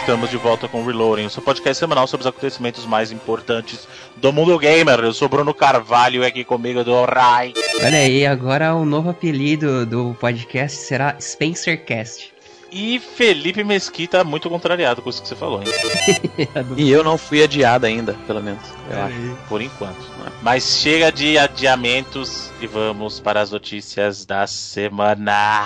estamos de volta com o Reloading, o seu podcast semanal sobre os acontecimentos mais importantes do mundo gamer. Eu sou Bruno Carvalho e aqui comigo do Rai. Olha aí, agora o novo apelido do podcast será Spencercast. E Felipe Mesquita muito contrariado com isso que você falou, hein? e eu não fui adiado ainda, pelo menos. Eu acho, por enquanto. Mas chega de adiamentos e vamos para as notícias da semana.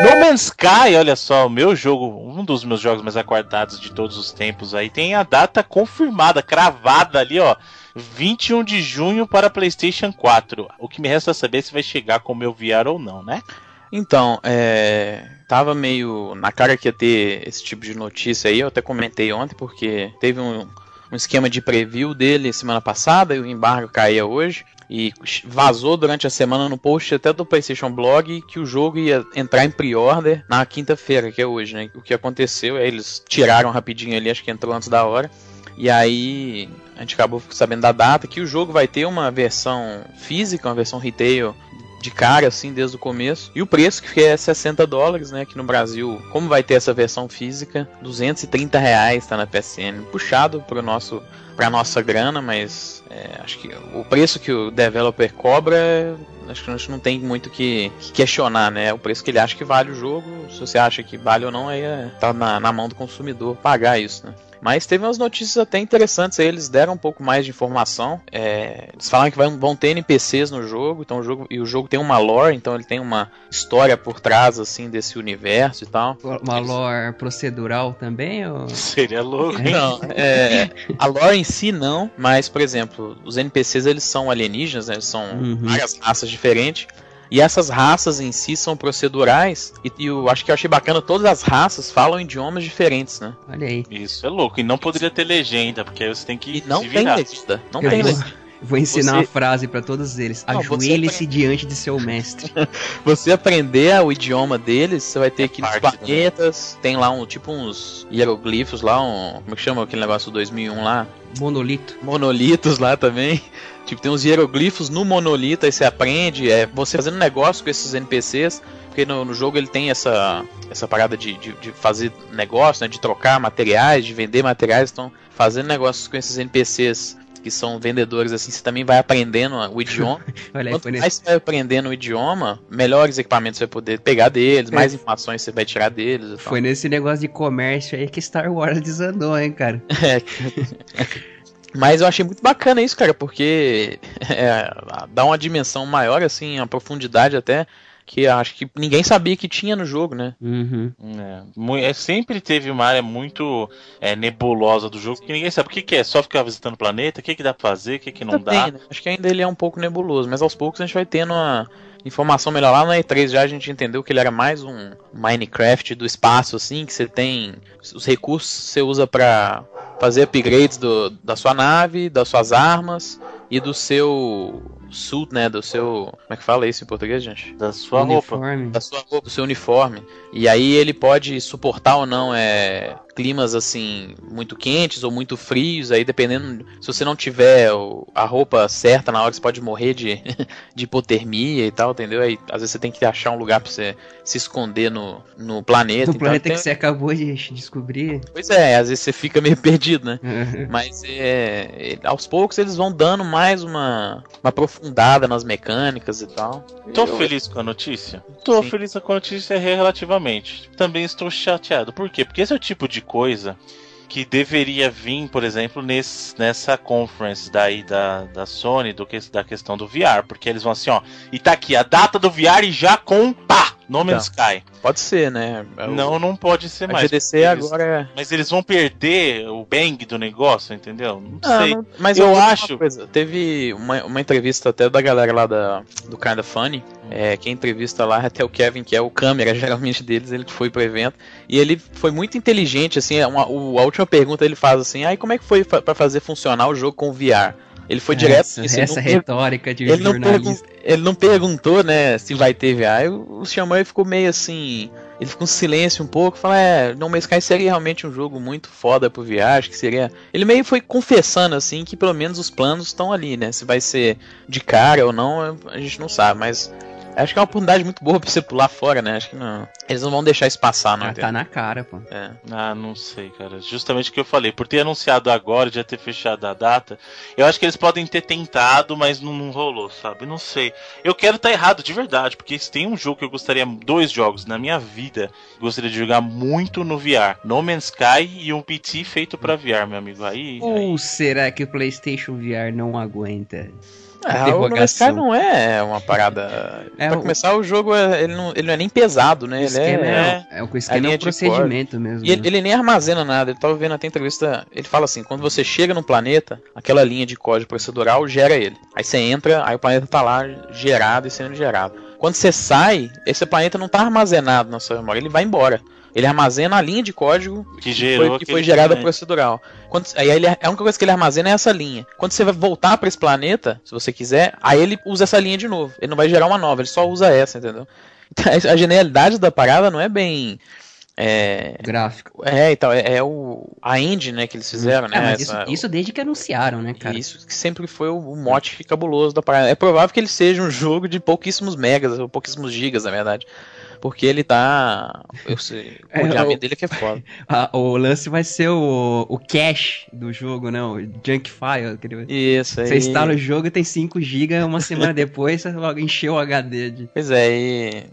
No Man's Sky, olha só, o meu jogo, um dos meus jogos mais aguardados de todos os tempos aí, tem a data confirmada, cravada ali, ó. 21 de junho para PlayStation 4. O que me resta saber é se vai chegar com o meu VR ou não, né? Então, é. Tava meio na cara que ia ter esse tipo de notícia aí, eu até comentei ontem, porque teve um, um esquema de preview dele semana passada e o embargo caía hoje. E vazou durante a semana no post até do PlayStation Blog que o jogo ia entrar em pre-order na quinta-feira, que é hoje, né? O que aconteceu é eles tiraram rapidinho ali, acho que entrou antes da hora. E aí a gente acabou sabendo da data que o jogo vai ter uma versão física, uma versão retail de cara, assim, desde o começo. E o preço, que é 60 dólares, né? Aqui no Brasil, como vai ter essa versão física, 230 reais tá na PSN. Puxado pro nosso, pra nossa grana, mas é, acho que o preço que o developer cobra, acho que a gente não tem muito que, que questionar, né? O preço que ele acha que vale o jogo. Se você acha que vale ou não, aí é, tá na, na mão do consumidor pagar isso, né? Mas teve umas notícias até interessantes aí, eles deram um pouco mais de informação. É, eles falaram que vão ter NPCs no jogo, então o jogo, e o jogo tem uma lore, então ele tem uma história por trás assim desse universo e tal. Uma lore procedural também? Ou... Seria louco. Não, é, a lore em si não, mas por exemplo, os NPCs eles são alienígenas, né, eles são uhum. várias raças diferentes. E essas raças em si são procedurais. E, e, eu acho que eu achei bacana, todas as raças falam idiomas diferentes, né? Olha aí. Isso é louco. E não poderia ter legenda, porque aí você tem que. E não tem legenda. Não eu tem vou, legenda. Vou ensinar você... uma frase para todos eles. Ajoelhe-se diante de seu mestre. você aprender o idioma deles, você vai ter aqui nos planetas. Tem lá um tipo uns hieroglifos lá, um. Como é que chama aquele negócio do 2001 lá? Monolito. Monolitos lá também. Tipo, tem uns hieroglifos no monolito, aí você aprende, é você fazendo negócio com esses NPCs, porque no, no jogo ele tem essa, essa parada de, de, de, fazer negócio, né, de trocar materiais, de vender materiais, então fazendo negócios com esses NPCs que são vendedores assim, você também vai aprendendo o idioma. Olha, Quanto mais você vai aprendendo o idioma, melhores equipamentos você vai poder pegar deles, mais é. informações você vai tirar deles. Foi nesse negócio de comércio aí que Star Wars desandou, hein, cara? É. Mas eu achei muito bacana isso, cara, porque é, dá uma dimensão maior, assim, a profundidade até, que acho que ninguém sabia que tinha no jogo, né? Uhum. É, é, sempre teve uma área muito é, nebulosa do jogo, que ninguém sabe o que, que, é, só ficar visitando o planeta, o que, que dá pra fazer, o que, que não dá. Tem, né? Acho que ainda ele é um pouco nebuloso, mas aos poucos a gente vai tendo uma informação melhor. Lá no E3 já a gente entendeu que ele era mais um Minecraft do espaço, assim, que você tem os recursos que você usa para fazer upgrades do, da sua nave, das suas armas e do seu suit, né? Do seu. Como é que fala isso em português, gente? Da sua uniforme. roupa. Da sua roupa, do seu uniforme. E aí ele pode suportar ou não é, climas assim muito quentes ou muito frios, aí dependendo se você não tiver a roupa certa na hora você pode morrer de, de hipotermia e tal, entendeu? Aí às vezes você tem que achar um lugar para você se esconder no, no planeta. No então, planeta tem... que você acabou de descobrir. Pois é, às vezes você fica meio perdido, né? Mas é, é, aos poucos eles vão dando mais uma, uma aprofundada nas mecânicas e tal. Tô Eu... feliz com a notícia. Tô Sim. feliz com a notícia relativamente. Também estou chateado. Por quê? Porque esse é o tipo de coisa que deveria vir, por exemplo, nesse, nessa conference daí da, da Sony, do que, da questão do VR, porque eles vão assim, ó, e tá aqui a data do VR e já com pá, No Man's então, Sky. Pode ser, né? É. Não, não pode ser mais. GDC agora é... Mas eles vão perder o bang do negócio, entendeu? Não ah, sei. Não, mas eu, eu acho. Teve uma, uma entrevista até da galera lá da, do Kinda Funny. Hum. É, quem entrevista lá é até o Kevin, que é o câmera geralmente deles, ele foi pro evento. E ele foi muito inteligente, assim. Uma, a última pergunta ele faz assim: aí ah, como é que foi para fazer funcionar o jogo com VR? Ele foi direto. Essa, essa retórica de ele jornalista. Não ele não perguntou, né, se vai ter VR. O Xamã ficou meio assim. ele fica um silêncio um pouco, fala, é, No Man's Sky seria realmente um jogo muito foda pro VR, acho que seria... Ele meio foi confessando, assim, que pelo menos os planos estão ali, né? Se vai ser de cara ou não, a gente não sabe, mas Acho que é uma oportunidade muito boa pra você pular fora, né? Acho que não. Eles não vão deixar isso passar, não. Ah, tá na cara, pô. É. Ah, não sei, cara. Justamente o que eu falei. Por ter anunciado agora, já ter fechado a data, eu acho que eles podem ter tentado, mas não, não rolou, sabe? Não sei. Eu quero estar tá errado, de verdade, porque se tem um jogo que eu gostaria, dois jogos na minha vida, gostaria de jogar muito no VR: No Man's Sky e um PT feito para VR, meu amigo. Aí. Ou aí... será que o PlayStation VR não aguenta? É, o No Sky não é uma parada. É, pra o... começar, o jogo é, ele, não, ele não é nem pesado, né? Ele é, é, é, o esquema é um procedimento mesmo. E ele, ele, nem armazena nada. Ele tava vendo até entrevista. Ele fala assim: quando você chega no planeta, aquela linha de código procedural gera ele. Aí você entra, aí o planeta tá lá gerado e sendo gerado. Quando você sai, esse planeta não tá armazenado na sua memória, ele vai embora. Ele armazena a linha de código que, gerou foi, que foi gerada procedural. Quando, aí ele, a única coisa que ele armazena é essa linha. Quando você vai voltar para esse planeta, se você quiser, aí ele usa essa linha de novo. Ele não vai gerar uma nova, ele só usa essa, entendeu? Então, a genialidade da parada não é bem. É, Gráfico. É, então, é, é, o, a engine, né, que eles fizeram, é, né? Essa, isso, isso, desde que anunciaram, né, cara? Isso que sempre foi o, o mote cabuloso da parada. É provável que ele seja um jogo de pouquíssimos megas, ou pouquíssimos gigas, na verdade. Porque ele tá. Eu sei. O é, dele que é foda. A, o lance vai ser o, o cache do jogo, não? Né? O junk file. Aquele... Isso aí. Você instala o jogo e tem 5 GB, uma semana depois você encheu o HD. De... Pois é, e,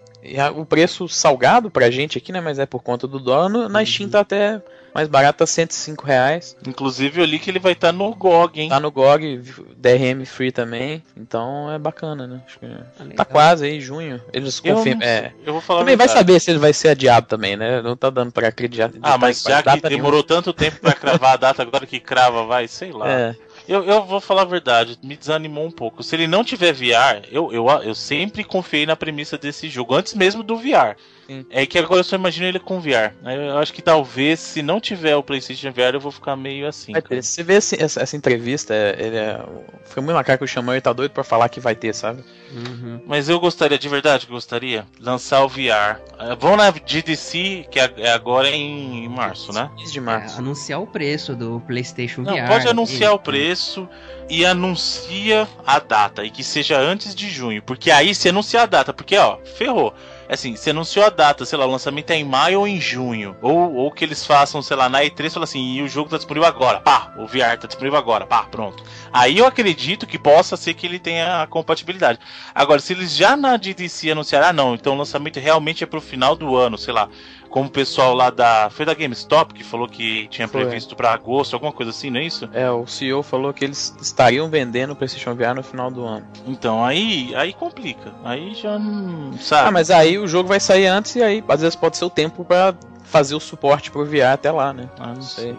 o preço salgado pra gente aqui, né? Mas é por conta do dólar. Na uhum. Steam tá até mais barato tá 105 reais. Inclusive eu li que ele vai estar tá no GOG, hein? Tá no GOG, DRM free também. Então é bacana, né? Acho que ah, tá quase aí, junho. Eles confirmam. É. Eu vou falar Também vai saber se ele vai ser adiado também, né? Não tá dando pra acreditar. Ah, mas já que demorou nenhuma. tanto tempo pra cravar a data, agora que crava, vai, sei lá. É. Eu, eu vou falar a verdade, me desanimou um pouco. Se ele não tiver VR, eu, eu, eu sempre confiei na premissa desse jogo, antes mesmo do VR. Sim. É que agora eu só imagino ele com VR. Eu acho que talvez, se não tiver o PlayStation VR, eu vou ficar meio assim. Vai Você vê esse, essa, essa, entrevista, ele é, foi muito macaco que o chamou e tá doido pra falar que vai ter, sabe? Uhum. Mas eu gostaria, de verdade, gostaria, lançar o VR. Uh, vão na GDC, que é, é agora em março, né? 15 de março. É, anunciar o preço do PlayStation não, VR. Pode anunciar e... o preço e anuncia a data, e que seja antes de junho. Porque aí, se anunciar a data, porque ó, ferrou assim, você anunciou a data, sei lá, o lançamento é em maio ou em junho. Ou, ou que eles façam, sei lá, na E3, fala assim, e o jogo tá disponível agora. Pá, o VR tá disponível agora. Pá, pronto. Aí eu acredito que possa ser que ele tenha a compatibilidade. Agora, se eles já na DDC anunciaram, ah, não, então o lançamento realmente é pro final do ano, sei lá como o pessoal lá da. Foi da GameStop que falou que tinha foi. previsto para agosto, alguma coisa assim, não é isso? É, o CEO falou que eles estariam vendendo o PlayStation VR no final do ano. Então, aí, aí complica. Aí já não. Sabe? Ah, mas aí o jogo vai sair antes e aí às vezes pode ser o tempo para fazer o suporte pro VR até lá, né? Ah, não sei.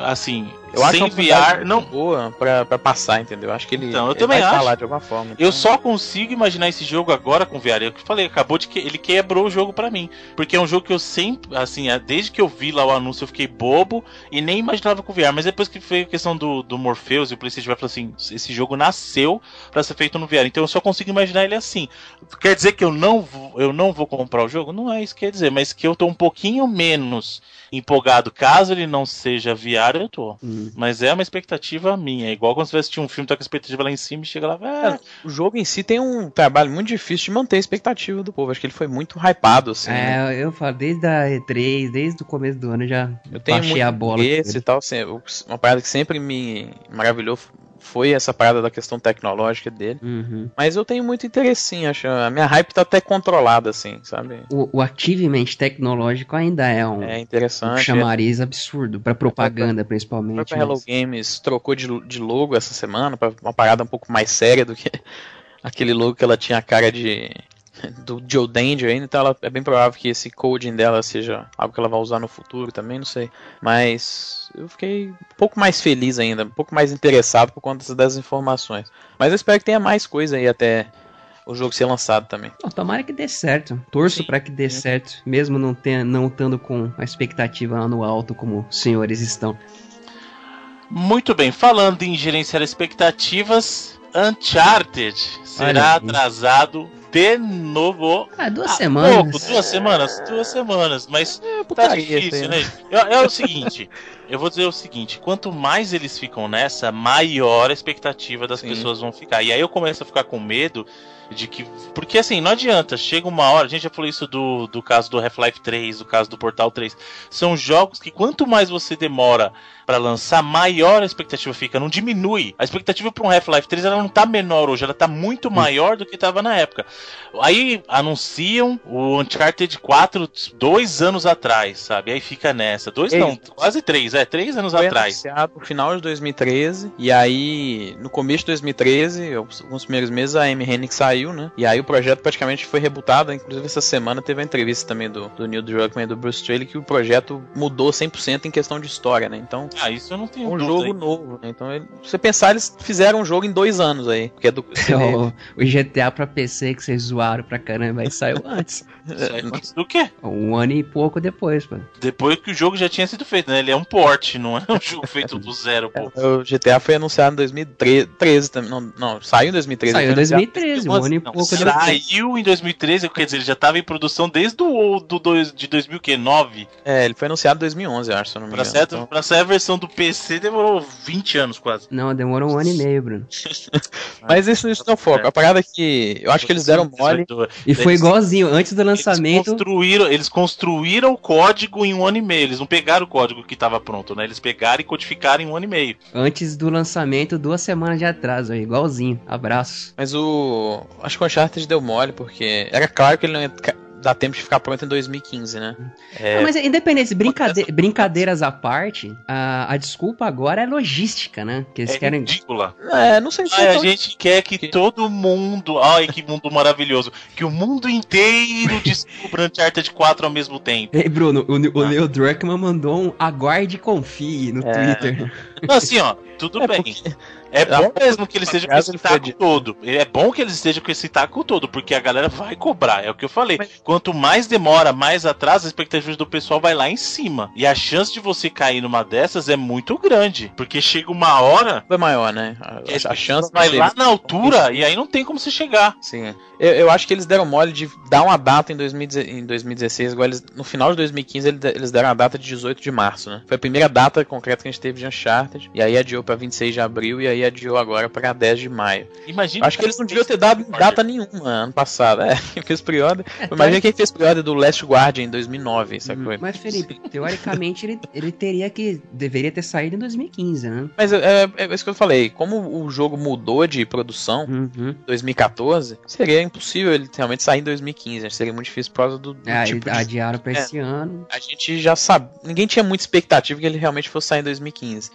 Assim, eu acho Sem VR não boa pra, pra passar, entendeu? Acho que ele, então, eu ele também vai acho. de alguma forma. Então... Eu só consigo imaginar esse jogo agora com VR. Eu falei, acabou de que ele quebrou o jogo para mim, porque é um jogo que eu sempre, assim, é, desde que eu vi lá o anúncio eu fiquei bobo e nem imaginava com VR. Mas depois que foi a questão do, do Morpheus e o PlayStation VR falou assim, esse jogo nasceu para ser feito no VR. Então eu só consigo imaginar ele assim. Quer dizer que eu não vou, eu não vou comprar o jogo? Não é isso que quer dizer, mas que eu tô um pouquinho menos empolgado caso ele não seja VR, eu tô. Hum. Mas é uma expectativa minha. É igual quando você vai assistir um filme, tá com a expectativa lá em cima e chega lá. É, o jogo em si tem um trabalho muito difícil de manter a expectativa do povo. Acho que ele foi muito hypado, assim. É, né? eu falo, desde a E3, desde o começo do ano já eu tenho baixei a bola. Esse e tal, assim, uma parada que sempre me maravilhou foi essa parada da questão tecnológica dele. Uhum. Mas eu tenho muito interesse sim, acho. A minha hype tá até controlada, assim, sabe? O, o achievement tecnológico ainda é um, é interessante, um chamariz é. absurdo, para propaganda, principalmente. Hello mas... Games trocou de, de logo essa semana para uma parada um pouco mais séria do que aquele logo que ela tinha a cara de do Joe Danger ainda, então ela, é bem provável que esse coding dela seja algo que ela vai usar no futuro também, não sei. Mas eu fiquei um pouco mais feliz ainda, um pouco mais interessado por conta dessas informações. Mas eu espero que tenha mais coisa aí até o jogo ser lançado também. Não, tomara que dê certo. Torço para que dê sim. certo, mesmo não, tenha, não estando com a expectativa lá no alto como os senhores estão. Muito bem, falando em gerenciar expectativas, Uncharted será atrasado de novo. Ah, duas semanas. Pouco, duas semanas, duas semanas, mas É, tá putaria difícil, né? É, é o seguinte, eu vou dizer o seguinte, quanto mais eles ficam nessa, maior a expectativa das Sim. pessoas vão ficar. E aí eu começo a ficar com medo de que. Porque assim, não adianta, chega uma hora, a gente já falou isso do, do caso do Half-Life 3, do caso do Portal 3. São jogos que quanto mais você demora pra lançar, maior a expectativa fica, não diminui. A expectativa pra um Half-Life 3 ela não tá menor hoje, ela tá muito maior do que tava na época. Aí anunciam o Uncharted 4 dois anos atrás, sabe? Aí fica nessa. Dois Ei, não, quase três, é, três anos Foi atrás. anunciado no final de 2013, e aí, no começo de 2013, alguns primeiros meses, a Amy Hennig saiu, né? E aí o projeto praticamente foi rebutado, inclusive essa semana teve a entrevista também do, do Neil Druckmann e do Bruce Straley, que o projeto mudou 100% em questão de história, né? Então, Ah, isso eu não é tenho um dúvida, jogo hein? novo, né? Então, ele- se você pensar, eles fizeram um jogo em dois anos aí, porque é do... o, o GTA pra PC que vocês zoaram pra caramba aí saiu antes. Aí antes do quê? Um ano e pouco depois, mano. Depois que o jogo já tinha sido feito, né? Ele é um port, não é um jogo feito do zero, pô. O GTA foi anunciado em 2013 também. Não, não, saiu em 2013. Saiu em foi anunciado- 2013, um ano e Não, pouco depois. saiu em 2013, quer dizer, ele já tava em produção desde o do, dois, de 2009. É, ele foi anunciado em 2011, eu acho, se eu não me Pra, engano. certo, Então- pra sair a versão do PC demorou 20 anos quase. Não, demorou um ano e meio, Bruno. Mas isso, isso não é o foco. A parada é que eu acho que eles deram mole. E foi Eles- igualzinho, antes do Eles lançamento. construíram, eles construíram o código em um ano e meio. Eles não pegaram o código que tava pronto, né? Eles pegaram e codificaram em um ano e meio. Antes do lançamento, duas semanas de atraso igualzinho. Abraço. Mas o. Acho que o Uncharted deu mole, porque era claro que ele não ia dar tempo de ficar pronto em 2015, né? É, mas independente, brincade- brincadeiras à parte, a, a desculpa agora é logística, né? Que eles é querem. ridícula. É, não sei se Ai, é a gente quer que que- todo mundo. Ai, que mundo maravilhoso. Que o mundo inteiro descubra Uncharted 4 ao mesmo tempo. Ei, Bruno, o, o Ah. Neil Druckmann mandou um aguarde e confie no É. Twitter. Não, assim, ó, tudo É bem. porque- É bom mesmo que ele esteja com esse taco todo. É bom que ele esteja com esse taco todo, porque a galera vai cobrar. É o que eu falei. Quanto mais demora, mais atrasa, a expectativa do pessoal vai lá em cima. E a chance de você cair numa dessas é muito grande. Porque chega uma hora. é maior, né? A, a chance vai lá na altura e aí não tem como você chegar. Sim. Eu, eu acho que eles deram mole de dar uma data em, 2010 em 2016, agora eles, no final de 2015 eles de- eles deram a data de 18 de março, né? Foi a primeira data concreta que a gente teve de Uncharted, e aí adiou pra 26 de abril, e aí adiou agora pra 10 de maio. Imagina. Acho que eles não deviam ter dado data nenhuma ano passado. É, quem fez pre-order. Imagina quem fez pre-order do Last Guardian em 2009, sacou? Mas, Felipe, teoricamente ele, ele teria que. deveria ter saído em 2015, né? Mas é, é, é isso que eu falei, como o jogo mudou de produção Uhum. 2014, seria impossível ele realmente sair em 2015, né? seria muito difícil por causa do, do É, tipo de adiaram pra É. esse ano. a gente já sabe. Ninguém tinha muita expectativa que ele realmente fosse sair em 2015.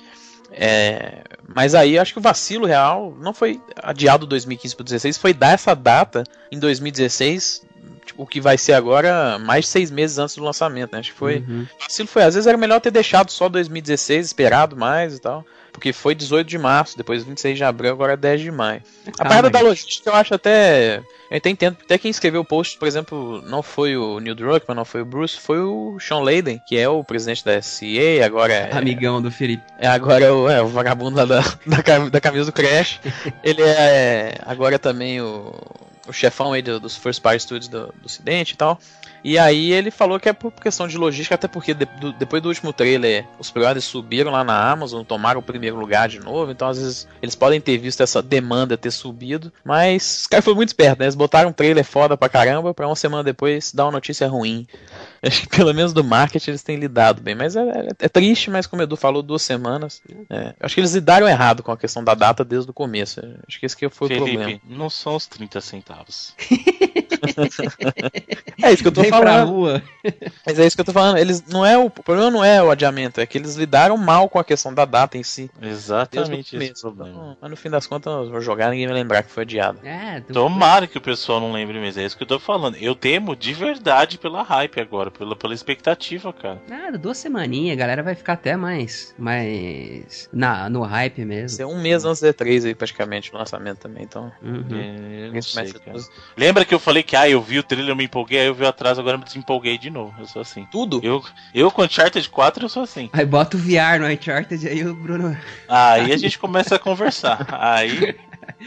É, mas aí acho que o vacilo real não foi adiado 2015 para 2016, foi dar essa data em 2016, tipo, o que vai ser agora mais de seis meses antes do lançamento. Né? Acho que foi. Uhum. O vacilo foi, às vezes era melhor ter deixado só 2016, esperado mais e tal. Porque foi 18 de março, depois 26 de abril, agora é 10 de maio. A Calma, parada da logística eu acho até. Eu até entendo. Até quem escreveu o post, por exemplo, não foi o Neil Druckmann, não foi o Bruce, foi o Sean Layden, que é o presidente da SCA, agora é. Amigão do Felipe. é agora é o, é o vagabundo lá da, da, da camisa do Crash. Ele é agora também o, o chefão aí do- dos First Party Studios do, do Ocidente e tal. E aí ele falou que é por questão de logística, até porque de- do- depois do último trailer, os pre subiram lá na Amazon, tomaram o primeiro lugar de novo, então às vezes eles podem ter visto essa demanda ter subido, mas os caras foram muito espertos, né? Eles botaram um trailer foda pra caramba, pra uma semana depois dar uma notícia ruim. Acho que pelo menos do marketing eles têm lidado bem, mas é, é- é triste, mas como o Edu falou, duas semanas. É, acho que eles lidaram errado com a questão da data desde o começo. Acho que esse que foi o problema. Felipe, não são os 30 centavos. É isso que eu tô Vem falando. rua. Mas é isso que eu tô falando. Eles não é o, o problema não é o adiamento, é que eles lidaram mal com a questão da data em si. Exatamente esse problema. Então, mas no fim das contas, eu vou jogar ninguém vai lembrar que foi adiado. É, Tomara que o pessoal não lembre mesmo. É isso que eu tô falando. Eu temo de verdade pela hype agora, pela, pela expectativa, cara. Nada, duas semaninhas, a galera vai ficar até mais. mais. Na, no hype mesmo. ser um mês antes do E3 aí, praticamente, no lançamento também. Então, Uhum. É, isso sei. Lembra que eu falei que ah, eu vi o trailer, eu me empolguei, aí eu vi atrás, agora eu me desempolguei de novo. Eu sou assim. tudo. Eu, eu com Uncharted 4, eu sou assim. Aí bota o VR no Uncharted, aí o Bruno. Aí a gente começa a conversar. Aí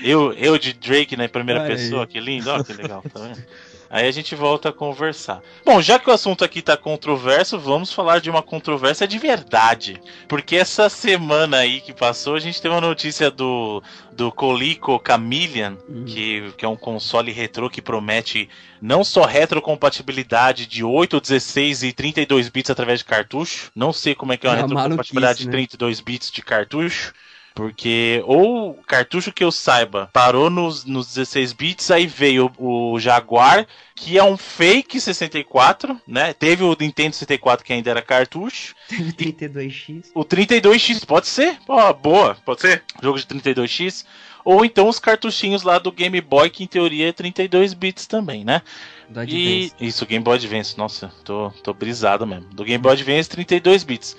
Eu, eu de Drake na primeira Ai. pessoa, que lindo, ó, que legal, tá vendo? Aí a gente volta a conversar. Bom, já que o assunto aqui tá controverso, vamos falar de uma controvérsia de verdade. Porque essa semana aí que passou, a gente teve uma notícia do, do Colico Chameleon, uhum. que, que é um console retrô que promete não só retrocompatibilidade de 8, 16 e 32 bits através de cartucho. Não sei como é que é uma é retrocompatibilidade né? de 32 bits de cartucho. Porque, ou cartucho que eu saiba, parou nos, nos 16 bits, aí veio o, Jaguar, que é um fake 64, né? Teve o Nintendo 64 que ainda era cartucho. Teve o 32X. O 32X, pode ser? Pô, boa, pode ser. Jogo de 32X. Ou então os cartuchinhos lá do Game Boy, que em teoria é 32 bits também, né? Do e isso, Game Boy Advance, nossa, tô, tô brisado mesmo. Do Game Boy Advance, 32 bits.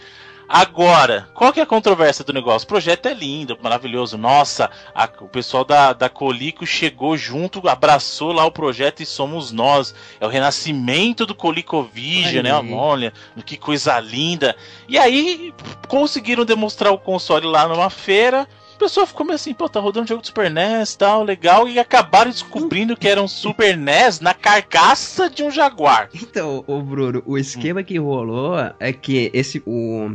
Agora, qual que é a controvérsia do negócio? O projeto é lindo, maravilhoso. Nossa, a, o pessoal da, da Colico chegou junto, abraçou lá o projeto e somos nós. É o renascimento do ColicoVision, né? Olha, que coisa linda. E aí, conseguiram demonstrar o console lá numa feira. O pessoal ficou meio assim, pô, tá rodando jogo de Super NES tal, legal, e acabaram descobrindo que era um Super NES na carcaça de um Jaguar. Então, o Bruno, o esquema hum. que rolou é que esse. O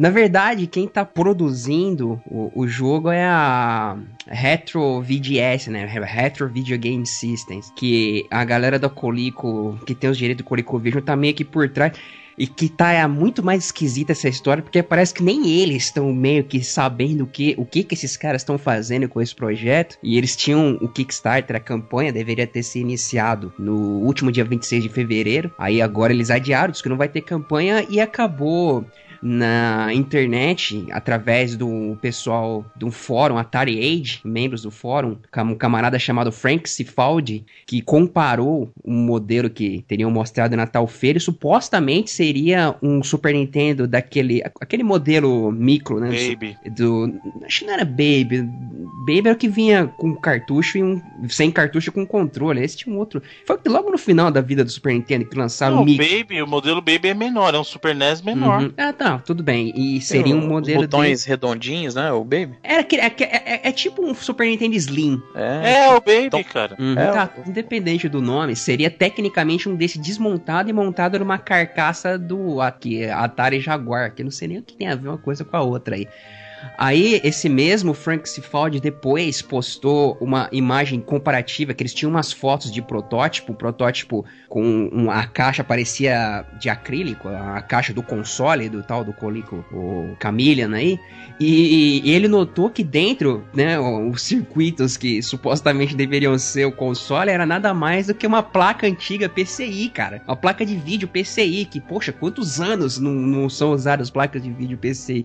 na verdade, quem tá produzindo o, o jogo é a Retro VGS, né? Retro Video Game Systems, que a galera da Colico, que tem os direitos do ColecoVision, tá meio que por trás. E que tá é muito mais esquisita essa história, porque parece que nem eles estão meio que sabendo o que, o que, que esses caras estão fazendo com esse projeto. E eles tinham o Kickstarter, a campanha deveria ter se iniciado no último dia 26 de fevereiro. Aí agora eles adiaram, disse que não vai ter campanha e acabou na internet, através do pessoal do fórum Atari Age, membros do fórum, um camarada chamado Frank Cifaldi, que comparou um modelo que teriam mostrado na tal feira e supostamente seria um Super Nintendo daquele aquele modelo micro, né? Baby. Do, acho que não era Baby. Baby era o que vinha com cartucho e um sem cartucho com controle. Esse tinha um outro. Foi logo no final da vida do Super Nintendo que lançaram não, o micro. Baby, o modelo Baby é menor, é um Super NES menor. Uhum. Ah, tá. Não, tudo bem. E seria um modelo. Os botões de... redondinhos, né? O Baby? É, é, é, é, tipo um Super Nintendo Slim. É, é o Baby, então... cara. Uhum. É, tá, independente do nome, seria tecnicamente um desse desmontado e montado numa carcaça do aqui, Atari Jaguar, que não sei nem o que tem a ver uma coisa com a outra aí. Aí, esse mesmo Frank Cifaldi depois postou uma imagem comparativa, que eles tinham umas fotos de protótipo, um protótipo com a caixa parecia de acrílico, a caixa do console do tal do Colico, o Chameleon aí, e, e, ele notou que dentro, né, os circuitos que supostamente deveriam ser o console era nada mais do que uma placa antiga PCI, cara. Uma placa de vídeo PCI, que, poxa, quantos anos não, não são usadas placas de vídeo PCI?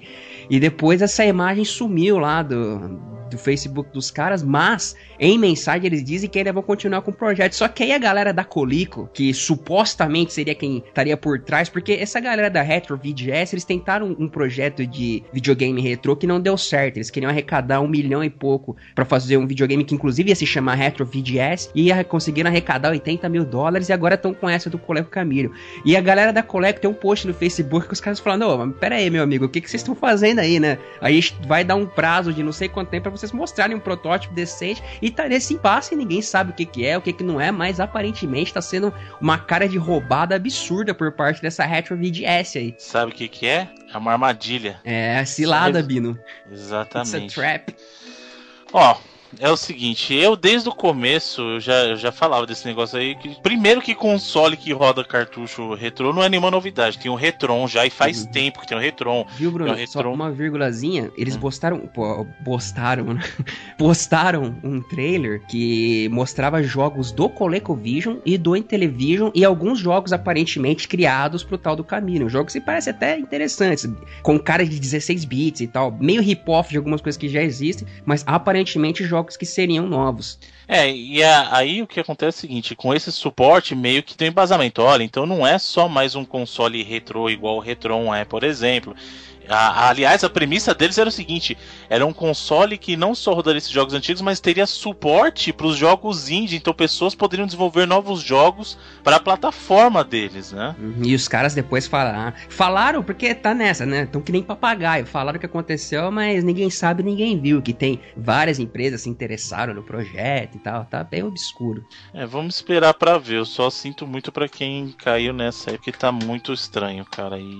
E depois essa imagem sumiu lá do, do Facebook dos caras, mas em mensagem eles dizem que ainda vão continuar com o projeto. Só que aí a galera da Colico, que supostamente seria quem estaria por trás, porque essa galera da Retro VGS, eles tentaram um projeto de videogame retrô que não deu certo. Eles queriam arrecadar um milhão e pouco para fazer um videogame que inclusive ia se chamar Retro VGS e conseguiram arrecadar 80 mil dólares e agora estão com essa do Coleco Camilo. E a galera da Coleco tem um post no Facebook que os caras falando, ô, mas pera aí, meu amigo, o que, que vocês estão fazendo aí, né? Aí vai dar um prazo de não sei quanto tempo vocês mostrarem um protótipo decente e tá nesse impasse e ninguém sabe o que, que é, o que, que não é, mas aparentemente tá sendo uma cara de roubada absurda por parte dessa Retro VGS aí. Sabe o que, que é? É uma armadilha. É, cilada, Bino. Exatamente. It's a trap. Ó, é o seguinte, eu desde o começo eu já, eu já falava desse negócio aí. Que, primeiro que console que roda cartucho retrô não é nenhuma novidade. Tem um Retron já e faz uhum. tempo que tem um Retron. Viu, Bruno? Um Retron... Só uma vírgulazinha. Eles hum. postaram. Postaram, né? Postaram um trailer que mostrava jogos do ColecoVision e do Intellivision e alguns jogos aparentemente criados pro tal do caminho. Jogos que parecem até interessantes, com cara de 16 bits e tal. Meio hip-off de algumas coisas que já existem, mas aparentemente jogos que seriam novos. É, e a, aí o que acontece é o seguinte, com esse suporte meio que tem embasamento. Olha, então não é só mais um console retrô igual o Retron é, por exemplo. A, aliás, a premissa deles era o seguinte: era um console que não só rodaria esses jogos antigos, mas teria suporte para os jogos indie, então pessoas poderiam desenvolver novos jogos para a plataforma deles, né? Uhum, e os caras depois falaram, falaram porque tá nessa, né? Então que nem papagaio, falaram o que aconteceu, mas ninguém sabe, ninguém viu que tem várias empresas se interessaram no projeto e tal, tá bem obscuro. É, vamos esperar para ver. Eu só sinto muito para quem caiu nessa aí, porque tá muito estranho, cara. E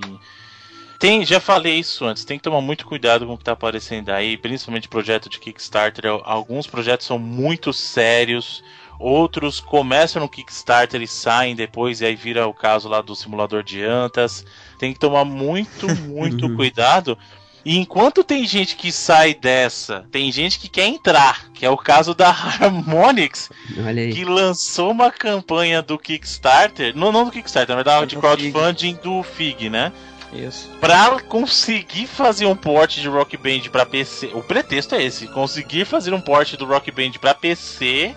tem, já falei isso antes, tem que tomar muito cuidado com o que tá aparecendo aí, principalmente projeto de Kickstarter. Alguns projetos são muito sérios, outros começam no Kickstarter e saem depois, e aí vira o caso lá do simulador de antas. Tem que tomar muito, muito cuidado. E enquanto tem gente que sai dessa, tem gente que quer entrar, que é o caso da Harmonix, que lançou uma campanha do Kickstarter, não, não do Kickstarter, na verdade, de crowdfunding do FIG, né? Isso. Pra conseguir fazer um port de Rock Band pra PC. O pretexto é esse: conseguir fazer um port do Rock Band pra PC.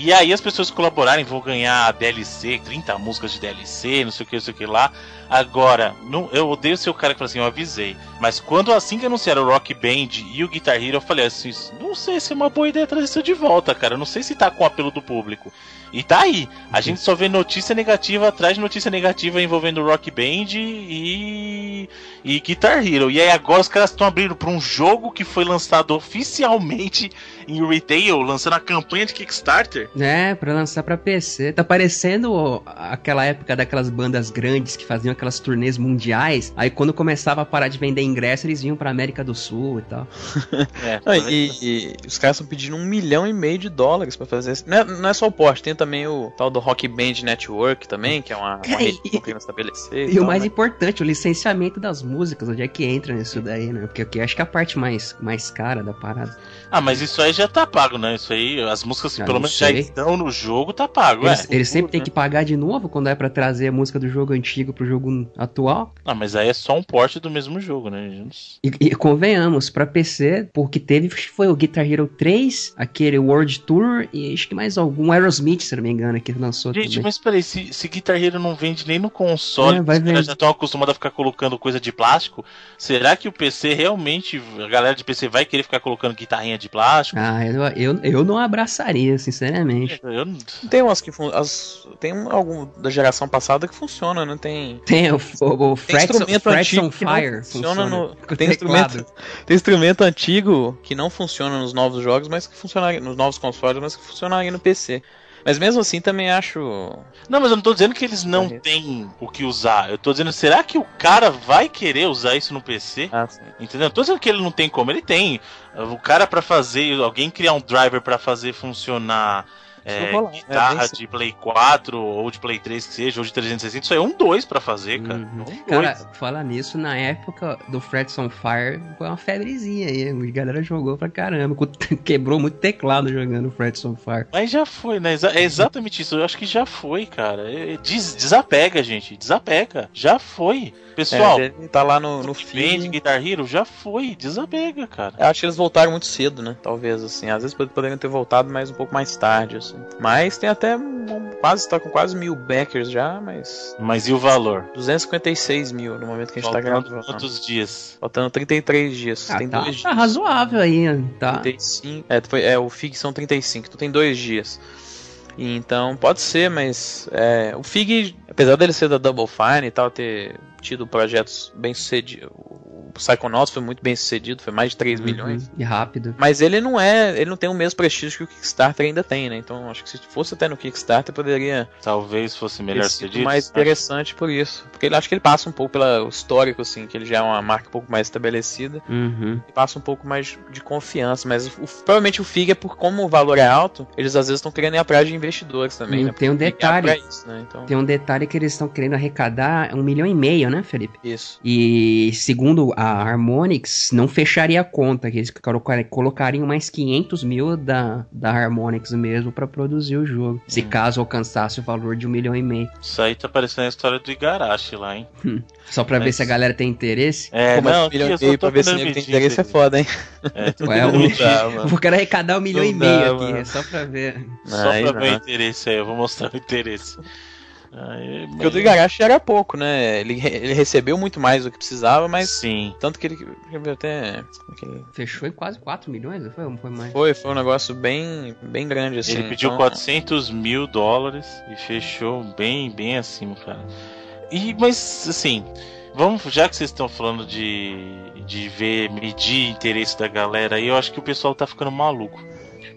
E aí as pessoas colaborarem vão ganhar DLC, 30 músicas de DLC, não sei o que, não sei o que lá. Agora, não, eu odeio ser o cara que fala assim, eu avisei. Mas quando assim que anunciaram o Rock Band e o Guitar Hero, eu falei assim, não sei se é uma boa ideia trazer isso de volta, cara. Não sei se tá com o apelo do público. E tá aí. A gente só vê notícia negativa atrás de notícia negativa envolvendo Rock Band e. e Guitar Hero. E aí agora os caras estão abrindo para um jogo que foi lançado oficialmente em retail, lançando a campanha de Kickstarter. É, pra lançar pra PC. Tá parecendo aquela época daquelas bandas grandes que faziam aquelas turnês mundiais. Aí quando começava a parar de vender ingresso, eles vinham pra América do Sul e tal. é, e, e, os caras estão pedindo um milhão e meio de dólares para fazer isso. Não é, não é só o post, tem também o tal do Rock Band Network também, que é uma, uma rede que querendo estabelecer. E, e o mais né? importante, o licenciamento das músicas, onde é que entra nisso daí, né? Porque aqui acho que é a parte mais, mais cara da parada. Ah, mas isso aí já tá pago, né? Isso aí, as músicas que pelo menos já estão no jogo, tá pago, eles, é. Eles sempre têm que pagar de novo quando é para trazer a música do jogo antigo pro jogo atual. Ah, mas aí é só um porte do mesmo jogo, né? E, e convenhamos, pra PC, porque teve, foi o Guitar Hero 3, aquele World Tour e acho que mais algum Aerosmith, se não me engano, que lançou Gente, também. mas peraí, se, se Guitar Hero não vende nem no console, é, vai os já estão acostumados a ficar colocando coisa de plástico, será que o PC realmente, a galera de PC vai querer ficar colocando guitarrinha de plástico? Ah, eu, eu, eu não abraçaria, sinceramente. Eu... Tem umas que as, tem algum da geração passada que funciona, não tem. Tem o, o, o tem instrumento antigo Fire funciona, no, tem instrumento, tem instrumento antigo que não funciona nos novos jogos, mas que funciona nos novos consoles, mas que funcionaria no PC. Mas mesmo assim também acho. Não, mas eu não tô dizendo que eles não têm o que usar. Eu tô dizendo, será que o cara vai querer usar isso no PC? Ah, Entendeu? Eu tô dizendo que ele não tem como, ele tem. O cara para fazer, alguém criar um driver para fazer funcionar é, rolar, né? guitarra é de Play 4 ou de Play 3 que seja, ou de 360, isso aí é um 2 pra fazer, cara. Uhum. Um cara, falar nisso, na época do Frets on Fire, foi uma febrezinha aí. A galera jogou pra caramba. Quebrou muito teclado jogando Frets on Fire. Mas já foi, né? É exatamente isso. Eu acho que já foi, cara. É, des desapega, gente. Desapega. Já foi. Pessoal, é, tá lá no, no feed. Guitar Hero já foi, desapega, cara. Eu acho que eles voltaram muito cedo, né? Talvez, assim. Às vezes poderiam ter voltado mais um pouco mais tarde, assim. Mas tem até quase, tá com quase mil backers já, mas. Mas e o valor? 256 mil no momento que a gente tá Faltando tá gravando. Quantos dias? Faltando 33 dias. Ah, tem tá, dois tá dias. razoável aí, tá? 35. É, foi, é, o FIG são 35, então tem dois dias. Então pode ser, mas é, o Fig, apesar dele ser da Double Fine e tal, ter tido projetos bem sucedidos, o Psychonauts foi muito bem sucedido, foi mais de 3 uhum, milhões. E rápido. Mas ele não é, ele não tem o mesmo prestígio que o Kickstarter ainda tem, né? Então acho que se fosse até no Kickstarter poderia talvez fosse melhor sucedido. mais interessante por isso, porque ele acho que ele passa um pouco pelo histórico assim, que ele já é uma marca um pouco mais estabelecida. Uhum. E passa um pouco mais de confiança, mas o, provavelmente o Fig é por como o valor é alto, eles às vezes estão querendo ir atrás de investidores também, né? Tem um detalhe. Isso, né? então... Tem um detalhe que eles estão querendo arrecadar um milhão e meio, né, Felipe? Isso. E segundo a Harmonix não fecharia a conta, que eles colocariam mais 500 mil da, da Harmonix mesmo para produzir o jogo, se hum. caso alcançasse o valor de um milhão e meio. Isso aí tá parecendo a história do Igarashi lá, hein? Hum. Só pra Mas... ver se a galera tem interesse? É, Como não, um milhão e meio pra ver se tem interesse é foda, hein? É, Ué, um... eu quero arrecadar um milhão não e meio dá, aqui, mano. só pra ver. Só pra ver o interesse aí, eu vou mostrar o interesse. Aí, Porque o do Igarashi era pouco, né? Ele, ele recebeu muito mais do que precisava, mas. Sim. Tanto que ele. até. Fechou em quase 4 milhões, não foi? foi mais? Foi, foi um negócio bem, bem grande assim. Ele pediu então... 400 mil dólares e fechou bem, bem acima, cara. E, mas, assim. Vamos, já que vocês estão falando de, de ver, medir interesse da galera aí, eu acho que o pessoal tá ficando maluco.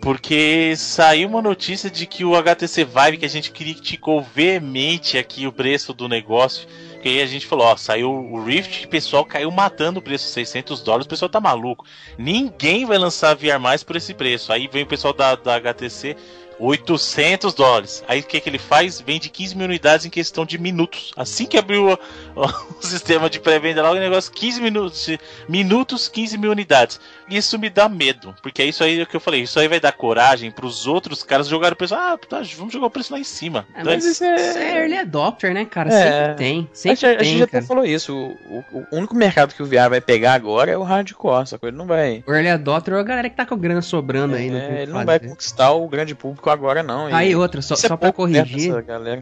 Porque saiu uma notícia de que o HTC Vive, que a gente criticou veemente aqui o preço do negócio, que aí a gente falou, ó, saiu o Rift, o pessoal caiu matando o preço, 600 dólares, o pessoal tá maluco. Ninguém vai lançar VR mais por esse preço. Aí vem o pessoal da, da HTC, 800 dólares. Aí o que, que ele faz? Vende 15 mil unidades em questão de minutos. Assim que abriu o, o, sistema de pré-venda lá, o negócio 15 minutos, minutos, 15 mil unidades. Isso me dá medo, porque é isso aí que eu falei. Isso aí vai dar coragem para os outros caras jogarem o preço. Ah, tá, vamos jogar o preço lá em cima. É, mas isso é... isso é early adopter, né, cara? É... Sempre tem. Sempre a, tem, a gente já até falou isso. O, o, o, único mercado que o VR vai pegar agora é o hardcore, só que ele não vai. O early adopter é a galera que tá com grana sobrando é, aí, né? Ele não vai conquistar o grande público agora, não. E... Aí outra, só, só é pra corrigir.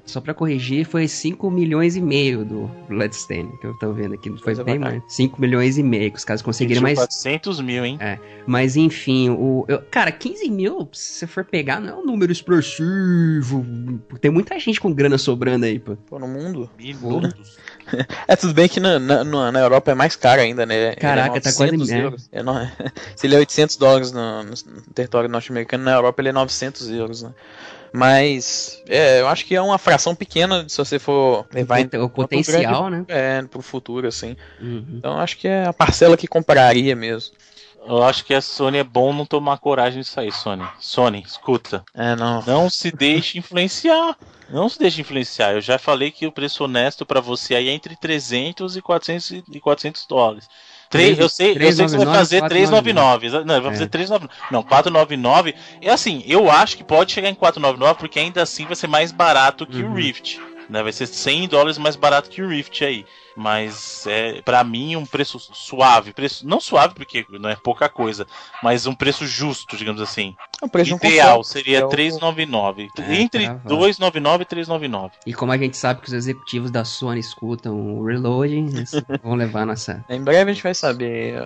Só pra corrigir, foi 5 milhões e meio do Bloodstained, que eu tô vendo aqui. Foi bem mais. 5 milhões e meio, que os caras conseguiram mais. 400 mil, hein? É. Mas enfim, o. Eu, cara, 15 mil, se você for pegar, não é um número expressivo. Tem muita gente com grana sobrando aí, pô. Pô, no mundo. Minutos. É tudo bem que na, na, na, Europa é mais caro ainda, né? É Caraca, é tá quase euros. É, não, se ele é 800 dólares no, no território norte-americano, na Europa ele é 900 euros, né? Mas é, eu acho que é uma fração pequena se você for levar o, o potencial, grande, né? É, pro futuro, assim. Uhum. Então acho que é a parcela que compraria mesmo. Eu acho que a Sony é bom não tomar coragem disso aí, Sony. Sony, escuta. É, não. Não se deixe influenciar. Não se deixe influenciar. Eu já falei que o preço honesto para você aí é entre 300 e 400, e 400 dólares. 3, eu sei, 3, eu sei que você vai fazer 399. Não, vai fazer é. 399. Não, 499. É assim, eu acho que pode chegar em 499 porque ainda assim vai ser mais barato que uhum. o Rift. Né? Vai ser 100 dólares mais barato que o Rift aí. Mas é para mim um preço suave, preço não suave porque não é pouca coisa, mas um preço justo, digamos assim. O preço ideal seria 399, é, entre tá 299 e 399. E como a gente sabe que os executivos da Sony escutam o Reloading, eles vão levar nossa. Em breve a gente vai saber.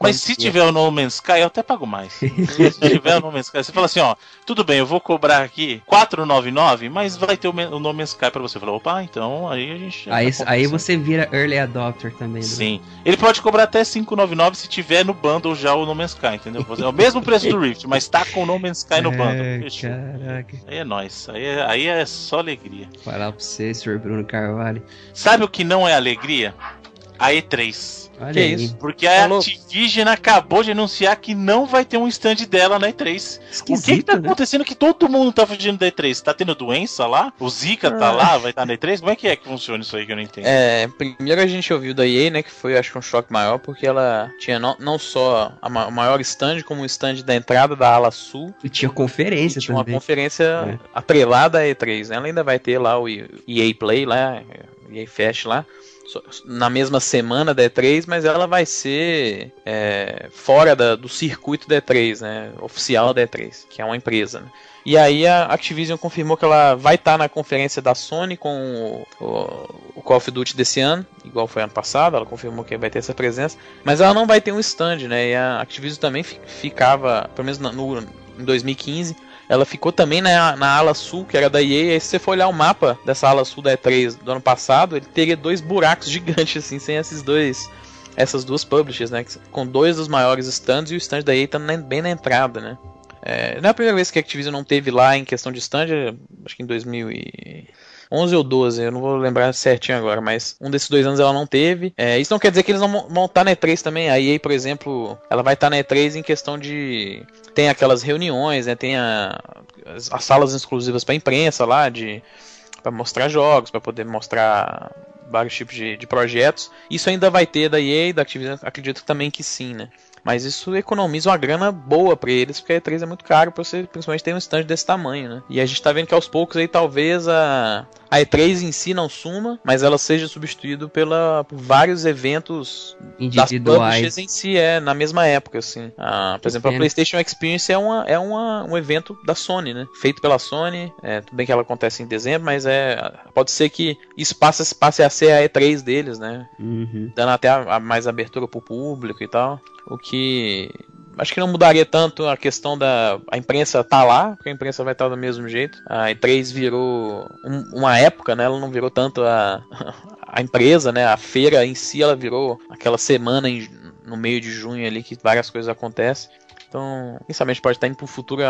mas se tiver o No Man's Sky, eu até pago mais. se tiver o No Man's Sky, você fala assim, ó, tudo bem, eu vou cobrar aqui 499, mas vai ter o No Man's Sky para você. Fala, opa, então aí a gente Aí, tá aí você você vira early adopter também. Né? Sim. Ele pode cobrar até 599 se tiver no bundle já o No Man's Sky, entendeu? É o mesmo preço do Rift, mas tá com o No Man's Sky no é, bundle. Caraca. Aí é nóis. Aí é, aí é só alegria. Lá pra você, senhor Bruno Carvalho. Sabe o que não é alegria? A E3. Olha que aí. isso? Porque a Falou. Activision acabou de anunciar que não vai ter um stand dela na E3. Esquisito, o que, que tá né? acontecendo que todo mundo tá fugindo da E3? Tá tendo doença lá? O Zika tá ah. tá lá, vai estar tá na E3? Como é que é que funciona isso aí que eu não entendo? É, primeiro a gente ouviu da EA, né, que foi acho que um choque maior, porque ela tinha não, não só a ma maior stand, como o stand da entrada da ala sul. E tinha conferência e tinha também. uma conferência é. atrelada à E3, né? Ela ainda vai ter lá o EA Play lá, EA Fest lá na mesma semana da E3, mas ela vai ser é, fora da, do circuito da E3, né? Oficial da E3, que é uma empresa. Né? E aí a Activision confirmou que ela vai estar tá na conferência da Sony com o, o, o, Call of Duty desse ano, igual foi ano passado, ela confirmou que vai ter essa presença, mas ela não vai ter um stand, né? E a Activision também ficava, pelo menos no, em 2015, ela ficou também na, na ala sul, que era da EA. E se você for olhar o mapa dessa ala sul da E3 do ano passado, ele teria dois buracos gigantes, assim, sem esses dois. Essas duas publishers, né? Com dois dos maiores stands e o stand da EA tá bem na entrada, né? É, não é a primeira vez que a Activision não teve lá em questão de stand, acho que em 2000 e... 11 ou 12, eu não vou lembrar certinho agora, mas um desses dois anos ela não teve. É, isso não quer dizer que eles não vão estar na E3 também. A EA, por exemplo, ela vai estar na E3 em questão de. Tem aquelas reuniões, né? Tem a, as, as salas exclusivas para imprensa lá, de para mostrar jogos, para poder mostrar vários tipos de, de, projetos. Isso ainda vai ter da EA, da Activision, acredito também que sim, né? Mas isso economiza uma grana boa para eles, porque a E3 é muito caro pra você, principalmente, ter um stand desse tamanho, né? E a gente tá vendo que aos poucos aí talvez a, a E3 em si não suma, mas ela seja substituída pela, por vários eventos individuais em si, é, na mesma época, assim. Ah, por exemplo, a PlayStation Experience é, uma, é uma, um evento da Sony, né? Feito pela Sony, é, tudo bem que ela acontece em dezembro, mas é pode ser que isso passe, passe a ser a E3 deles, né? Uhum. Dando até a, a mais abertura pro público e tal. O que acho que não mudaria tanto a questão da a imprensa tá lá, porque a imprensa vai estar do mesmo jeito. A E3 virou um, uma época, né? Ela não virou tanto a, a empresa, né? A feira em si ela virou aquela semana em, no meio de junho ali que várias coisas acontecem. Então, quem sabe a gente pode estar indo pro futuro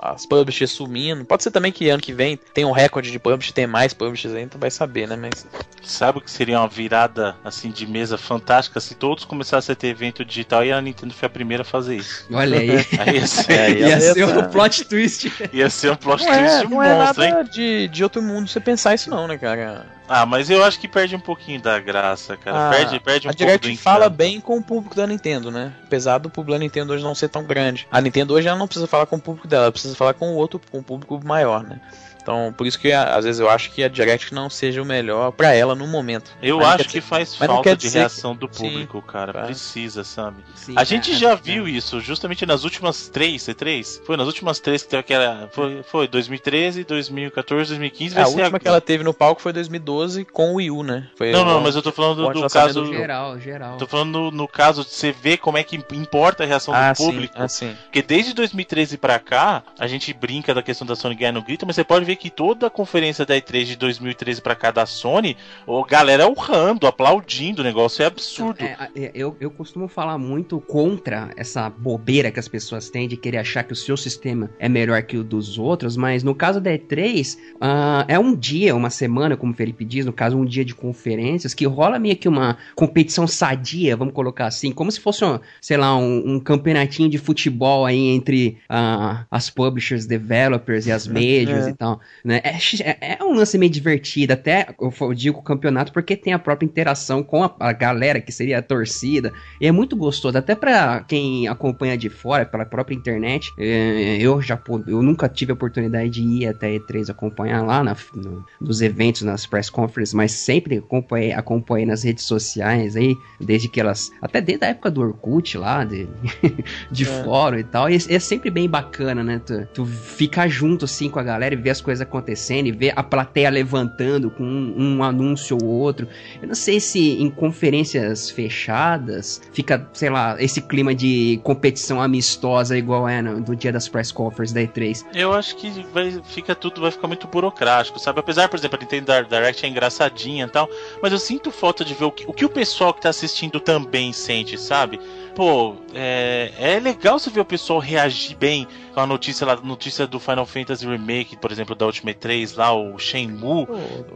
as publishers sumindo. Pode ser também que ano que vem tem um recorde de publishers, tem mais publishers aí, então vai saber, né? Mas. Sabe o que seria uma virada assim de mesa fantástica se todos começassem a ter evento digital e a Nintendo foi a primeira a fazer isso. Olha aí. aí ia ser, é, ia, ia ser um plot twist. Ia ser um plot não twist é, não é monstro, nada hein? De, de outro mundo você pensar isso não, né, cara? Ah, mas eu acho que perde um pouquinho da graça, cara. Ah, perde, perde um a pouco Direct do fala encanto. bem com o público da Nintendo, né? Apesar do público da Nintendo hoje não ser tão grande. A Nintendo hoje ela não precisa falar com o público dela, ela precisa falar com o outro, com o público maior, né? Então, por isso que às vezes eu acho que a Direct não seja o melhor pra ela no momento. Eu Mas acho que faz falta de dizer reação do Sim, público, cara. faz. Precisa, sabe? Sim, A gente é, já é. viu isso, justamente nas últimas três C3. Foi nas últimas três que teve aquela. Foi, foi 2013, 2014, 2015. A Vai ser última a- que ela teve no palco foi 2012 com o Wii U, né? Foi Não, não, o- mas eu tô falando do, caso. Geral, geral. Tô falando no, no caso de você ver como é que importa a reação ah, do público. Sim, ah, sim. Porque desde 2013 pra cá, a gente brinca da questão da Sony ganhar no grito, mas você pode ver que toda a conferência da E3 de 2013 pra cá da Sony, a galera urrando, aplaudindo, o negócio é absurdo. É, é, eu, eu costumo falar muito contra essa bobeira que as pessoas têm de querer achar que o seu sistema é melhor que o dos outros, mas no caso da E3, ah, é um dia, uma semana, como o Felipe diz, no caso, um dia de conferências, que rola meio que uma competição sadia, vamos colocar assim, como se fosse, um, sei lá, um, um campeonatinho de futebol aí entre ah, as publishers, developers e as majors É. e tal. Né? É, é- é um lance meio divertido, até eu digo campeonato porque tem a própria interação com a, a galera, que seria a torcida, e é muito gostoso, até pra quem acompanha de fora, pela própria internet. é, eu já eu nunca tive a oportunidade de ir até a E3 acompanhar lá na, no- nos eventos, nas press conferences, mas sempre acompanhei, acompanhei nas redes sociais aí, desde que elas. Até desde a época do Orkut lá, de, de É. fórum e tal. E é, é sempre bem bacana, né? Tu, tu ficar junto assim com a galera e ver as coisas acontecendo e ver a plateia levantando com um, um anúncio ou outro. Eu não sei se em conferências fechadas fica, sei lá, esse clima de competição amistosa igual é no, do dia das press conferences da E3. Eu acho que vai, fica tudo, vai ficar muito burocrático, sabe? Apesar, por exemplo, a Nintendo Direct é engraçadinha e tal, mas eu sinto falta de ver o que o, que o pessoal que tá assistindo também sente, sabe? Pô, é, é legal você ver o pessoal reagir bem com a notícia lá, notícia do Final Fantasy Remake, por exemplo, da Ultimate 3 lá, o Shenmue.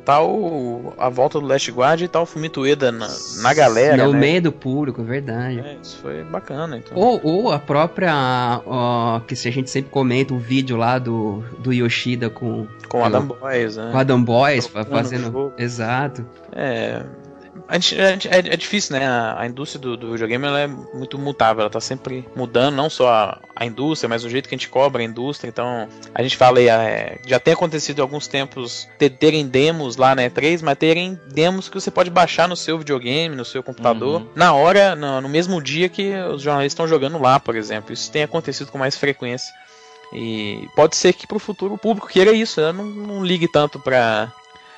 Tá o, a volta do Last Guard e tá o Fumito Ueda na, na galera, no né? meio do público, é verdade. É, isso foi bacana, então. Ou, ou a própria, ó, que se a gente sempre comenta o vídeo lá do, do Yoshida com, com o Adam Boys, né? com Adam Boys fazendo. Exato. É. A gente- a gente- é, é difícil, né? A, a indústria do, do videogame ela é muito mutável, ela tá sempre mudando, não só a, a indústria, mas o jeito que a gente cobra a indústria. Então, a gente fala aí, é, já tem acontecido alguns tempos ter, terem demos lá na E3, mas terem demos que você pode baixar no seu videogame, no seu computador, Uhum. na hora, no, no mesmo dia que os jornalistas estão jogando lá, por exemplo. Isso tem acontecido com mais frequência. E pode ser que pro futuro o público queira isso, né? não, não ligue tanto pra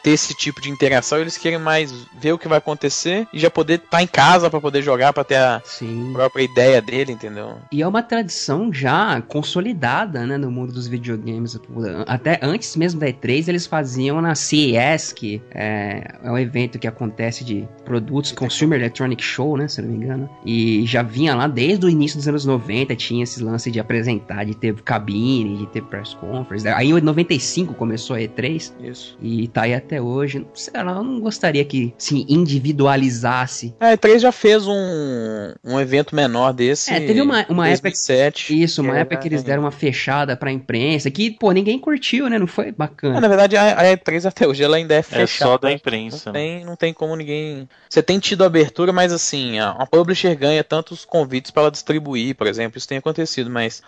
ter esse tipo de interação, eles querem mais ver o que vai acontecer e já poder estar em casa pra poder jogar, pra ter a Sim. própria ideia dele, entendeu? E é uma tradição já consolidada, né, no mundo dos videogames. Até antes mesmo da E3, eles faziam na CES, que é, é um evento que acontece de produtos, Consumer Electronic Show, né, se não me engano. E já vinha lá desde o início dos anos 90, tinha esse lance de apresentar, de ter cabine, de ter press conference. Aí em 95 começou a E3 Isso. e tá aí até até hoje. Sei lá, eu não gostaria que se individualizasse. É, a E3 já fez um, um evento menor desse. É, teve uma, uma 2007, época. Isso, uma é, época que eles deram uma fechada pra imprensa, que, pô, ninguém curtiu, né? Não foi É, bacana. na verdade, a, a E3 até hoje ela ainda é fechada. É só da imprensa. Não tem, não tem como ninguém. Você tem tido abertura, mas assim, a, a publisher ganha tantos convites para ela distribuir, por exemplo. Isso tem acontecido, mas.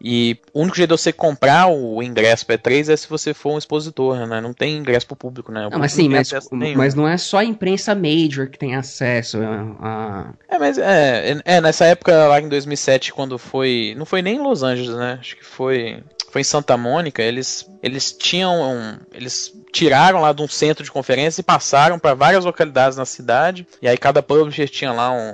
E o único jeito de você comprar o ingresso para E3 é se você for um expositor, né? Não tem ingresso pro público, né? O Não, mas sim, mas, mas não é só a imprensa major que tem acesso a. a- É, mas é, é, é, nessa época lá em 2007, quando foi. Não foi nem em Los Angeles, né? Acho que foi. Foi em Santa Mônica, eles, eles tinham. um- eles tiraram lá de um centro de conferência e passaram para várias localidades na cidade. E aí cada publisher tinha lá um,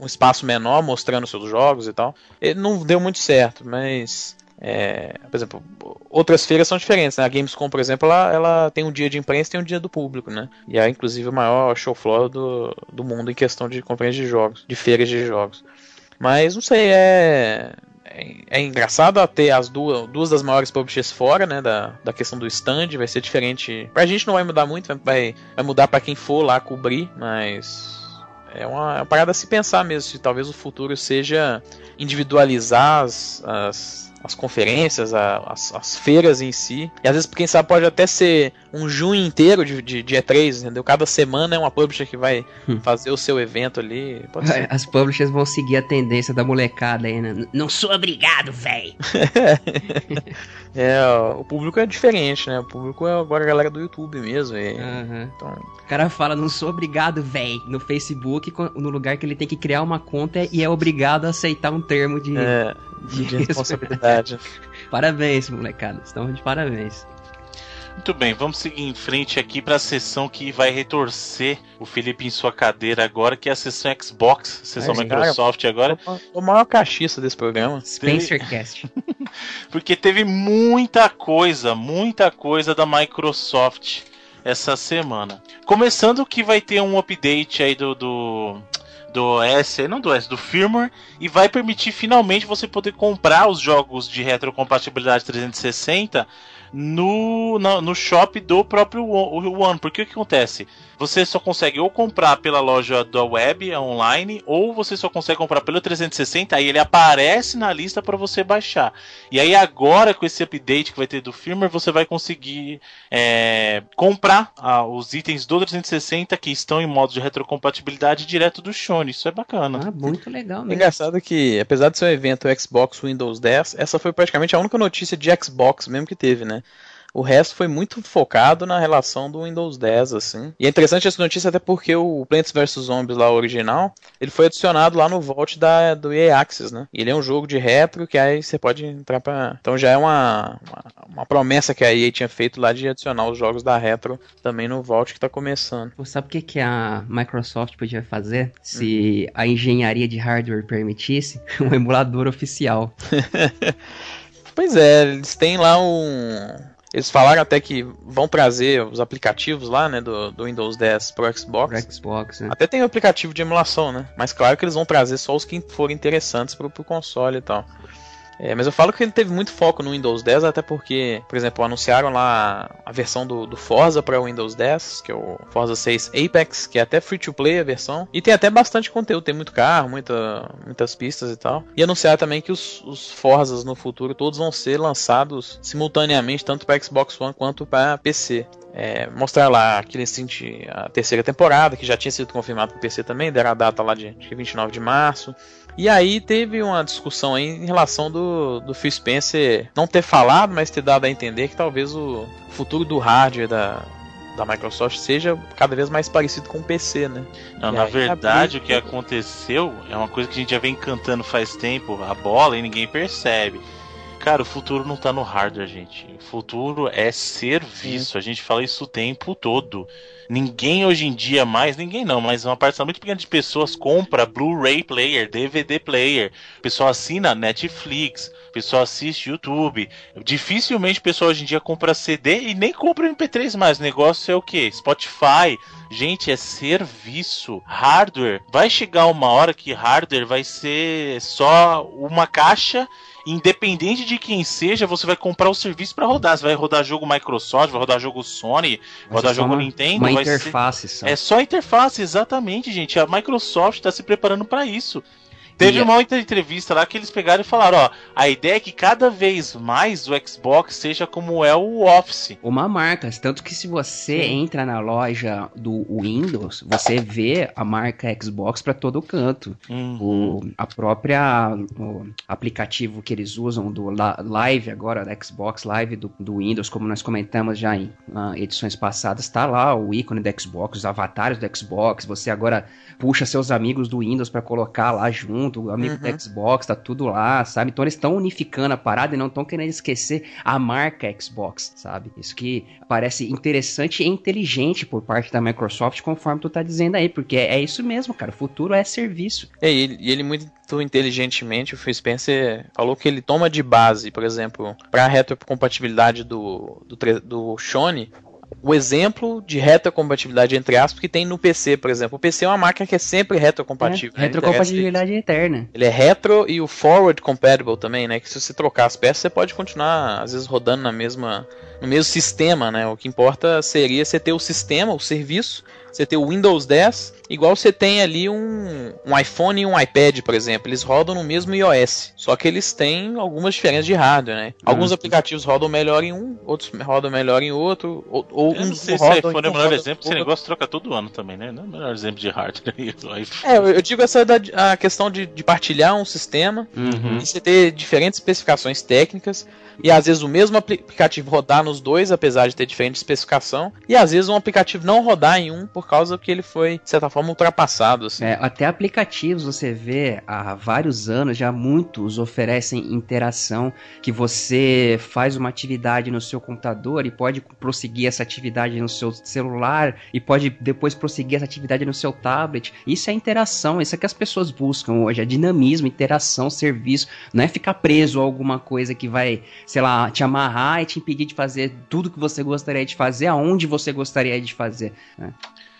um espaço menor mostrando seus jogos e tal. E não deu muito certo, mas. é, por exemplo, outras feiras são diferentes, né? A Gamescom, por exemplo, ela, ela tem um dia de imprensa e tem um dia do público, né? E é inclusive o maior show floor do, do mundo em questão de conferência de jogos, de feiras de jogos. Mas não sei, é. É, é engraçado ter as duas, duas das maiores publishers fora, né? Da, da questão do stand, vai ser diferente. Pra gente não vai mudar muito, vai, vai mudar pra quem for lá cobrir, mas. É uma, é uma parada a se pensar mesmo, se talvez o futuro seja individualizar as, as, as conferências, a- as, as feiras em si. E às vezes, quem sabe, pode até ser um junho inteiro de, de, de E3, entendeu? Cada semana é uma publisher que vai Hum. fazer o seu evento ali. As publishers vão seguir a tendência da molecada aí, né? Não sou obrigado, véi. É, o público é diferente, né? O público é agora a galera do YouTube mesmo. e- Aham. Então, O cara fala, não sou obrigado, véi, no Facebook, no lugar que ele tem que criar uma conta e é obrigado a aceitar um termo de. é, de de responsabilidade. Parabéns, molecada. Estamos de parabéns. Muito bem, vamos seguir em frente aqui para a sessão que vai retorcer o Felipe em sua cadeira agora, que é a sessão Xbox, sessão Mas, Microsoft agora, O maior cachiça desse programa. Spencercast. porque teve muita coisa, muita coisa da Microsoft essa semana. Começando que vai ter um update aí do, do do OS, não do OS, do firmware, e vai permitir finalmente você poder comprar os jogos de retrocompatibilidade 360 no, na- no shop do próprio One. Porque o que acontece? Você só consegue ou comprar pela loja da web online, ou você só consegue comprar pelo 360, aí ele aparece na lista para você baixar. E aí agora com esse update que vai ter do firmware, você vai conseguir é, comprar ah, os itens do 360 que estão em modo de retrocompatibilidade direto do Sony. Isso é bacana. Ah, muito legal É mesmo. engraçado que, apesar de ser um evento Xbox Windows 10, essa foi praticamente a única notícia de Xbox mesmo que teve, né? O resto foi muito focado na relação do Windows 10, assim. E é interessante essa notícia até porque o Plants vs Zombies lá, original, ele foi adicionado lá no Vault da, do EA Access, né? E ele é um jogo de retro que aí você pode entrar pra... Então já é uma, uma, uma promessa que a EA tinha feito lá de adicionar os jogos da retro também no Vault que tá começando. Pô, Sabe o que, que a Microsoft podia fazer se a engenharia de hardware permitisse? Um emulador oficial. Pois é, eles têm lá um. Eles falaram até que vão trazer os aplicativos lá, né, do, do Windows 10 pro Xbox. Pro Xbox, né? Até tem o aplicativo de emulação, né? Mas claro que eles vão trazer só os que forem interessantes pro, pro console e tal. É, mas eu falo que ele teve muito foco no Windows 10, até porque, por exemplo, anunciaram lá a versão do, do Forza para o Windows 10, que é o Forza 6 Apex, que é até free to play a versão. E tem até bastante conteúdo, tem muito carro, muita, muitas pistas e tal. E anunciaram também que os, os Forzas no futuro todos vão ser lançados simultaneamente, tanto para Xbox One quanto para PC. É, mostrar lá que eles a terceira temporada, que já tinha sido confirmado para PC também, deram a data lá de acho que 29 de março. E aí teve uma discussão aí em relação do, do Phil Spencer não ter falado, mas ter dado a entender que talvez o futuro do hardware da, da Microsoft seja cada vez mais parecido com o PC, né? Não, na verdade, o que aconteceu é uma coisa que a gente já vem cantando faz tempo, a bola, e ninguém percebe. Cara, o futuro não tá no hardware, gente. O futuro é serviço. A gente fala isso o tempo todo. Ninguém hoje em dia mais, ninguém não, mas uma parcela muito pequena de pessoas compra Blu-ray player, DVD player. O pessoal assina Netflix, o pessoal assiste YouTube. Dificilmente o pessoal hoje em dia compra CD e nem compra MP3 mais. O negócio é o que? Spotify. Gente, é serviço. Hardware. Vai chegar uma hora que hardware vai ser só uma caixa independente de quem seja, você vai comprar o serviço para rodar. Você vai rodar jogo Microsoft, vai rodar jogo Sony, vai rodar jogo uma, Nintendo. Uma interface ser... só. É só interface, exatamente, gente. A Microsoft está se preparando para isso. Teve uma outra entrevista lá que eles pegaram e falaram, ó, a ideia é que cada vez mais o Xbox seja como é o Office. Uma marca, tanto que se você entra na loja do Windows, você vê a marca Xbox para todo canto. Uhum. O, a própria o aplicativo que eles usam do Live agora, da Xbox Live do, do Windows, como nós comentamos já em uh, edições passadas, tá lá o ícone do Xbox, os avatares do Xbox, você agora puxa seus amigos do Windows para colocar lá junto junto, amigo uhum. do Xbox, tá tudo lá, sabe? Então eles estão unificando a parada e não estão querendo esquecer a marca Xbox, sabe? Isso que parece interessante e inteligente por parte da Microsoft, conforme tu tá dizendo aí, porque é, é isso mesmo, cara. O futuro é serviço. É, e ele, e ele muito inteligentemente, o Phil Spencer falou que ele toma de base, por exemplo, para a retrocompatibilidade do, do, do Sony, o exemplo de retrocompatibilidade entre aspas que tem no PC, por exemplo. O PC é uma máquina que é sempre retrocompatível. É, retrocompatibilidade eterna. Ele é retro e o forward compatible também, né? Que se você trocar as peças, você pode continuar às vezes rodando na mesma no mesmo sistema, né? O que importa seria você ter o sistema, o serviço você tem o Windows 10, igual você tem ali um, um iPhone e um iPad, por exemplo. Eles rodam no mesmo iOS, só que eles têm algumas diferenças de hardware, né? Alguns uhum. aplicativos rodam melhor em um, outros rodam melhor em outro, ou, ou eu não sei se iPhone é o melhor exemplo, esse negócio troca todo ano também, né? Não é o melhor exemplo de hardware. é, eu digo essa da, a questão de, de partilhar um sistema uhum. e você ter diferentes especificações técnicas e às vezes o mesmo aplicativo rodar nos dois, apesar de ter diferente especificação, e às vezes um aplicativo não rodar em um por causa que ele foi, de certa forma, ultrapassado. Assim. É, até aplicativos você vê há vários anos, já muitos oferecem interação, que você faz uma atividade no seu computador e pode prosseguir essa atividade no seu celular e pode depois prosseguir essa atividade no seu tablet. Isso é interação, isso é que as pessoas buscam hoje, é dinamismo, interação, serviço, não é ficar preso a alguma coisa que vai sei lá, te amarrar e te impedir de fazer tudo que você gostaria de fazer, aonde você gostaria de fazer. Né?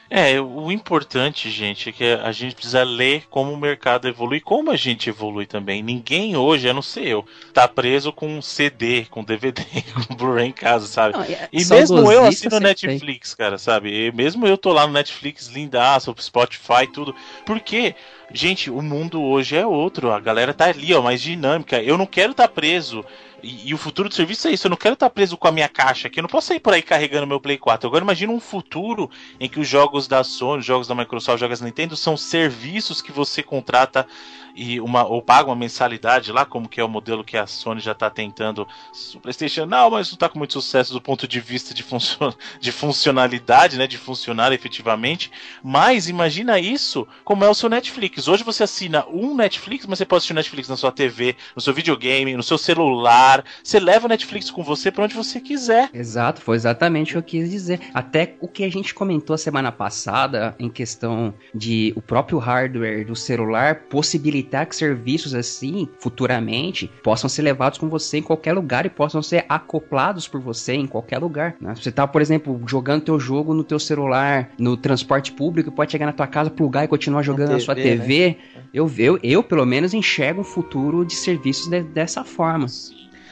É, o importante, gente, é que a gente precisa ler como o mercado evolui, como a gente evolui também. Ninguém hoje, a não ser eu, tá preso com um CD, com DVD, com Blu-ray em casa, sabe? Não, é e mesmo eu assino Netflix, tem. cara, sabe? E mesmo eu tô lá no Netflix lindaço, Spotify, tudo. Porque Gente, o mundo hoje é outro. A galera tá ali, ó, mais dinâmica. Eu não quero estar tá preso e, e, o futuro do serviço é isso. Eu não quero estar preso com a minha caixa aqui. Eu não posso sair por aí carregando meu Play 4. Agora imagina um futuro em que os jogos da Sony, os jogos da Microsoft, jogos da Nintendo são serviços que você contrata e uma, ou paga uma mensalidade lá, como que é o modelo que a Sony já está tentando. O PlayStation não, mas não está com muito sucesso do ponto de vista de, funcion, de funcionalidade, né, de funcionar efetivamente. Mas imagina isso como é o seu Netflix. Hoje você assina um Netflix, mas você pode assistir Netflix na sua TV, no seu videogame, no seu celular. Você leva o Netflix com você para onde você quiser. Exato, foi exatamente o que eu quis dizer. Até o que a gente comentou semana passada em questão de o próprio hardware do celular possibilitar que serviços assim, futuramente, possam ser levados com você em qualquer lugar e possam ser acoplados por você em qualquer lugar. Né? Você tá, por exemplo, jogando teu jogo no teu celular, no transporte público, pode chegar na tua casa, plugar e continuar jogando na, na sua TV. Né? Eu, eu, eu, pelo menos, enxergo um futuro de serviços de, dessa forma.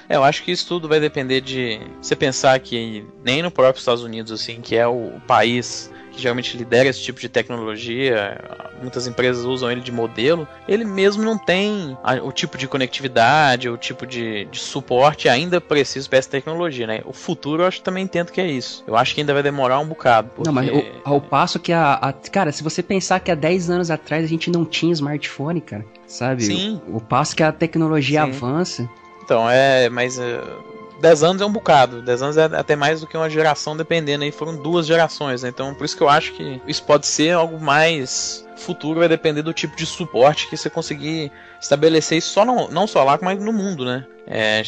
É, eu acho que isso tudo vai depender de você pensar que nem no próprio Estados Unidos, assim, que é o país que geralmente lidera esse tipo de tecnologia, muitas empresas usam ele de modelo, ele mesmo não tem o tipo de conectividade, o tipo de, de suporte ainda preciso para essa tecnologia, né? O futuro eu acho que também entendo que é isso. Eu acho que ainda vai demorar um bocado. Porque... Não, mas o, ao passo que a, a, Cara, se você pensar que há 10 anos atrás a gente não tinha smartphone, cara, sabe? Sim. O, o passo que a tecnologia Sim. avança. Então, é, mas uh, 10 anos é um bocado. 10 anos é até mais do que uma geração, dependendo aí. Foram duas gerações, né? Então, por isso que eu acho que isso pode ser algo mais futuro, vai depender do tipo de suporte que você conseguir estabelecer isso só não, não só lá, mas no mundo, né? É,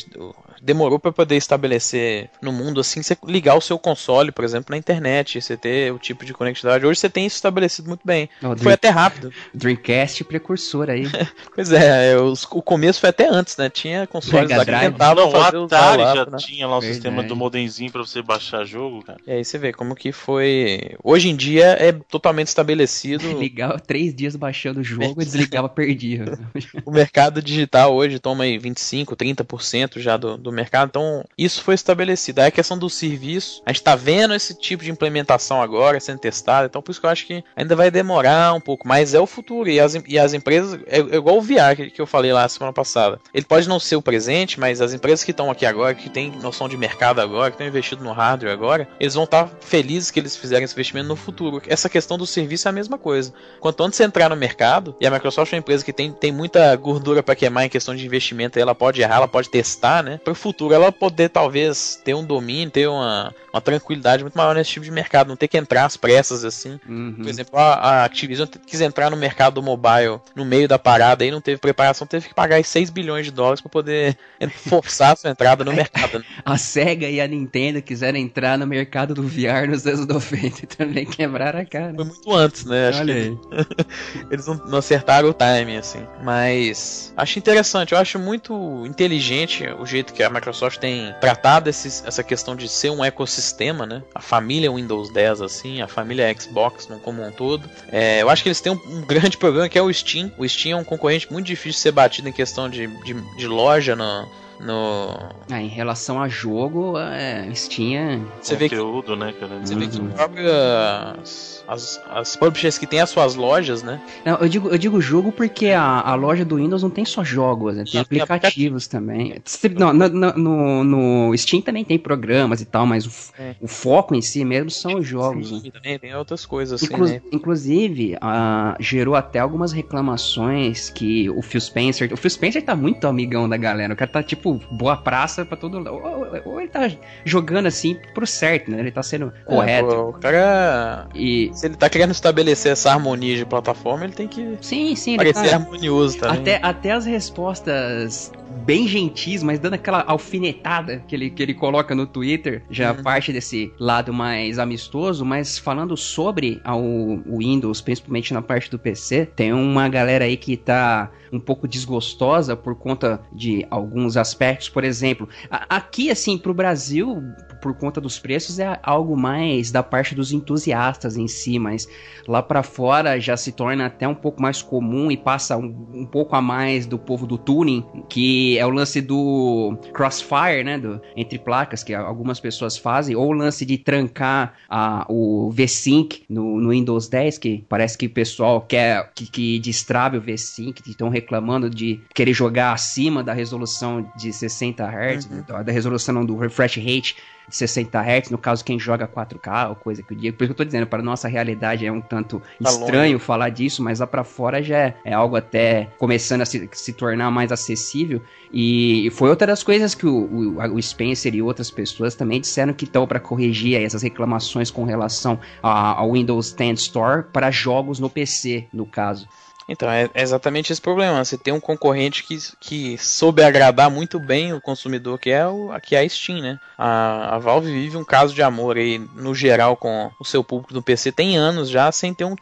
demorou para poder estabelecer no mundo assim, você ligar o seu console, por exemplo, na internet, você ter o tipo de conectividade. Hoje você tem isso estabelecido muito bem. Oh, foi até rápido. Dreamcast precursor aí. pois é, o, o começo foi até antes, né? Tinha consoles lá que tentavam fazer o Atari já né? tinha lá o Verdade. sistema do modemzinho para você baixar jogo, cara. E aí você vê como que foi. Hoje em dia é totalmente estabelecido. ligar, ficava três dias baixando o jogo e desligava, perdia. o mercado digital hoje toma aí 25, 30% já do, do mercado, então isso foi estabelecido. Aí a questão do serviço, a gente tá vendo esse tipo de implementação agora sendo testada, então por isso que eu acho que ainda vai demorar um pouco, mas é o futuro. E as, e as empresas, é, é igual o VR que, que eu falei lá semana passada. Ele pode não ser o presente, mas as empresas que estão aqui agora, que têm noção de mercado agora, que estão investindo no hardware agora, eles vão estar tá felizes que eles fizeram esse investimento no futuro. Essa questão do serviço é a mesma coisa. Quanto antes você entrar no mercado, e a Microsoft é uma empresa que tem, tem muita gordura para queimar em questão de investimento, ela pode errar, ela pode testar, né? Para o futuro ela poder talvez ter um domínio, ter uma, uma tranquilidade muito maior nesse tipo de mercado, não ter que entrar às pressas assim. Uhum. Por exemplo, a, a Activision quis entrar no mercado do mobile no meio da parada aí, não teve preparação, teve que pagar 6 bilhões de dólares para poder forçar a sua entrada no mercado. Né? A Sega e a Nintendo quiseram entrar no mercado do VR nos anos 90 e também quebraram a cara. Foi muito antes, né? Acho Olha aí. eles não, não acertaram o timing, assim. Mas acho interessante, eu acho muito inteligente o jeito que a Microsoft tem tratado essa questão de ser um ecossistema, né? A família Windows 10, assim, a família Xbox como um todo. É, eu acho que eles têm um, um, grande problema que é o Steam. O Steam é um concorrente muito difícil de ser batido em questão de, de, de loja no, no. Ah, em relação a jogo, é, Steam é. Você Conteúdo, vê que, né, cara? Você uhum. vê que próprias. As, as publishers que têm as suas lojas, né? Não, eu digo, eu digo jogo porque a, a loja do Windows não tem só jogos, né? tem aplicativos também. Não, no, no, no, Steam também tem programas e tal, mas o, é. o foco em si mesmo são os jogos. Né? Também tem outras coisas assim, Inclu né? Inclusive, uh, gerou até algumas reclamações que o Phil Spencer. O Phil Spencer tá muito amigão da galera. O cara tá tipo tipo, boa praça pra todo lado. Ou, ou, ele tá jogando assim pro certo, né? Ele tá sendo é, correto. o cara. E... Se ele tá querendo estabelecer essa harmonia de plataforma, ele tem que. Sim, sim. Parecer tá... harmonioso também. Até, até as respostas bem gentis, mas dando aquela alfinetada que ele, que ele coloca no Twitter, já uhum. parte desse lado mais amistoso, mas falando sobre o Windows, principalmente na parte do PC, tem uma galera aí que tá um pouco desgostosa por conta de alguns aspectos, por exemplo, aqui assim pro Brasil, por conta dos preços é algo mais da parte dos entusiastas em si, mas lá para fora já se torna até um pouco mais comum e passa um, um pouco a mais do povo do tuning, que é o lance do crossfire, né, do, entre placas que algumas pessoas fazem, ou o lance de trancar a, o V-Sync no, no, Windows 10, que parece que o pessoal quer que, que destrave o V-Sync, estão reclamando de querer jogar acima da resolução de 60 Hz, uhum. da, da resolução não, do refresh rate 60 Hz, no caso quem joga 4K ou coisa que o Diego, por isso que eu tô dizendo, para nossa realidade é um tanto tá estranho longe. falar disso, mas lá para fora já é, é, algo até começando a se, se, tornar mais acessível e foi outra das coisas que o, o, o Spencer e outras pessoas também disseram que estão para corrigir essas reclamações com relação ao Windows 10 Store para jogos no PC, no caso. Então, é exatamente esse problema. Você tem um concorrente que, que soube agradar muito bem o consumidor, que é, o, que é a Steam, né? A, a Valve vive um caso de amor aí, no geral, com o seu público do PC. Tem anos já sem ter um,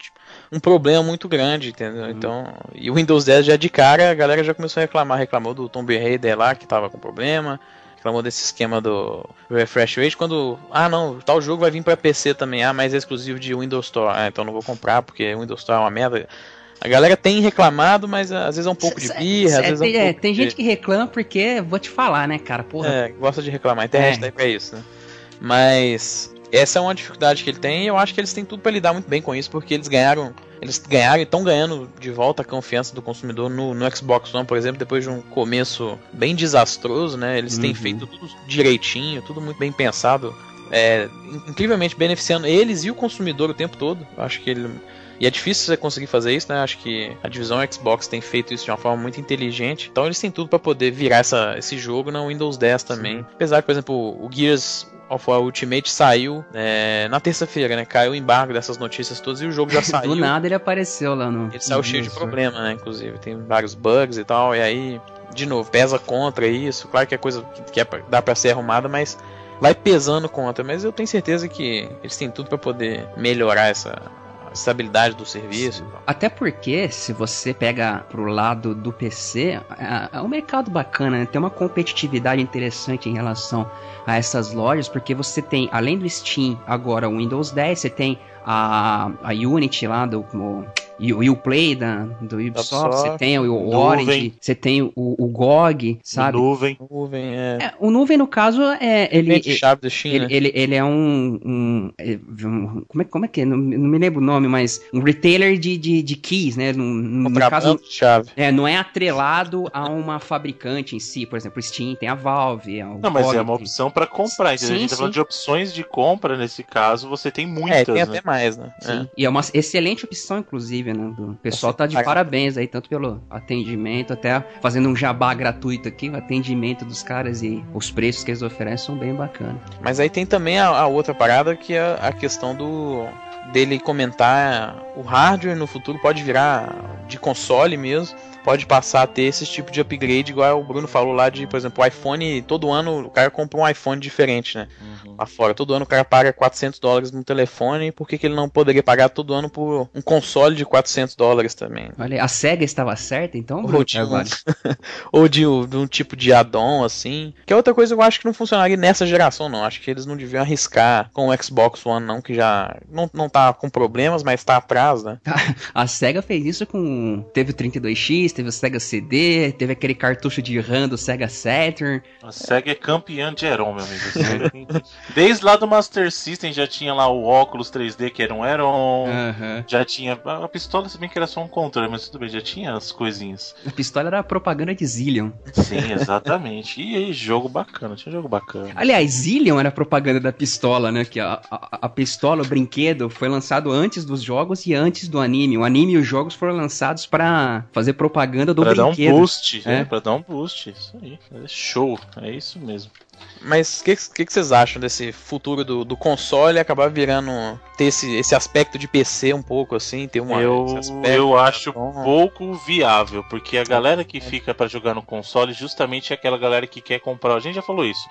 um problema muito grande, entendeu? Uhum. Então, e o Windows 10 já de cara, a galera já começou a reclamar. Reclamou do Tomb Raider lá, que tava com problema reclamou desse esquema do refresh rate quando ah não tal jogo vai vir para PC também ah mas é exclusivo de Windows Store ah, então não vou comprar porque Windows Store é uma merda a galera tem reclamado, mas às vezes é um pouco de birra, às vezes é um é, pouco Tem de... gente que reclama porque, vou te falar, né, cara, porra. É, gosta de reclamar, a internet é. pra isso, né? Mas essa é uma dificuldade que ele tem e eu acho que eles têm tudo para lidar muito bem com isso, porque eles ganharam, eles ganharam e estão ganhando de volta a confiança do consumidor no, no, Xbox One, por exemplo, depois de um começo bem desastroso, né? Eles uhum. têm feito tudo direitinho, tudo muito bem pensado, é, incrivelmente beneficiando eles e o consumidor o tempo todo. Eu acho que ele e é difícil você conseguir fazer isso, né? Acho que a divisão Xbox tem feito isso de uma forma muito inteligente. Então eles têm tudo para poder virar essa, esse jogo no Windows 10 também. Sim. Apesar que, por exemplo, o Gears of War Ultimate saiu é, na terça-feira, né? Caiu o embargo dessas notícias todas e o jogo já saiu. Do nada ele apareceu lá no. Ele saiu cheio de problema, né? Inclusive, tem vários bugs e tal. E aí, de novo, pesa contra isso. Claro que é coisa que, é pra, dá para ser arrumada, mas vai pesando contra. Mas eu tenho certeza que eles têm tudo para poder melhorar essa estabilidade do serviço. Até porque, se você pega pro lado do PC, é, é um mercado bacana, né? tem uma competitividade interessante em relação a essas lojas, porque você tem, além do Steam, agora o Windows 10, você tem a, a Unity lá do. O, e o Play da, do Ubisoft, você tem o, o Orange, você tem o, o GOG, sabe? O nuvem. Nuvem, é. é. O Nuvem, no caso, é. Ele, ele, chave do China. Ele, ele, ele, é um. um, um como, é, como é que é? Não, não, me lembro o nome, mas um retailer de, de, de keys, né? No, no caso. Chave. É, não é atrelado a uma fabricante em si. Por exemplo, o Steam tem a Valve. É não, mas é uma opção para comprar. Sim, a gente tá falando de opções de compra nesse caso, você tem muitas. É, tem né? até mais, né? Sim. É. E é uma excelente opção, inclusive, né? O pessoal tá de parabéns aí, tanto pelo atendimento, até fazendo um jabá gratuito aqui, o atendimento dos caras e os preços que eles oferecem são bem bacanas. Mas aí tem também a, a outra parada que é a questão do dele comentar o hardware no futuro pode virar de console mesmo pode passar a ter esse tipo de upgrade, igual o Bruno falou lá de, por exemplo, o iPhone, todo ano o cara compra um iPhone diferente, né? Uhum. Lá fora, todo ano o cara paga 400 dólares no telefone, por que, que ele não poderia pagar todo ano por um console de 400 dólares também? Olha, a SEGA estava certa então, Bruno? Ou de, um, ou de, de, um tipo de add-on, assim, que é outra coisa que eu acho que não funcionaria nessa geração, não. Acho que eles não deviam arriscar com o Xbox One, não, que já não, não tá com problemas, mas tá atrás, né? a SEGA fez isso com... teve o 32X, teve o Sega CD, teve aquele cartucho de RAM do Sega Saturn. A Sega é campeã de Heron, meu amigo. Desde lá do Master System já tinha lá o óculos 3D que era um Heron. Uhum. Já tinha. A pistola, se bem que era só um controle, mas tudo bem, já tinha as coisinhas. A pistola era a propaganda de Zillion. Sim, exatamente. e aí, jogo bacana, tinha jogo bacana. Aliás, Zillion era a propaganda da pistola, né? Que a, a, a pistola, o brinquedo, foi lançado antes dos jogos e antes do anime. O anime e os jogos foram lançados para fazer propaganda propaganda do pra brinquedo. Pra dar um boost, é. é, pra dar um boost. Isso aí. É show, é isso mesmo. Mas o que, que, que, vocês acham desse futuro do, do console acabar virando. ter esse, esse aspecto de PC um pouco assim? Ter uma, eu, eu acho pouco viável, porque a galera que fica para jogar no console justamente é aquela galera que quer comprar. A gente já falou isso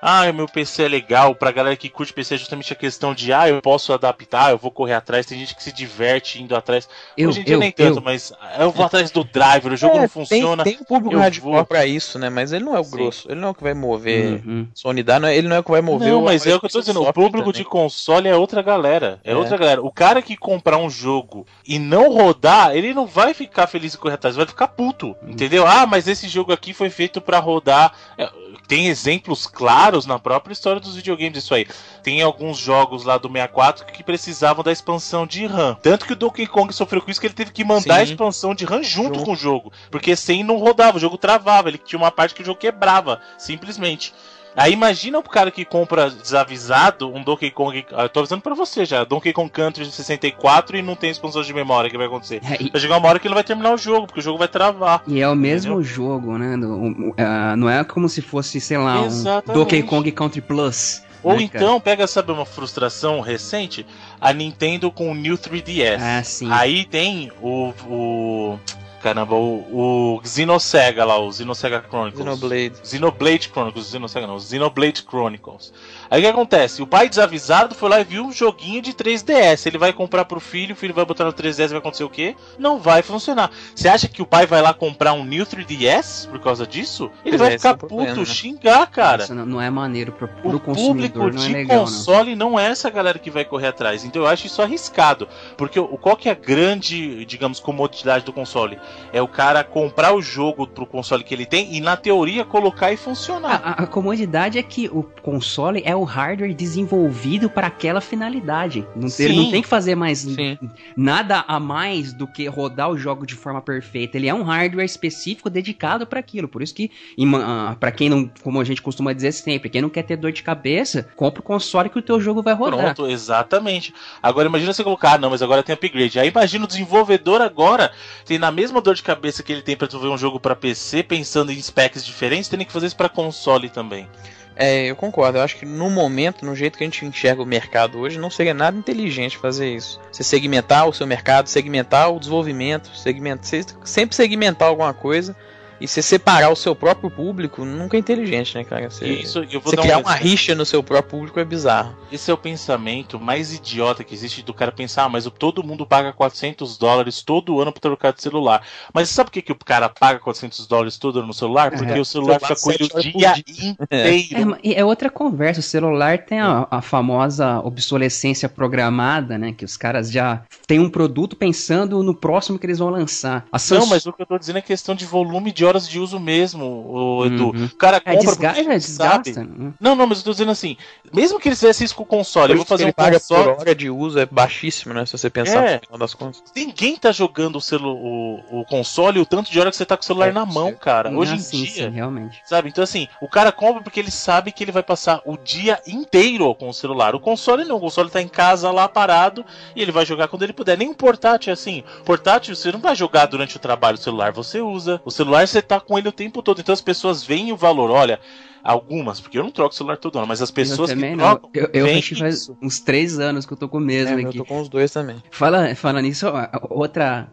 ah, o meu PC é legal. Pra galera que curte PC é justamente a questão de, ah, eu posso adaptar, eu vou correr atrás. Tem gente que se diverte indo atrás. Eu, Hoje em dia eu, nem tanto, eu. mas eu vou atrás do driver, o jogo é, não funciona. Tem, tem um público hardcore vou... pra isso, né? Mas ele não é o Sim. grosso. Ele não é o que vai mover uhum. sua unidade, ele não é o que vai mover não, o. mas é o que eu tô dizendo. O público também. de console é outra galera. É, é, outra galera. O cara que comprar um jogo e não rodar, ele não vai ficar feliz e correr atrás, vai ficar puto. Uhum. Entendeu? Ah, mas esse jogo aqui foi feito para rodar. É, tem exemplos claros na própria história dos videogames isso aí. Tem alguns jogos lá do 64 que precisavam da expansão de RAM. Tanto que o Donkey Kong sofreu com isso que ele teve que mandar Sim. a expansão de RAM junto com o jogo. Porque sem não rodava, o jogo travava, ele tinha uma parte que o jogo quebrava, simplesmente. Aí imagina o cara que compra desavisado um Donkey Kong. Eu ah, tô avisando pra você já. Donkey Kong Country 64 e não tem expansão de memória. O que vai acontecer? É, e... Vai chegar uma hora que ele vai terminar o jogo, porque o jogo vai travar. E é o mesmo entendeu? jogo, né? Uh, não é como se fosse, sei lá, Exatamente. um Donkey Kong Country Plus. Ou né, então, pega, sabe, uma frustração recente? A Nintendo com o New 3DS. Ah, sim. Aí tem o, o Caramba, o, o Xenosega lá, o Xenosega Chronicles. Xenoblade. Xenoblade Chronicles, Xenosega não, Xenoblade Chronicles. Aí o que acontece? O pai desavisado foi lá e viu um joguinho de 3DS. Ele vai comprar pro filho, o filho vai botar no 3DS e vai acontecer o quê? Não vai funcionar. Você acha que o pai vai lá comprar um New 3DS por causa disso? Ele vai é, ficar é puto, problema, né? xingar, cara. Isso não é maneiro pro, pro o consumidor, não é legal, console não. não é essa galera que vai correr atrás. Então eu acho isso arriscado. Porque qual que é a grande, digamos, comodidade do console? É o cara comprar o jogo pro console que ele tem e, na teoria, colocar e funcionar. A, a comodidade é que o console é o hardware desenvolvido para aquela finalidade. Não, ele não tem que fazer mais Sim. nada a mais do que rodar o jogo de forma perfeita. Ele é um hardware específico dedicado para aquilo. Por isso que, uh, para quem não, como a gente costuma dizer sempre, quem não quer ter dor de cabeça, compra o console que o teu jogo vai rodar. Pronto, exatamente. Agora imagina você colocar, ah, não, mas agora tem upgrade. Aí imagina o desenvolvedor agora tem na mesma dor de cabeça que ele tem para desenvolver um jogo para PC, pensando em specs diferentes, tendo que fazer isso para console também. É, eu concordo. Eu acho que no momento, no jeito que a gente enxerga o mercado hoje, não seria nada inteligente fazer isso. Você segmentar o seu mercado, segmentar o desenvolvimento, segmentar, sempre segmentar alguma coisa E você separar o seu próprio público nunca é inteligente, né, cara? Você, Isso, eu vou você dar um criar uma rixa no seu próprio público é bizarro. Esse é o pensamento mais idiota que existe do cara pensar, ah, mas todo mundo paga 400 dólares todo ano pra trocar de celular. Mas sabe por que, que o cara paga 400 dólares todo ano no celular? Porque É. o celular fica com ele o dia dia. É, inteiro. ma- e é outra conversa. O celular tem a, a famosa obsolescência programada, né? Que os caras já têm um produto pensando no próximo que eles vão lançar. A Não, mas o que eu tô dizendo é questão de volume de horas de uso mesmo, o Edu. Uhum. O cara É, compra desga porque é, ele desgasta. sabe. né? Não, não, mas eu tô dizendo assim, mesmo que eles fizessem isso com o console, eu vou fazer um paga console. por hora de uso é baixíssimo, né? Se você pensar É. no final das contas. Ninguém tá jogando o, celu o, o console o tanto de hora que você tá com o celular É, na mão, cara. Hoje Ah, em sim, dia. sim, realmente. Sabe? Então, assim, o cara compra porque ele sabe que ele vai passar o dia inteiro com o celular. O console não, o console tá em casa lá parado e ele vai jogar quando ele puder. Nem um portátil é assim. Portátil, você não vai jogar durante o trabalho o celular, você usa. O celular você tá com ele o tempo todo. Então as pessoas veem o valor. Olha, algumas, porque eu não troco o celular todo ano, mas as pessoas eu que também não. trocam. Eu, eu acho que faz isso. uns três anos que eu tô com o mesmo É, eu aqui. tô com os dois também. Fala, falando nisso, outra,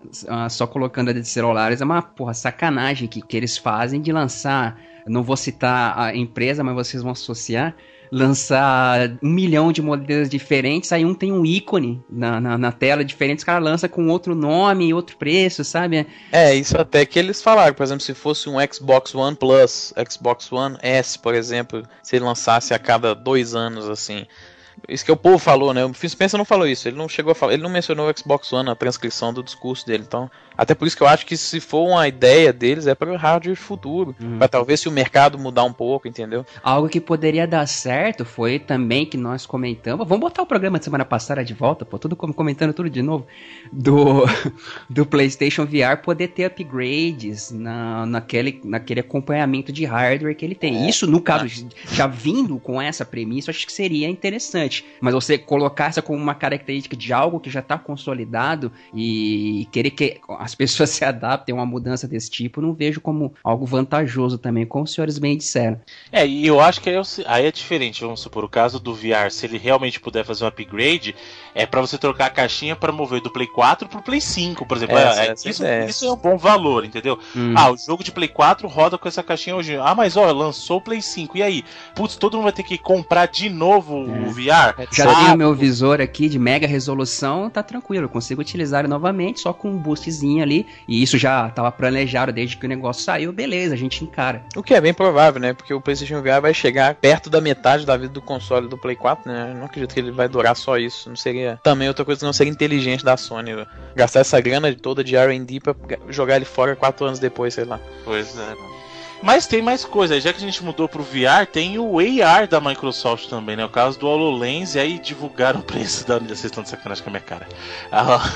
só colocando a de celulares, é uma porra sacanagem que, que eles fazem de lançar, não vou citar a empresa, mas vocês vão associar, lançar um milhão de modelos diferentes, aí um tem um ícone na, na, na tela diferente, os caras lançam com outro nome e outro preço, sabe? É, isso até que eles falaram, por exemplo, se fosse um Xbox One Plus, Xbox One S, por exemplo, se ele lançasse a cada dois anos, assim. Isso que o povo falou, né? O Phil Spencer não falou isso, ele não chegou a falar, ele não mencionou o Xbox One na transcrição do discurso dele, então. Até por isso que eu acho que se for uma ideia deles, é para o hardware futuro. Uhum. Pra talvez se o mercado mudar um pouco, entendeu? Algo que poderia dar certo foi também que nós comentamos. Vamos botar o programa de semana passada de volta, pô, tudo com- comentando tudo de novo. Do, do PlayStation VR poder ter upgrades na, naquele, naquele acompanhamento de hardware que ele tem. Isso, no caso, já vindo com essa premissa, acho que seria interessante. Mas você colocar essa como uma característica de algo que já está consolidado e querer que as pessoas se adaptem a uma mudança desse tipo, não vejo como algo vantajoso também, como os senhores bem disseram. É, e eu acho que aí, aí é diferente. Vamos supor, o caso do VR, se ele realmente puder fazer um upgrade, é pra você trocar a caixinha pra mover do Play 4 pro Play 5, por exemplo. Essa- É, essa isso, ideia. isso é um bom valor, entendeu? Hum. Ah, o jogo de Play 4 roda com essa caixinha hoje. Ah, mas ó, lançou o Play 5. E aí? Putz, todo mundo vai ter que comprar de novo É. o VR? Já Ah, tenho meu visor aqui de mega resolução, tá tranquilo, eu consigo utilizar ele novamente, só com um boostzinho ali. E isso já tava planejado desde que o negócio saiu, beleza, a gente encara. O que é bem provável, né? Porque o PlayStation VR vai chegar perto da metade da vida do console do Play 4, né? Eu não acredito que ele vai durar só isso. Não seria. Também outra coisa que não seria inteligente da Sony. né? Gastar essa grana toda de RD pra jogar ele fora quatro anos depois, sei lá. Pois é. Mas tem mais coisa, já que a gente mudou pro VR, tem o AR da Microsoft também, né? O caso do HoloLens, e aí divulgaram o preço da unidade. Vocês estão de sacanagem com a minha cara. A,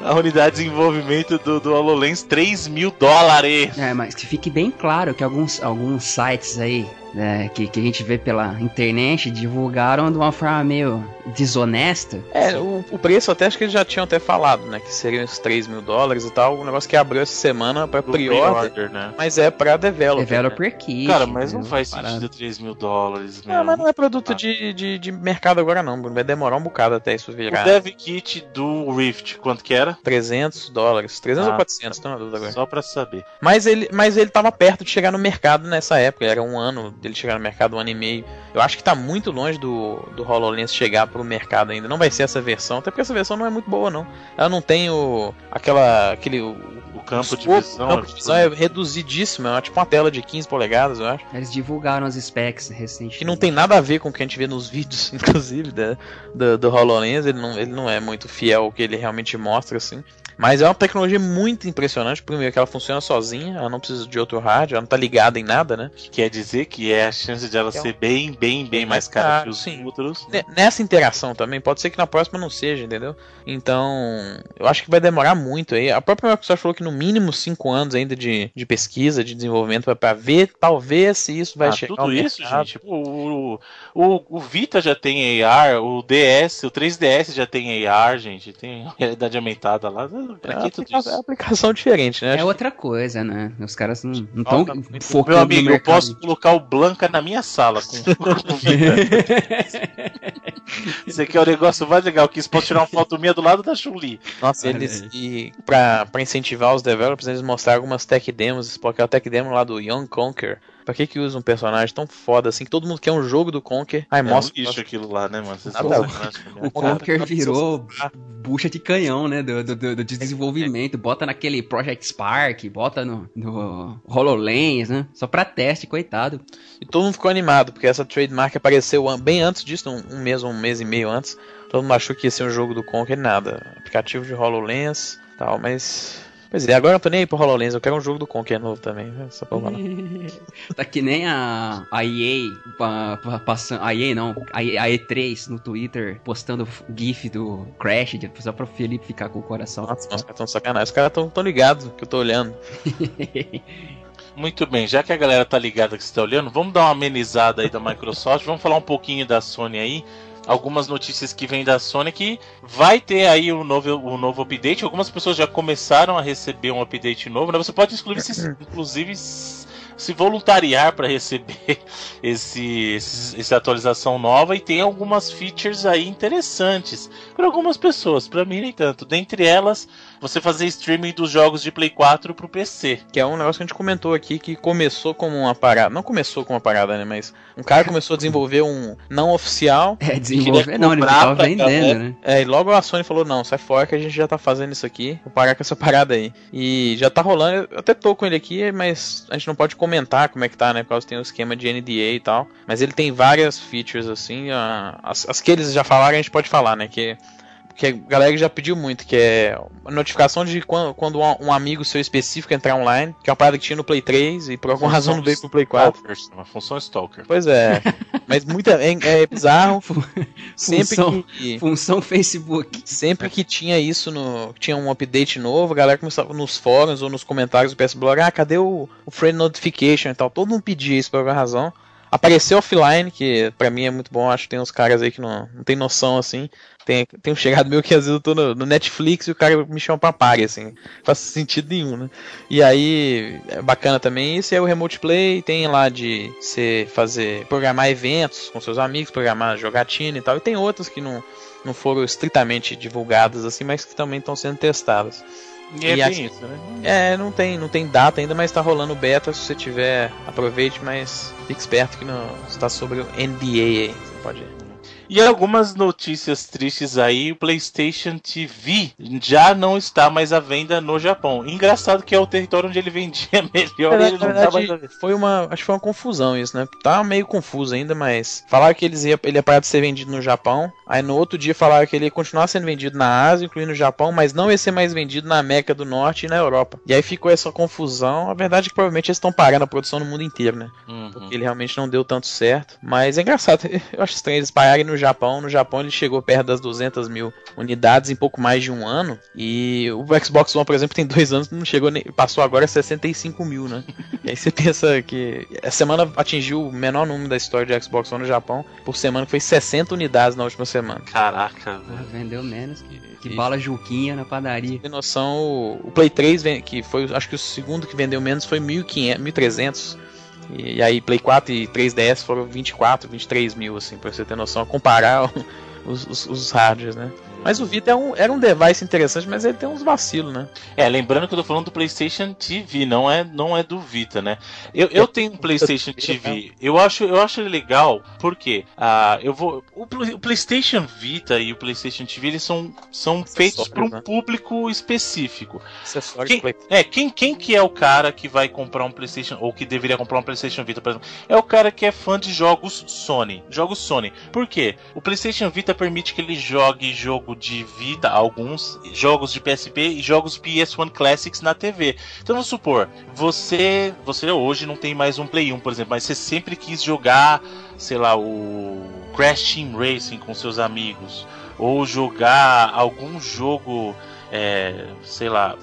a unidade de desenvolvimento do, do HoloLens, 3 mil dólares. É, mas que fique bem claro que alguns, alguns sites aí, né, que, que a gente vê pela internet, divulgaram de uma forma meio desonesta. É, o, o preço até acho que eles já tinham até falado, né? Que seriam uns 3 mil dólares e tal. Um negócio que abriu essa semana pra pre-order, pre-order, né? mas é pra developer. né? Developer Kit. Cara, mas não faz Parada. sentido 3 mil dólares. Não, mas não é produto Ah. de, de, de mercado agora não. Vai demorar um bocado até isso O virar. Dev Kit do Rift, quanto que era? 300 dólares. 300 Ah, ou 400, tô na dúvida agora. Só pra saber. Mas ele, mas ele tava perto de chegar no mercado nessa época. Era um ano dele chegar no mercado, um ano e meio. Eu acho que tá muito longe do, do HoloLens chegar pro mercado ainda. Não vai ser essa versão, até porque essa versão não é muito boa, não. Ela não tem o. aquela. aquele. O, O campo de visão. o campo de visão é reduzidíssimo, é tipo uma tela de 15 polegadas, eu acho. Eles divulgaram as specs recentemente. Que não tem nada a ver com o que a gente vê nos vídeos, inclusive, da, do, do HoloLens. Ele não, ele não é muito fiel ao que ele realmente mostra, assim. Mas é uma tecnologia muito impressionante. Primeiro, que ela funciona sozinha, ela não precisa de outro hardware, ela não tá ligada em nada, né? Que quer dizer que é a chance de ela É um- ser bem, bem, bem Bem mais cara caro, que os sim. outros. Ne- Nessa interação também, pode ser que na próxima não seja, entendeu? Então, eu acho que vai demorar muito aí. A própria Microsoft falou que no mínimo 5 anos ainda de, de pesquisa, de desenvolvimento, pra ver talvez se isso vai Ah, chegar tudo isso, gente. O, o, o, o Vita já tem AR, o DS, o 3DS já tem AR, gente. Tem realidade aumentada lá. Pra É que uma tudo isso? é aplicação diferente, né? É Acho outra coisa, né? Os caras não estão focando Meu amigo, no eu posso colocar o Blanca na minha sala com, com. Isso aqui é o negócio mais legal, que eles podem tirar uma foto minha do lado da Chun-Li. Nossa, eles. E pra, pra incentivar os developers, eles mostraram algumas tech demos, porque é o tech demo lá do Young Conquer. Pra que que usa um personagem tão foda assim, que todo mundo quer um jogo do Conker? Ai, É mostra. um lixo aquilo lá, né, mano? Vocês Nada minha O cara. Conker virou bucha de canhão, né? Do, do, do- do desenvolvimento. Bota naquele Project Spark, bota no, no HoloLens, né? Só pra teste, coitado. E todo mundo ficou animado, porque essa trademark apareceu bem antes disso, um, um mês, um mês e meio antes. Todo mundo achou que ia ser um jogo do Conker, nada. Aplicativo de HoloLens tal, mas. Pois é, agora eu não tô nem aí pro HoloLens, eu quero um jogo do Conker novo também, né? Só pra falar. Tá que nem a, a EA pa- pa- passando. A EA não, a, E- a E3 no Twitter postando GIF do Crash, só pro Felipe ficar com o coração. Nossa, os caras tão sacanagem. Os caras tão, tão ligados que eu tô olhando. Muito bem, já que a galera tá ligada que você tá olhando, vamos dar uma amenizada aí da Microsoft, vamos falar um pouquinho da Sony aí. Algumas notícias que vêm da Sony que vai ter aí o novo, o novo update. Algumas pessoas já começaram a receber um update novo, né? Você pode inclusive se, inclusive, se voluntariar para receber esse, esse- essa atualização nova e tem algumas features aí interessantes para algumas pessoas, para mim nem tanto. Dentre elas, você fazer streaming dos jogos de Play 4 pro PC. Que é um negócio que a gente comentou aqui que começou como uma parada. Não começou como uma parada, né? Mas um cara começou a desenvolver um não oficial. É, desenvolver queria não, ele tava pra vendendo, né? É, e logo a Sony falou: não, sai fora que a gente já tá fazendo isso aqui. Vou parar com essa parada aí. E já tá rolando. Eu até tô com ele aqui, mas a gente não pode comentar como é que tá, né? Por causa que tem o esquema de NDA e tal. Mas ele tem várias features, assim. As, as que eles já falaram, a gente pode falar, né? Que. Que a galera já pediu muito, que é a notificação de quando, quando um, amigo seu específico entrar online, que é uma parada que tinha no Play 3 e por alguma razão não veio pro Play 4. Stalkers, uma função Stalker. Pois é. Mas muita. É, é bizarro. Sempre Função. que. Função Facebook. Sempre que tinha isso no. Tinha um update novo, a galera começava nos fóruns ou nos comentários do PS Blog, ah, cadê o, o friend notification e tal? Todo mundo pedia isso por alguma razão. Apareceu offline, que pra mim é muito bom, acho que tem uns caras aí que não, não tem noção assim. Tem, tem um chegado meu que às vezes eu tô no, no Netflix e o cara me chama pra party, assim. Não faz sentido nenhum, né? E aí, é bacana também isso, é o Remote Play, tem lá de você fazer, programar eventos com seus amigos, programar jogatina e tal, e tem outros que não, não foram estritamente divulgadas assim, mas que também estão sendo testadas. E é E bem isso, né? É, não tem, não tem data ainda, mas tá rolando beta, se você tiver, aproveite, mas fique esperto que não está sobre o NDA aí, você pode E algumas notícias tristes aí, o PlayStation TV já não está mais à venda no Japão. Engraçado que é o território onde ele vendia melhor ele não tá mais à venda. foi uma, acho que foi uma confusão isso, né? Tá meio confuso ainda, mas falaram que eles ia, ele ia parar de ser vendido no Japão. Aí no outro dia falaram que ele ia continuar sendo vendido na Ásia, incluindo o Japão, mas não ia ser mais vendido na América do Norte e na Europa. E aí ficou essa confusão. A verdade é que provavelmente eles estão parando a produção no mundo inteiro, né? Uhum. Porque ele realmente não deu tanto certo. Mas é engraçado, eu acho estranho eles pararem no Japão. No Japão ele chegou perto das 200 mil unidades em pouco mais de um ano. E o Xbox One, por exemplo, tem dois anos, não chegou nem. Passou agora 65 mil, né? e aí você pensa que. Essa semana atingiu o menor número da história de Xbox One no Japão. Por semana, que foi 60 unidades na última semana. Caraca, velho. vendeu menos que, que E- bala Juquinha na padaria. Tem noção, o- o Play 3, ven- que foi, acho que o segundo que vendeu menos foi 1.500, 1.300. E, e aí Play 4 e 3DS foram 24, 23 mil, assim, pra você ter noção, comparar os, os, os hardwares, né? Mas o Vita é um, era um device interessante, mas ele tem uns vacilos, né? É, lembrando que eu tô falando do PlayStation TV, não é, não é do Vita, né? Eu, eu tenho um PlayStation TV. Eu acho, eu acho ele legal, porque ah, eu vou. O, o PlayStation Vita e o PlayStation TV eles são, são feitos para um né? público específico. Quem, é, quem, quem que é o cara que vai comprar um PlayStation, ou que deveria comprar um PlayStation Vita, por exemplo? É o cara que é fã de jogos Sony. Jogos Sony. Por quê? O PlayStation Vita permite que ele jogue jogo de Vita, alguns, jogos de PSP e jogos PS1 Classics na TV. Então vamos supor, você, você hoje não tem mais um Play 1, por exemplo, mas você sempre quis jogar, sei lá, o Crash Team Racing com seus amigos, ou jogar algum jogo é, sei lá,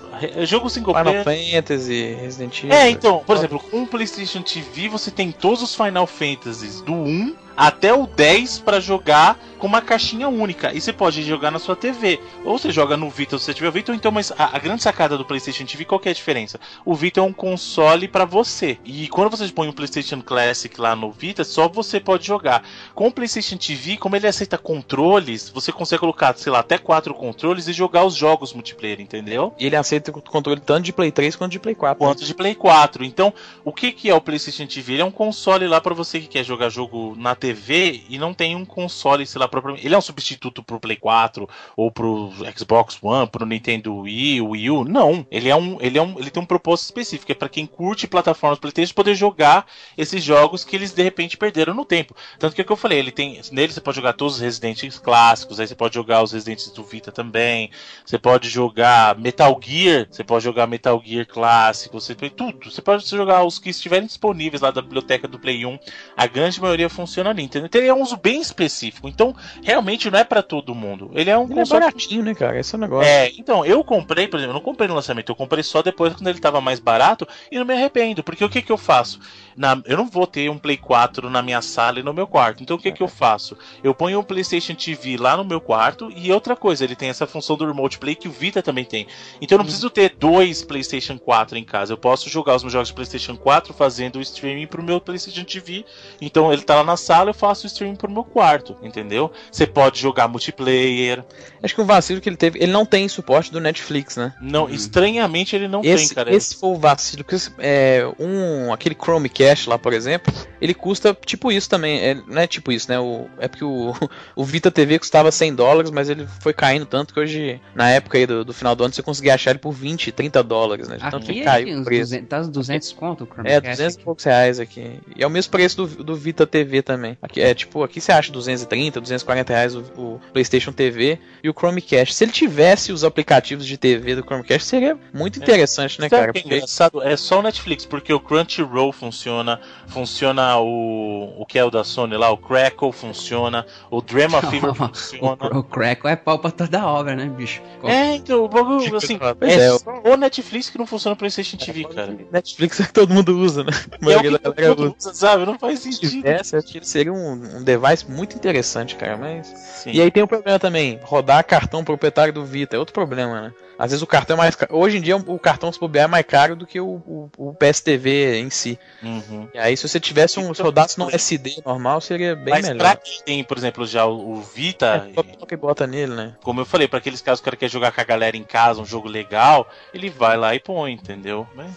jogo single Final player. Fantasy, Resident Evil. É, então, por exemplo, com o PlayStation TV você tem todos os Final Fantasies do 1 até o 10 para jogar com uma caixinha única. E você pode jogar na sua TV. Ou você joga no Vita se você tiver o Vita, ou então, mas a, a, grande sacada do PlayStation TV, qual que é a diferença? O Vita é um console para você. E quando você põe um PlayStation Classic lá no Vita, só você pode jogar. Com o PlayStation TV, como ele aceita controles, você consegue colocar, sei lá, até quatro controles e jogar os jogos multiplayer, entendeu? E ele aceita o controle tanto de Play 3 quanto de Play 4. Quanto de Play 4. Então, o que, que é o PlayStation TV? Ele é um console lá para você que quer jogar jogo na TV e não tem um console, sei lá, Ele é um substituto pro Play 4 ou pro Xbox One, pro Nintendo Wii, Wii U? Não. Ele é um, ele é um, ele tem um propósito específico, é para quem curte plataformas PlayStation poder jogar esses jogos que eles de repente perderam no tempo. Tanto que é o que eu falei, ele tem, nele você pode jogar todos os Residentes clássicos, aí você pode jogar os Residentes do Vita também. Você pode jogar Metal Gear, você pode jogar Metal Gear clássico, você tem tudo. Você pode jogar os que estiverem disponíveis lá da biblioteca do Play 1. A grande maioria funciona ali, entendeu? Então ele é um uso bem específico. Então, realmente não é para todo mundo. Ele é um ele é console... é baratinho, né, cara? Esse é o negócio. É, então, eu comprei, por exemplo, eu não comprei no lançamento, eu comprei só depois quando ele tava mais barato e não me arrependo, porque o que que eu faço? Na, eu não vou ter um Play 4 na minha sala e no meu quarto. Então o que, que eu faço? Eu ponho um PlayStation TV lá no meu quarto e outra coisa, ele tem essa função do Remote Play que o Vita também tem. Então eu não preciso ter dois PlayStation 4 em casa. Eu posso jogar os meus jogos de PlayStation 4 fazendo o streaming pro meu PlayStation TV. Então ele tá lá na sala, eu faço o streaming pro meu quarto, entendeu? Você pode jogar multiplayer. Acho que o vacilo que ele teve, ele não tem suporte do Netflix, né? Não, hum. estranhamente ele não esse, tem, cara. Esse foi o vacilo, porque é, um, aquele Chromecast lá, por exemplo, ele custa tipo isso também. É, não é tipo isso, né? O, é porque o, o Vita TV custava 100 dólares, mas ele foi caindo tanto que hoje, na época aí do, do final do ano, você conseguia achar ele por 20, 30 dólares, né? Tanto aqui que caiu o preço. 200, tá 200 conto o Chromecast? É, 200 e poucos reais aqui. E é o mesmo preço do, do Vita TV também. Aqui, é tipo, aqui você acha 230, 240 reais o, o PlayStation TV e o Chromecast. Se ele tivesse os aplicativos de TV do Chromecast, seria muito é. interessante, é. né, cara? Que é engraçado, é só o Netflix, porque o Crunchyroll funciona, funciona o, o que é o da Sony lá, o Crackle funciona, o Drama Fever funciona. O, o Crackle é pau pra toda obra, né, bicho? É, então, o bagulho, assim, é, é só o Netflix que não funciona no PlayStation TV, é, cara. Netflix é que todo mundo usa, né? É o que todo mundo usa, sabe? Não faz sentido. Acho que seria um, um device muito interessante, cara, mas... Sim. E aí tem um problema também, rodar cartão proprietário do Vita, é outro problema, né? Às vezes o cartão é mais caro. Hoje em dia o cartão se bobear é mais caro do que o, o, o PSTV em si. Uhum. E aí se você tivesse um rodasse no SD normal, seria bem Mas melhor. Mas pra quem tem, por exemplo, já o, o Vita... É, que bota nele, né? Como eu falei, para aqueles casos que o cara quer jogar com a galera em casa, um jogo legal, ele vai lá e põe, entendeu? Mas...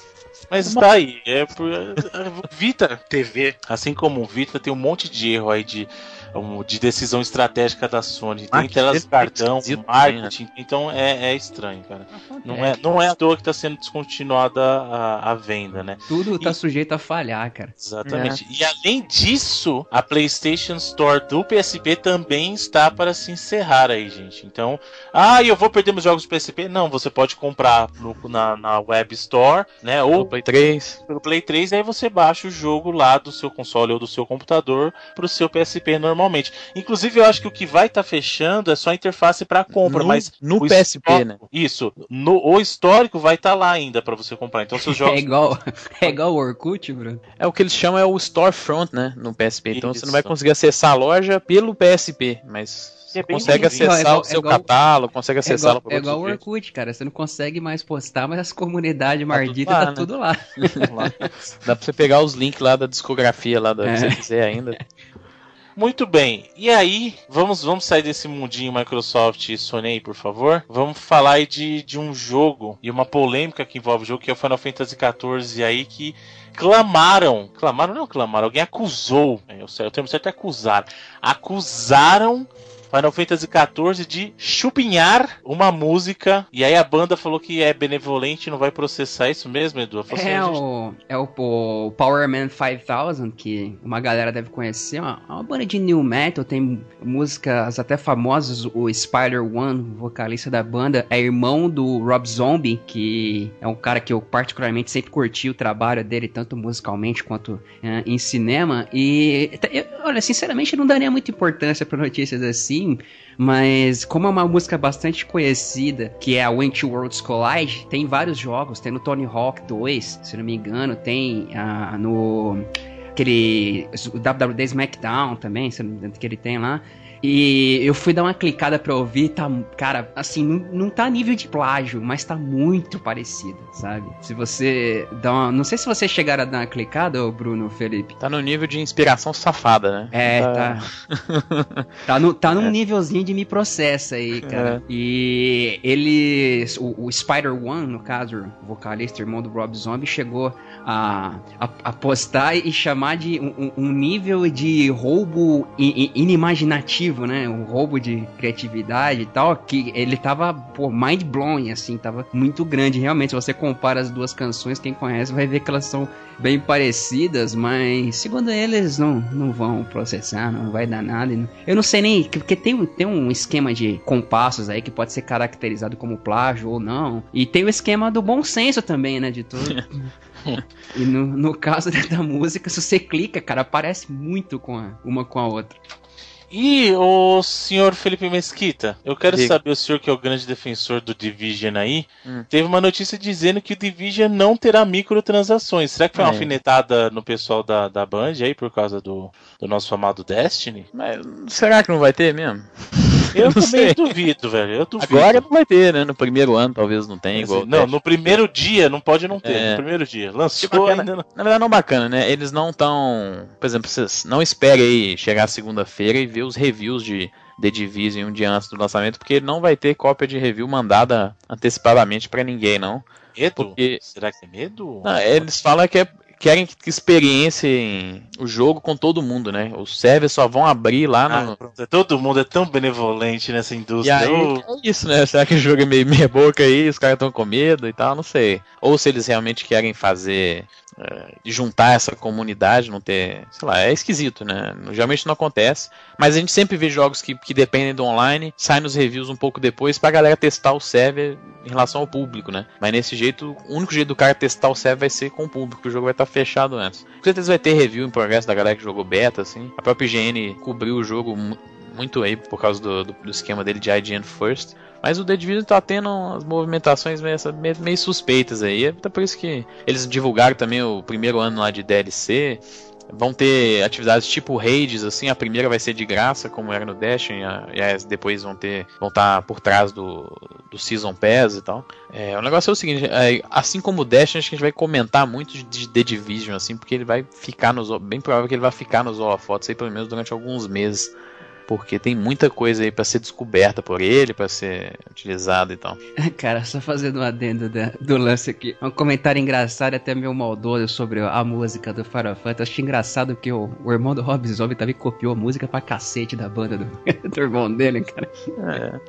Mas tá aí, é por... Vita TV, assim como o Vita, tem um monte de erro aí de de decisão estratégica da Sony. Tem telas de cartão, marketing, né? então é, é, estranho, cara. Não é, não é à toa que está sendo descontinuada a, a, venda, né? Tudo está sujeito a falhar, cara. Exatamente. É. E além disso, a PlayStation Store do PSP também está para se encerrar aí, gente. Então, ah, eu vou perder meus jogos do PSP? Não, você pode comprar no, na, na Web Store, né? Ou pelo Play 3. Pelo Play 3, aí você baixa o jogo lá do seu console ou do seu computador para o seu PSP normal normalmente. Inclusive, eu acho que o que vai estar tá fechando é só a interface para compra, no, mas no PSP, né? Isso, no, o histórico vai estar tá lá ainda para você comprar. Então, seus jogos é igual, é igual o Orkut, Bruno. É o que eles chamam é o storefront, né, no PSP. Então, Isso. você não vai conseguir acessar a loja pelo PSP, mas é consegue acessar é igual, o seu é igual, catálogo, consegue acessá-lo por É igual o Orkut, cara. Você não consegue mais postar, mas as comunidades tá marditas tá, né? tudo lá. Dá pra você pegar os links lá da discografia lá, da, é. se você quiser ainda. Muito bem. E aí, vamos, vamos sair desse mundinho Microsoft e Sony, por favor. Vamos falar de, de um jogo e uma polêmica que envolve o jogo, que é o Final Fantasy XIV aí, que clamaram, clamaram não clamaram, alguém acusou, é, o termo certo é acusar, acusaram Final Fantasy XIV de chupinhar uma música. E aí a banda falou que é benevolente não vai processar isso mesmo, Edu? Assim, é, gente... o, é o, o Power Man 5000, que uma galera deve conhecer. Uma, uma banda de new metal, tem músicas até famosas. O Spider One, vocalista da banda, é irmão do Rob Zombie, que é um cara que eu particularmente sempre curti o trabalho dele, tanto musicalmente quanto é, em cinema. E, eu, olha, sinceramente, não daria muita importância para notícias assim mas como é uma música bastante conhecida, que é a When Two Worlds Collide, tem vários jogos, tem no Tony Hawk 2, se não me engano, tem uh, no aquele o WWD SmackDown também, que ele tem lá. E eu fui dar uma clicada pra ouvir, tá, cara, assim, não, não tá nível de plágio, mas tá muito parecido, sabe? Se você dá uma. Não sei se você chegar a dar uma clicada, Bruno, Felipe. Tá no nível de inspiração safada, né? É, tá. Tá, tá, no, tá num é. nívelzinho de me processa aí, cara. É. E ele. O, o Spider-One, no caso, o vocalista, irmão do Rob Zombie, chegou a, a, a postar e chamar de um, um nível de roubo inimaginativo né? Um roubo de criatividade e tal, que ele tava, pô, mind blowing, assim, tava muito grande. Realmente, se você compara as duas canções, quem conhece vai ver que elas são bem parecidas, mas segundo eles, não, não vão processar, não vai dar nada. Eu não sei nem, porque tem, tem um esquema de compassos aí que pode ser caracterizado como plágio ou não. E tem o esquema do bom senso também, né, de tudo. e no, no caso da música, se você clica, cara, parece muito com a, uma com a outra. E o senhor Felipe Mesquita, eu quero Diga. saber, o senhor que é o grande defensor do Division aí, hum. teve uma notícia dizendo que o Division não terá microtransações. Será que foi é. uma alfinetada no pessoal da, da Band aí por causa do, do nosso amado Destiny? Mas será que não vai ter mesmo? Eu não também sei. duvido, velho. Eu duvido. Agora não vai ter, né? No primeiro ano talvez não tenha igual. Não, no primeiro dia não pode não ter. É. No primeiro dia. Lançou tipo, ainda não... Na verdade não bacana, né? Eles não estão... Por exemplo, vocês não esperem aí chegar segunda-feira e ver os reviews de The Division um dia antes do lançamento, porque ele não vai ter cópia de review mandada antecipadamente para ninguém, não. Medo? Porque... Será que é medo? Não, eles falam que é querem que experienciem o jogo com todo mundo, né? Os servers só vão abrir lá no. Ah, todo mundo é tão benevolente nessa indústria. E aí, é isso, né? Será que o jogo é meio meia boca aí, os caras estão com medo e tal? Não sei. Ou se eles realmente querem fazer é, juntar essa comunidade, não ter. Sei lá, é esquisito, né? Geralmente não acontece. Mas a gente sempre vê jogos que, que dependem do online, saem nos reviews um pouco depois pra galera testar o server em relação ao público, né? Mas nesse jeito, o único jeito do cara testar o server vai ser com o público, o jogo vai estar fechado antes. Com certeza vai ter review em progresso da galera que jogou beta, assim. A própria IGN cobriu o jogo muito aí por causa do, do, do esquema dele de IGN First. Mas o The Division tá tendo umas movimentações meio, meio, suspeitas aí. É por isso que eles divulgaram também o primeiro ano lá de DLC. Vão ter atividades tipo raids, assim, a primeira vai ser de graça, como era no Dash, e as depois vão ter. vão estar tá por trás do, do Season Pass e tal. É, o negócio é o seguinte, é, assim como o Dash, acho que a gente vai comentar muito de The Division, assim, porque ele vai ficar nos. Bem provável que ele vai ficar nos holofotes aí pelo menos durante alguns meses porque tem muita coisa aí para ser descoberta por ele, para ser utilizada e tal. Cara, só fazendo um adendo da, do lance aqui. Um comentário engraçado, até meio maldoso, sobre a música do Final Fantasy. Achei engraçado que o, o irmão do Rob Zombie também copiou a música pra cacete da banda do, do irmão dele, cara.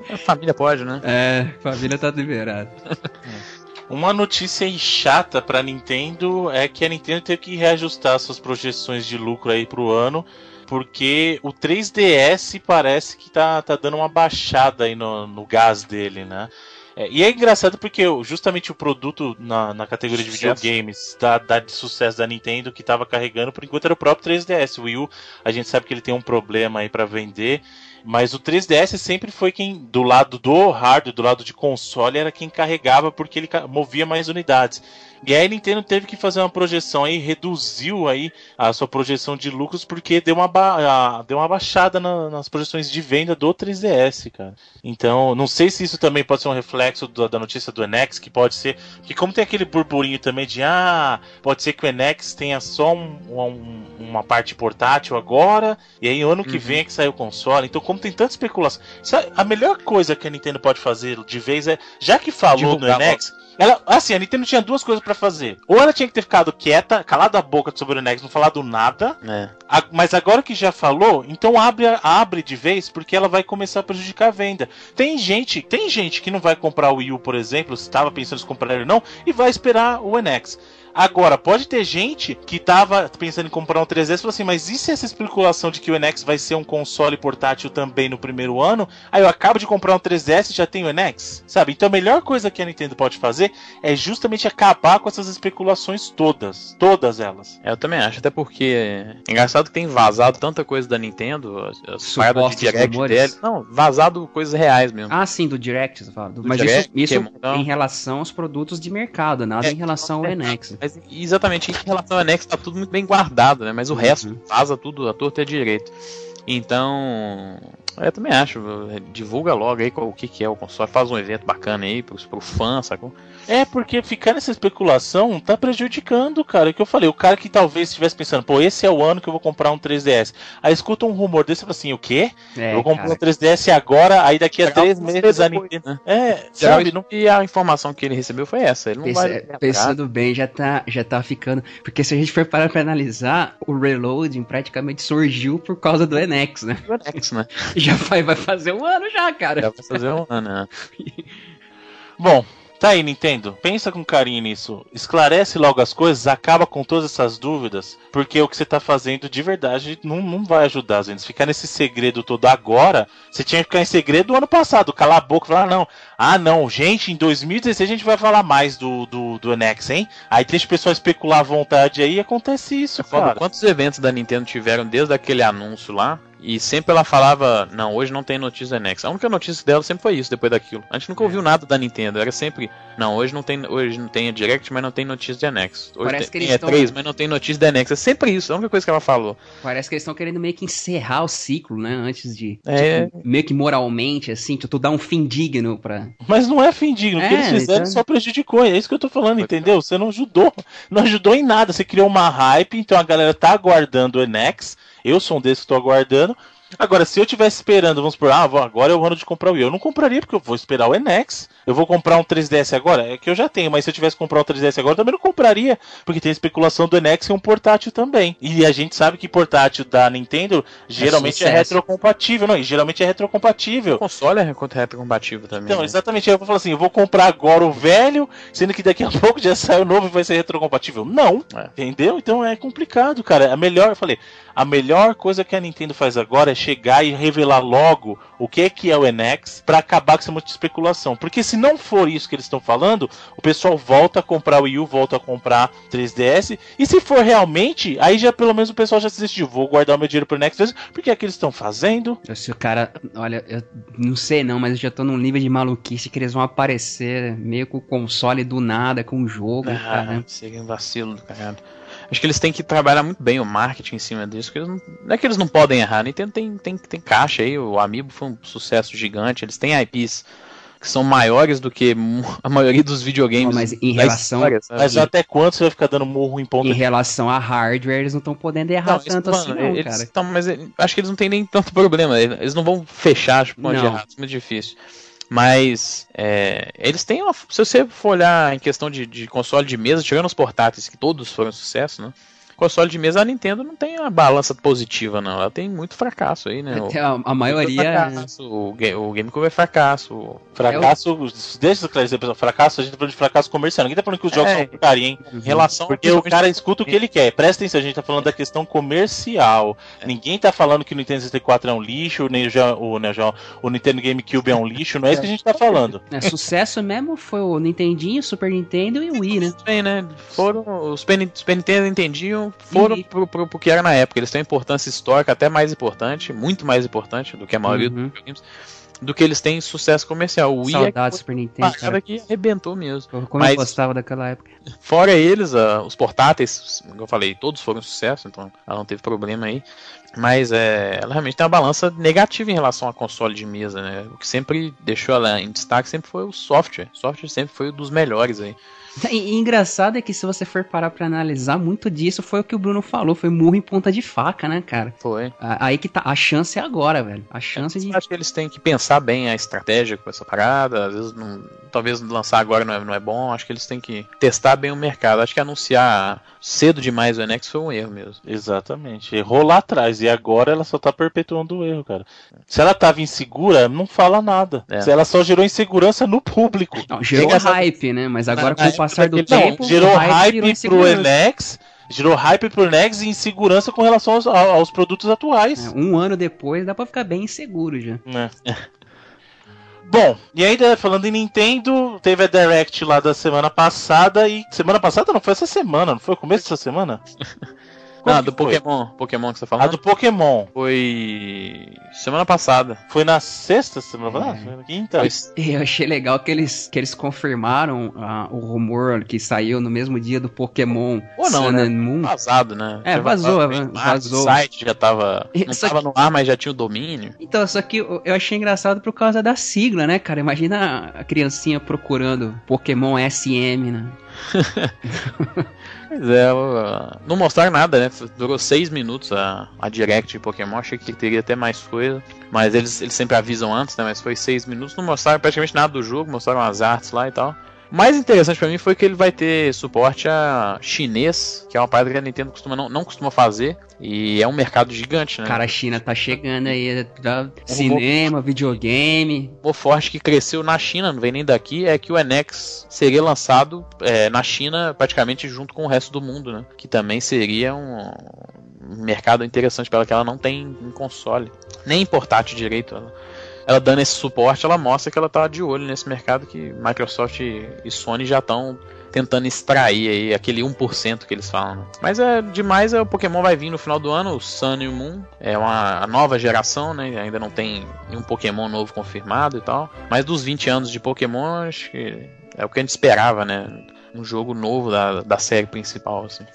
É, a família pode, né? É, família tá liberada. Uma notícia chata pra Nintendo é que a Nintendo teve que reajustar suas projeções de lucro aí pro ano porque o 3DS parece que tá, tá dando uma baixada aí no, no gás dele, né? É, e é engraçado porque justamente o produto na, na categoria de videogames da, da, de sucesso da Nintendo que estava carregando por enquanto era o próprio 3DS. O Wii U, a gente sabe que ele tem um problema aí para vender, mas o 3DS sempre foi quem, do lado do hardware, do lado de console, era quem carregava porque ele movia mais unidades. E aí a Nintendo teve que fazer uma projeção aí, reduziu aí a sua projeção de lucros porque deu uma, ba deu uma baixada na, nas projeções de venda do 3DS, cara. Então, não sei se isso também pode ser um reflexo do, da notícia do NX, que pode ser. Que como tem aquele burburinho também de ah, pode ser que o NX tenha só um, um, uma parte portátil agora, e aí ano que uhum. vem é que sai o console. Então, como tem tanta especulação. a melhor coisa que a Nintendo pode fazer de vez é, já que falou Divulgar no NX. Ela, assim, a Nintendo tinha duas coisas para fazer. Ou ela tinha que ter ficado quieta, calada a boca sobre o Nex, não falado nada. É. A, mas agora que já falou, então abre, abre de vez, porque ela vai começar a prejudicar a venda. Tem gente, tem gente que não vai comprar o Wii U, por exemplo, se estava pensando em comprar ele ou não, e vai esperar o NX. Agora, pode ter gente que tava pensando em comprar um 3DS e falou assim, mas e se essa especulação de que o NX vai ser um console portátil também no primeiro ano? Aí eu acabo de comprar um 3DS e já tenho o NX? Sabe? Então a melhor coisa que a Nintendo pode fazer é justamente acabar com essas especulações todas. Todas elas. É, eu também acho, até porque é engraçado que tem vazado tanta coisa da Nintendo, as paradas de direct dele. Não, vazado coisas reais mesmo. Ah, sim, do direct, você fala. Do mas direct, isso, isso é em relação aos produtos de mercado, nada é, em relação ao NX. Mas exatamente em relação ao NX tá tudo muito bem guardado, né? Mas o Uhum. resto vaza tudo, a torta é direito. Então, eu também acho, divulga logo aí qual- o que, que é o console, faz um evento bacana aí pro, pro fã, sacou? É, porque ficar nessa especulação tá prejudicando, cara. É o que eu falei, o cara que talvez estivesse pensando, pô, esse é o ano que eu vou comprar um 3DS. Aí escuta um rumor desse e fala assim, o quê? É, eu vou comprar cara. um 3DS agora, aí daqui a Legal, três meses a Nintendo. né? É, sabe? Não... E a informação que ele recebeu foi essa, ele não Pensa- vai... pensando bem, já tá, já tá ficando. Porque se a gente for parar pra analisar, o Reloading praticamente surgiu por causa do NX, né? o NX, né? Já vai, vai fazer um ano já, cara. Já vai fazer um ano, né? Bom, tá aí, Nintendo. Pensa com carinho nisso. Esclarece logo as coisas, acaba com todas essas dúvidas, porque o que você tá fazendo de verdade não, não vai ajudar as vendas. Ficar nesse segredo todo agora, você tinha que ficar em segredo do ano passado. Calar a boca falar, ah, não. Ah, não, gente, em 2016 a gente vai falar mais do, do, do NX, hein? Aí deixa o pessoal especular à vontade aí e acontece isso, É cara. quantos eventos da Nintendo tiveram desde aquele anúncio lá. E sempre ela falava, não, hoje não tem notícia da NX. A única notícia dela sempre foi isso, depois daquilo. A gente nunca ouviu nada da Nintendo. Era sempre, não, hoje não tem, hoje não tem a Direct, mas não tem notícia de NX. Hoje Parece que tem, eles tem estão- E3, mas não tem notícia da NX. É sempre isso, é a única coisa que ela falou. Parece que eles estão querendo meio que encerrar o ciclo, né? Antes de. É. tipo, meio que moralmente, assim, tu, tu dar um fim digno pra. Mas não é fim digno. o que É, eles fizeram então- só prejudicou. É isso que eu tô falando, entendeu? Você não ajudou. Não ajudou em nada. Você criou uma hype, então a galera tá aguardando o NX. Eu sou um desses que tô aguardando. Agora, se eu tivesse esperando, vamos por, ah, agora é o ano de comprar o Wii. Eu não compraria, porque eu vou esperar o NX. Eu vou comprar um 3DS agora? É que eu já tenho, mas se eu tivesse que comprar um 3DS agora, eu também não compraria. Porque tem especulação do NX e um portátil também. E a gente sabe que portátil da Nintendo geralmente é, sucesso. retrocompatível. Não, e geralmente é O retrocompatível. console é retrocompatível também. Então, né? exatamente. Eu vou falar assim: eu vou comprar agora o velho, sendo que daqui a pouco já sai o novo e vai ser retrocompatível. Não, É. entendeu? Então é complicado, cara. A melhor, eu falei, a melhor coisa que a Nintendo faz agora é chegar e revelar logo o que é que é o NX pra acabar com essa de especulação. Porque se não for isso que eles estão falando, o pessoal volta a comprar o Wii U, volta a comprar 3DS. E se for realmente, aí já pelo menos o pessoal já se decidiu: vou guardar o meu dinheiro pro NX mesmo, porque é que eles estão fazendo. Se o cara. Olha, eu não sei não, mas eu já tô num nível de maluquice que eles vão aparecer meio com o console do nada, com o jogo, Ah, cara. seria um vacilo do caralho. Acho que eles têm que trabalhar muito bem o marketing em cima disso. porque não, não é que eles não podem errar. A Nintendo tem, tem, tem caixa aí. O Amiibo foi um sucesso gigante. Eles têm IPs que são maiores do que a maioria dos videogames. Mas em relação- história? Mas até quando você vai ficar dando murro em ponta Em relação a hardware, eles não estão podendo errar Não, tanto assim, não, eles, cara. tão- mas ele- acho que eles não têm nem tanto problema. Eles eles não vão fechar tipo, Não. errar, isso é muito difícil. Mas é, eles têm uma. Se você for olhar em questão de, de console de mesa, tirando os portáteis, que todos foram sucesso, né? Console de mesa, a Nintendo não tem uma balança positiva, não. Ela tem muito fracasso aí, né? O- a, a maioria. é fracasso, o, o GameCube é fracasso. o- Fracasso, deixa eu esclarecer, pessoal. Fracasso, a gente tá falando de fracasso comercial. Ninguém tá falando que os jogos É. são porcaria, hein? Em relação Porque o cara escuta o que ele quer. Presta atenção, a gente tá falando da questão comercial. Ninguém tá falando que o Nintendo 64 é um lixo, nem o, o, né, Já- o Nintendo GameCube é um lixo. Não é isso que a gente tá falando. É, sucesso mesmo foi o Nintendinho, Super Nintendo e o Wii, né? Bem, né? Foram. Os Super Nintendo entendiam, foram E- pro, pro, pro que era na época. Eles têm uma importância histórica até mais importante, muito mais importante do que a maioria Uhum. dos videogames, do que eles têm sucesso comercial. O Wii Saudades é Super Nintendo, cara. que arrebentou mesmo. Como eu Mas- gostava daquela época. Fora eles, ah, os portáteis, como eu falei, todos foram sucesso, então ela não teve problema aí. Mas é, ela realmente tem uma balança negativa em relação a console de mesa, né? O que sempre deixou ela em destaque sempre foi o software. O software sempre foi um dos melhores aí. E, e engraçado é que se você for parar pra analisar, muito disso foi o que o Bruno falou, foi murro em ponta de faca, né, cara? Foi. A- Aí que tá, a chance é agora, velho. A chance de... Eu acho que eles têm que pensar bem a estratégia com essa parada. Às vezes, não- talvez lançar agora não é, não é bom. Acho que eles têm que testar bem o mercado. Acho que anunciar cedo demais o NX foi um erro mesmo. Exatamente. Errou lá atrás e agora ela só tá perpetuando o erro, cara. Se ela tava insegura, não fala nada. É. Se ela só gerou insegurança no público. Não, gerou Chega essa- hype, né? Mas agora com o passar do Não, tempo, gerou o hype pro. Enex, gerou hype pro Enex e insegurança com relação aos, aos produtos atuais. É, Um ano depois dá pra ficar bem inseguro já. né? Bom, e ainda falando em Nintendo, teve a Direct lá da semana passada e. Semana passada não foi essa semana, não foi o começo dessa semana? Não, do Pokémon. Pokémon que você tá falando? A do Pokémon. Foi. semana passada. Foi na sexta semana passada? É. Foi na quinta? Foi... Eu achei legal que eles, que eles confirmaram uh, o rumor que saiu no mesmo dia do Pokémon Ou não, Sun né? Moon. Vazado, né? É, vazou, vazou. vazou. O site já tava. Não só tava que... no ar, mas já tinha o domínio. Então, só que eu achei engraçado por causa da sigla, né, cara? Imagina a criancinha procurando Pokémon SM, né? pois é, não mostraram nada, né? Durou seis minutos a, a direct de Pokémon, achei que teria até mais coisa. Mas eles, eles sempre avisam antes, né? Mas foi seis minutos, não mostraram praticamente nada do jogo, mostraram as artes lá e tal mais interessante para mim foi que ele vai ter suporte a chinês, que é uma parada que a Nintendo costuma, não, não costuma fazer. E é um mercado gigante, né? Cara, a China tá chegando aí. Tá cinema, videogame. O forte que cresceu na China, não vem nem daqui, é que o NX seria lançado é, na China praticamente junto com o resto do mundo, né? Que também seria um, mercado interessante para ela, que ela não tem em console. Nem em portátil direito. Ela ela dando esse suporte, ela mostra que ela tá de olho nesse mercado que Microsoft e Sony já estão tentando extrair aí aquele 1% que eles falam. Né? Mas é demais, é, o Pokémon vai vir no final do ano, o Sun e o Moon. É uma nova geração, né? Ainda não tem nenhum Pokémon novo confirmado e tal. Mas dos 20 anos de Pokémon, acho que é o que a gente esperava, né? Um jogo novo da, da série principal, assim.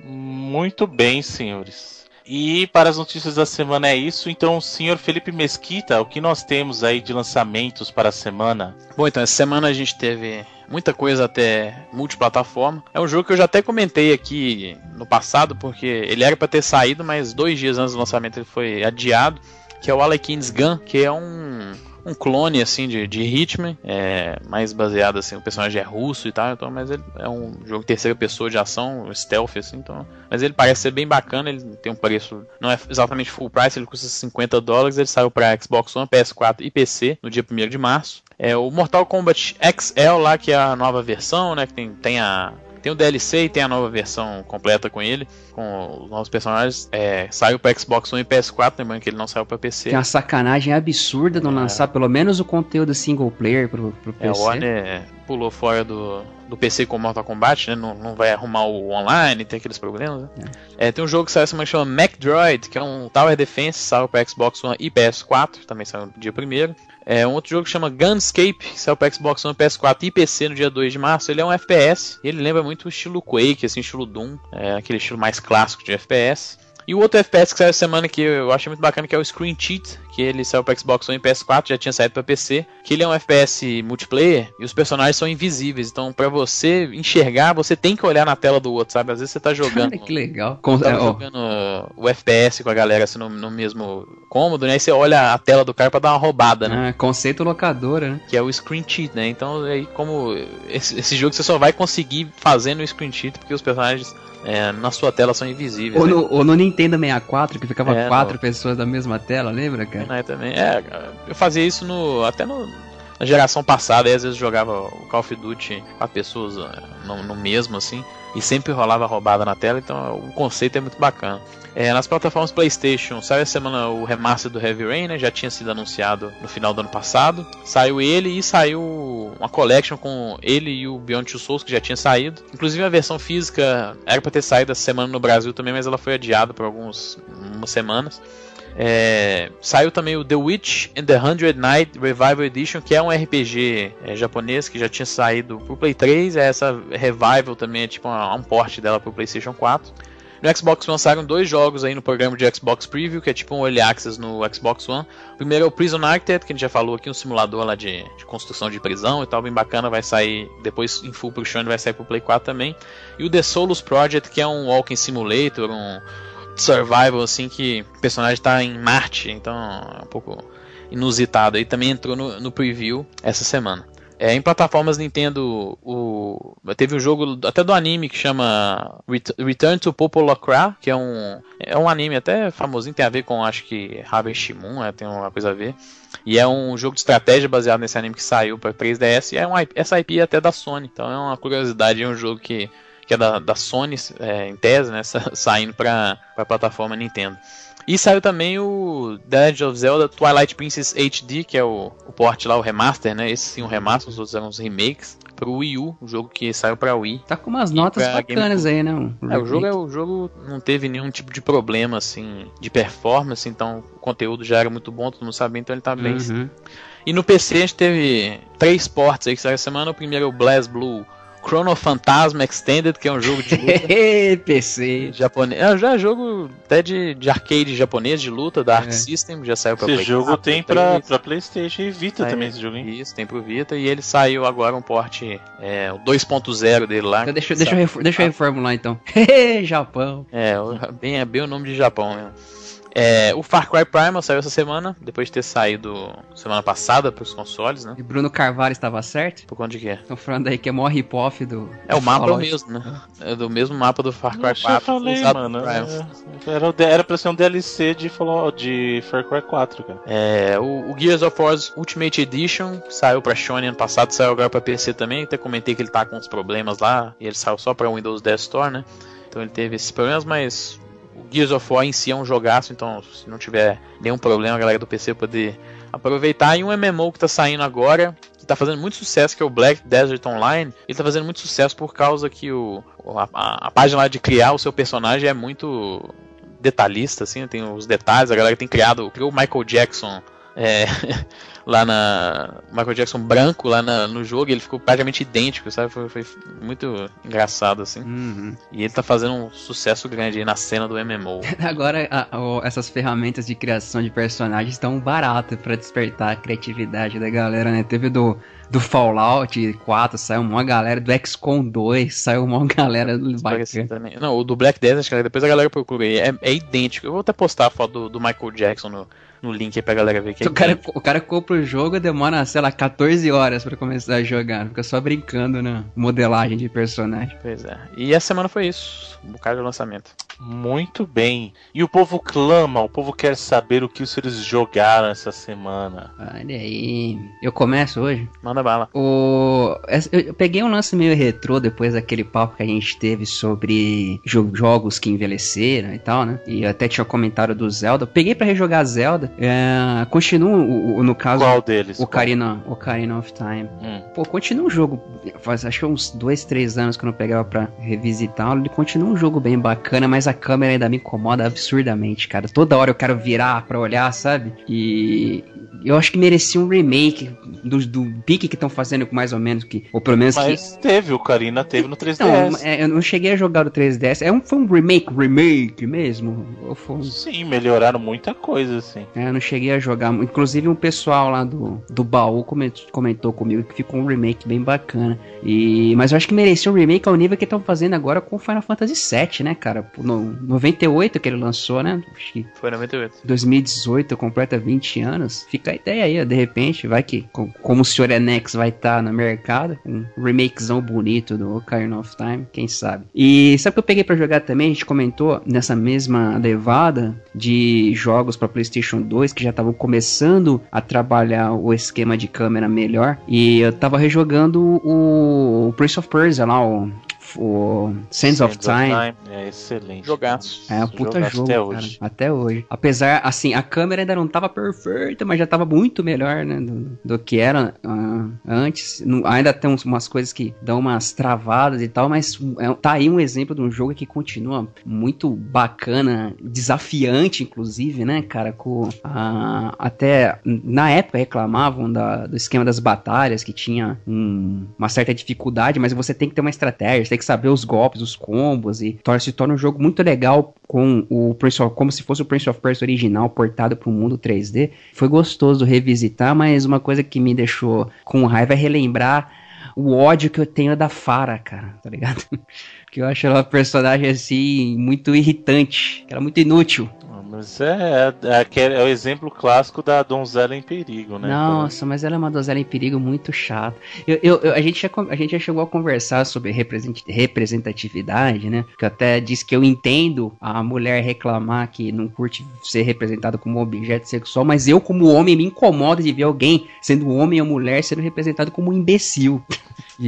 Muito bem, senhores. E para as notícias da semana é isso. Então, senhor Felipe Mesquita, o que nós temos aí de lançamentos para a semana? Bom, então, essa semana a gente teve muita coisa até multiplataforma. É um jogo que eu já até comentei aqui no passado, porque ele era para ter saído, mas dois dias antes do lançamento ele foi adiado. Que é o Alekin's Gun, que é um um clone assim de, de Hitman, é, mais baseado assim, o personagem é russo e tal, então, mas ele é um jogo terceira pessoa de ação, stealth assim, então, mas ele parece ser bem bacana, ele tem um preço, não é exatamente full price, ele custa 50 dólares, ele saiu para Xbox One, PS4 e PC no dia 1 de março. É o Mortal Kombat XL lá, que é a nova versão, né, que tem, tem a tem o DLC e tem a nova versão completa com ele, com os novos personagens. É, saiu para Xbox One e PS4, lembrando que ele não saiu para PC. Tem uma sacanagem absurda não é. lançar pelo menos o conteúdo single player pro, pro PC. É, o Warner pulou fora do, do PC com Mortal Kombat, né? Não, não vai arrumar o online, tem aqueles problemas. Né? É. É, tem um jogo que saiu semana que chama MacDroid, que é um Tower Defense, saiu para Xbox One e PS4, também saiu no dia primeiro. É um outro jogo que chama Gunscape, que saiu para Xbox One, PS4 e PC no dia 2 de março. Ele é um FPS, ele lembra muito o estilo Quake, assim, estilo Doom, é aquele estilo mais clássico de FPS. E o outro FPS que saiu essa semana que eu achei muito bacana, que é o Screen Cheat, que ele saiu para Xbox One e PS4, já tinha saído para PC, que ele é um FPS multiplayer e os personagens são invisíveis, então para você enxergar, você tem que olhar na tela do outro, sabe? Às vezes você tá jogando... Cara, que legal. Com... Tá jogando o FPS com a galera assim, no, no, mesmo cômodo, né? Aí você olha a tela do cara para dar uma roubada, né? Ah, conceito locadora, né? Que é o Screen Cheat, né? Então aí como esse, esse jogo você só vai conseguir fazendo o Screen Cheat porque os personagens é, na sua tela são invisíveis. Ou, né? no, ou no, Nintendo 64, que ficava é, quatro no... pessoas da mesma tela, lembra, cara? É, também. É, eu fazia isso no até no, na geração passada, aí às vezes jogava o Call of Duty com pessoas é, no, no mesmo, assim, e sempre rolava roubada na tela, então o conceito é muito bacana. É, nas plataformas PlayStation, saiu essa semana o remaster do Heavy Rain, né? Já tinha sido anunciado no final do ano passado. Saiu ele e saiu uma collection com ele e o Beyond Two Souls, que já tinha saído. Inclusive a versão física era para ter saído essa semana no Brasil também, mas ela foi adiada por algumas semanas. É, saiu também o The Witch and the Hundred Night Revival Edition, que é um RPG é, japonês que já tinha saído pro Play 3. É essa Revival também é tipo um, um porte dela pro PlayStation 4. No Xbox saíram dois jogos aí no programa de Xbox Preview, que é tipo um Early Access no Xbox One. O primeiro é o Prison Architect, que a gente já falou aqui, um simulador lá de, de construção de prisão e tal, bem bacana, vai sair depois em full pro Sony, vai sair pro Play 4 também. E o The Solus Project, que é um walking simulator, um survival assim que o personagem está em Marte, então é um pouco inusitado. E também entrou no, no preview essa semana. É, em plataformas Nintendo, o, teve um jogo até do anime que chama Return to Popolocra, que é um, é um anime até famosinho, tem a ver com, acho que, Raven Shimun, é, tem uma coisa a ver. E é um jogo de estratégia baseado nesse anime que saiu para 3DS, e é uma, essa IP é até da Sony, então é uma curiosidade, é um jogo que, que é da, da Sony, é, em tese, né, saindo para a plataforma Nintendo. E saiu também o The Legend of Zelda Twilight Princess HD, que é o, o port lá, o remaster, né? Esse sim, um remaster, os outros eram os remakes pro Wii U, o jogo que saiu pra Wii. Tá com umas notas bacanas aí, né? É, o jogo, é, o jogo não teve nenhum tipo de problema, assim, de performance, então o conteúdo já era muito bom, todo mundo sabia, então ele tá bem. Uhum. E no PC a gente teve três ports aí que saiu semana. O primeiro é o Blast Blue Chrono Phantasma Extended, que é um jogo de luta. PC. Japonês. É, já é jogo até de, de arcade japonês de luta, da Arc é. System, já saiu pra Esse Play jogo 4, tem pra, pra, Playstation e Vita também, esse jogo, hein? Isso, tem pro Vita, e ele saiu agora um port, é, o 2.0 dele lá. Então deixa, deixa, eu, deixa eu reformular então. Japão. É, bem, é bem o nome de Japão mesmo. É, o Far Cry Primal saiu essa semana, depois de ter saído semana passada para os consoles, né? E Bruno Carvalho estava certo? Por conta de quê? Estão falando aí que é mó hip-hop do. É, o mapa é o mesmo, né? É do mesmo mapa do Far Cry 4. Eu falei, mano. É, era, era pra ser um DLC de, de Far Cry 4, cara. É, o, o Gears of War Ultimate Edition saiu pra Sony ano passado, saiu agora pra PC também. Até comentei que ele tá com uns problemas lá, e ele saiu só pra Windows 10 Store, né? Então ele teve esses problemas, mas Gears of War em si é um jogaço, então se não tiver nenhum problema, a galera do PC poder aproveitar. E um MMO que tá saindo agora, que tá fazendo muito sucesso, que é o Black Desert Online. Ele tá fazendo muito sucesso por causa que o, a, a página lá de criar o seu personagem é muito detalhista, assim, tem os detalhes, a galera tem criado, criou o Michael Jackson é, lá na. Michael Jackson branco lá na, no jogo, ele ficou praticamente idêntico, sabe? Foi, foi muito engraçado, assim. Uhum. E ele tá fazendo um sucesso grande aí na cena do MMO. Agora, a, a, essas ferramentas de criação de personagens estão baratas para despertar a criatividade da galera, né? Teve do do Fallout 4 saiu uma galera, do XCOM 2 saiu uma galera bacana. Não, o do Black Desert, depois a galera procura aí, é, é idêntico. Eu vou até postar a foto do, do Michael Jackson no, no link aí pra galera ver que é o, cara, o cara compra o jogo e demora, sei lá, 14 horas pra começar a jogar. Fica só brincando na modelagem de personagem. Pois é. E essa semana foi isso. Um bocado de lançamento. Muito bem. E o povo clama, o povo quer saber o que os senhores jogaram essa semana. Olha aí. Eu começo hoje? Manda bala. O... Eu peguei um lance meio retrô depois daquele papo que a gente teve sobre jogos que envelheceram e tal, né? E até tinha comentário do Zelda. Eu peguei para rejogar Zelda. É, continua, o, o, no caso. Qual deles? Ocarina, Ocarina of Time. Hum. Pô, continua um jogo. Faz acho que uns dois, três anos que eu não pegava pra revisitá-lo. Ele continua um jogo bem bacana, mas a câmera ainda me incomoda absurdamente, cara. Toda hora eu quero virar pra olhar, sabe? E eu acho que merecia um remake do, do pique que estão fazendo mais ou menos que ou pelo menos mas que... teve o Karina teve no 3DS. não, é, eu não cheguei a jogar o 3DS. É um foi um remake remake mesmo? Um... sim melhoraram muita coisa assim. É, eu não cheguei a jogar. Inclusive um pessoal lá do, do baú comentou comigo que ficou um remake bem bacana. E mas eu acho que merecia um remake ao nível que estão fazendo agora com Final Fantasy VII né cara? No 98 que ele lançou né? Acho que foi 98 2018 completa 20 anos. Fica a ideia aí, de repente, vai que, como o Sr. Enex vai estar tá no mercado, um remakezão bonito do Ocarina of Time, quem sabe. E sabe o que eu peguei para jogar também? A gente comentou nessa mesma levada de jogos para PlayStation 2 que já estavam começando a trabalhar o esquema de câmera melhor. E eu tava rejogando o Prince of Persia lá, o o Sands, of, Time. of, Time. É excelente. Jogaço. É um puta Jogaço jogo, até cara, hoje. Até hoje. Apesar, assim, a câmera ainda não tava perfeita, mas já tava muito melhor, né, do, do que era uh, antes. ainda tem umas coisas que dão umas travadas e tal, mas é, tá aí um exemplo de um jogo que continua muito bacana, desafiante, inclusive, né, cara, com uh, até na época reclamavam da, do esquema das batalhas, que tinha um, uma certa dificuldade, mas você tem que ter uma estratégia, tem que saber os golpes, os combos e se torna um jogo muito legal com o Prince of, como se fosse o Prince of Persia original portado para o mundo 3D. Foi gostoso revisitar, mas uma coisa que me deixou com raiva é relembrar o ódio que eu tenho da Fara, cara, tá ligado? que eu acho ela uma personagem assim muito irritante, que era muito inútil. Mas é, é, é, é, o exemplo clássico da donzela em perigo, né? Nossa, mas ela é uma donzela em perigo muito chata. Eu, eu, eu, a, gente já, a gente já chegou a conversar sobre representatividade, né? Que até disse que eu entendo a mulher reclamar que não curte ser representada como objeto sexual, mas eu, como homem, me incomodo de ver alguém sendo homem ou mulher sendo representado como um imbecil.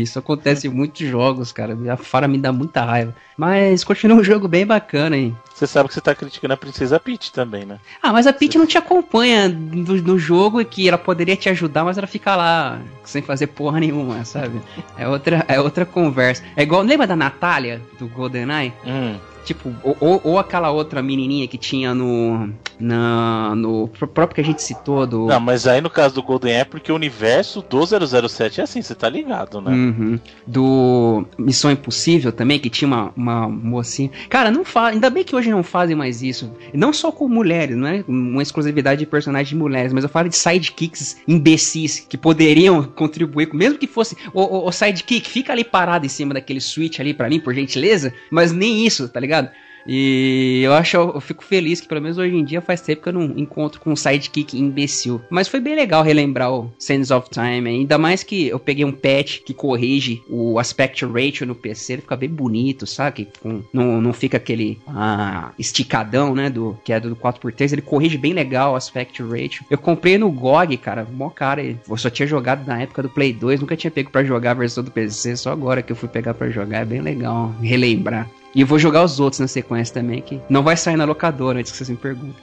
Isso acontece em muitos jogos, cara. A Fara me dá muita raiva. Mas continua um jogo bem bacana, hein? Você sabe que você tá criticando a Princesa Peach também, né? Ah, mas a Peach não te acompanha no, no jogo e que ela poderia te ajudar, mas ela fica lá sem fazer porra nenhuma, sabe? É outra, é outra conversa. É igual, lembra da Natália, do GoldenEye? Hum. Tipo, ou, ou, aquela outra menininha que tinha no. Na, no próprio que a gente citou do. Não, mas aí no caso do Golden é porque o universo do 007 é assim, você tá ligado, né? Uhum. Do Missão Impossível também, que tinha uma, uma mocinha. Cara, não fa... ainda bem que hoje não fazem mais isso. Não só com mulheres, não é uma exclusividade de personagens de mulheres, mas eu falo de sidekicks imbecis que poderiam contribuir, mesmo que fosse. O, o, o sidekick fica ali parado em cima daquele switch ali para mim, por gentileza, mas nem isso, tá ligado? Ligado? E eu acho, eu fico feliz que pelo menos hoje em dia faz tempo que eu não encontro com um sidekick imbecil. Mas foi bem legal relembrar o Sands of Time, ainda mais que eu peguei um patch que corrige o aspect ratio no PC, ele fica bem bonito, sabe? Com, não, não fica aquele ah, esticadão, né, do que é do 4x3, ele corrige bem legal o aspect ratio. Eu comprei no GOG, cara, mó cara, eu só tinha jogado na época do Play 2, nunca tinha pego para jogar a versão do PC, só agora que eu fui pegar para jogar, é bem legal relembrar. E eu vou jogar os outros na sequência também, que não vai sair na locadora, antes que vocês me perguntem.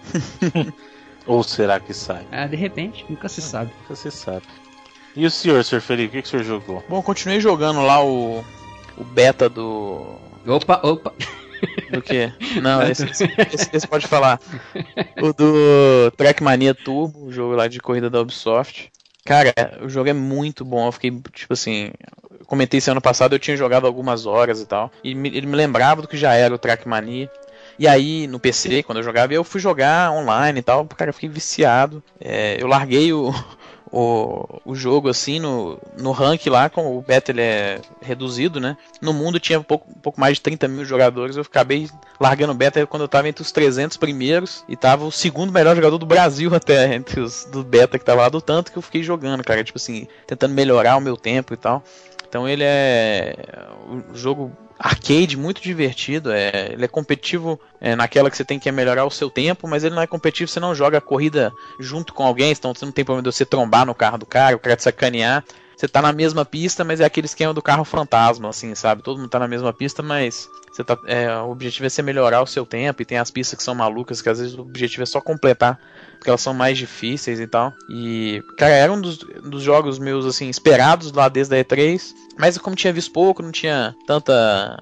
Ou será que sai? Ah, de repente, nunca se sabe. Nunca se sabe. E o senhor, Sr. Felipe, o que, que o senhor jogou? Bom, continuei jogando lá o, o beta do. Opa, opa! Do que? Não, esse, esse, esse, pode falar. O do Trackmania Turbo, o jogo lá de corrida da Ubisoft. Cara, o jogo é muito bom. Eu fiquei, tipo assim, comentei esse ano passado, eu tinha jogado algumas horas e tal. E me, ele me lembrava do que já era o Trackmania. E aí, no PC, quando eu jogava, eu fui jogar online e tal. Cara, eu fiquei viciado. É, eu larguei o, o, o jogo assim no, no rank lá, com o beta ele é reduzido, né? No mundo tinha um pouco, um pouco mais de 30 mil jogadores, eu acabei largando o beta quando eu tava entre os 300 primeiros e tava o segundo melhor jogador do Brasil até, entre os do beta que tava lá, do tanto que eu fiquei jogando, cara, tipo assim, tentando melhorar o meu tempo e tal. Então ele é o jogo arcade muito divertido. É, ele é competitivo é, naquela que você tem que melhorar o seu tempo, mas ele não é competitivo, você não joga a corrida junto com alguém, então você não tem problema de você trombar no carro do cara, o cara te sacanear. Você tá na mesma pista, mas é aquele esquema do carro fantasma, assim, sabe? Todo mundo tá na mesma pista, mas você tá, é, o objetivo é você melhorar o seu tempo. E tem as pistas que são malucas, que às vezes o objetivo é só completar, porque elas são mais difíceis e tal. E, cara, era um dos, dos jogos meus, assim, esperados lá desde a E3. Mas como tinha visto pouco, não tinha tanta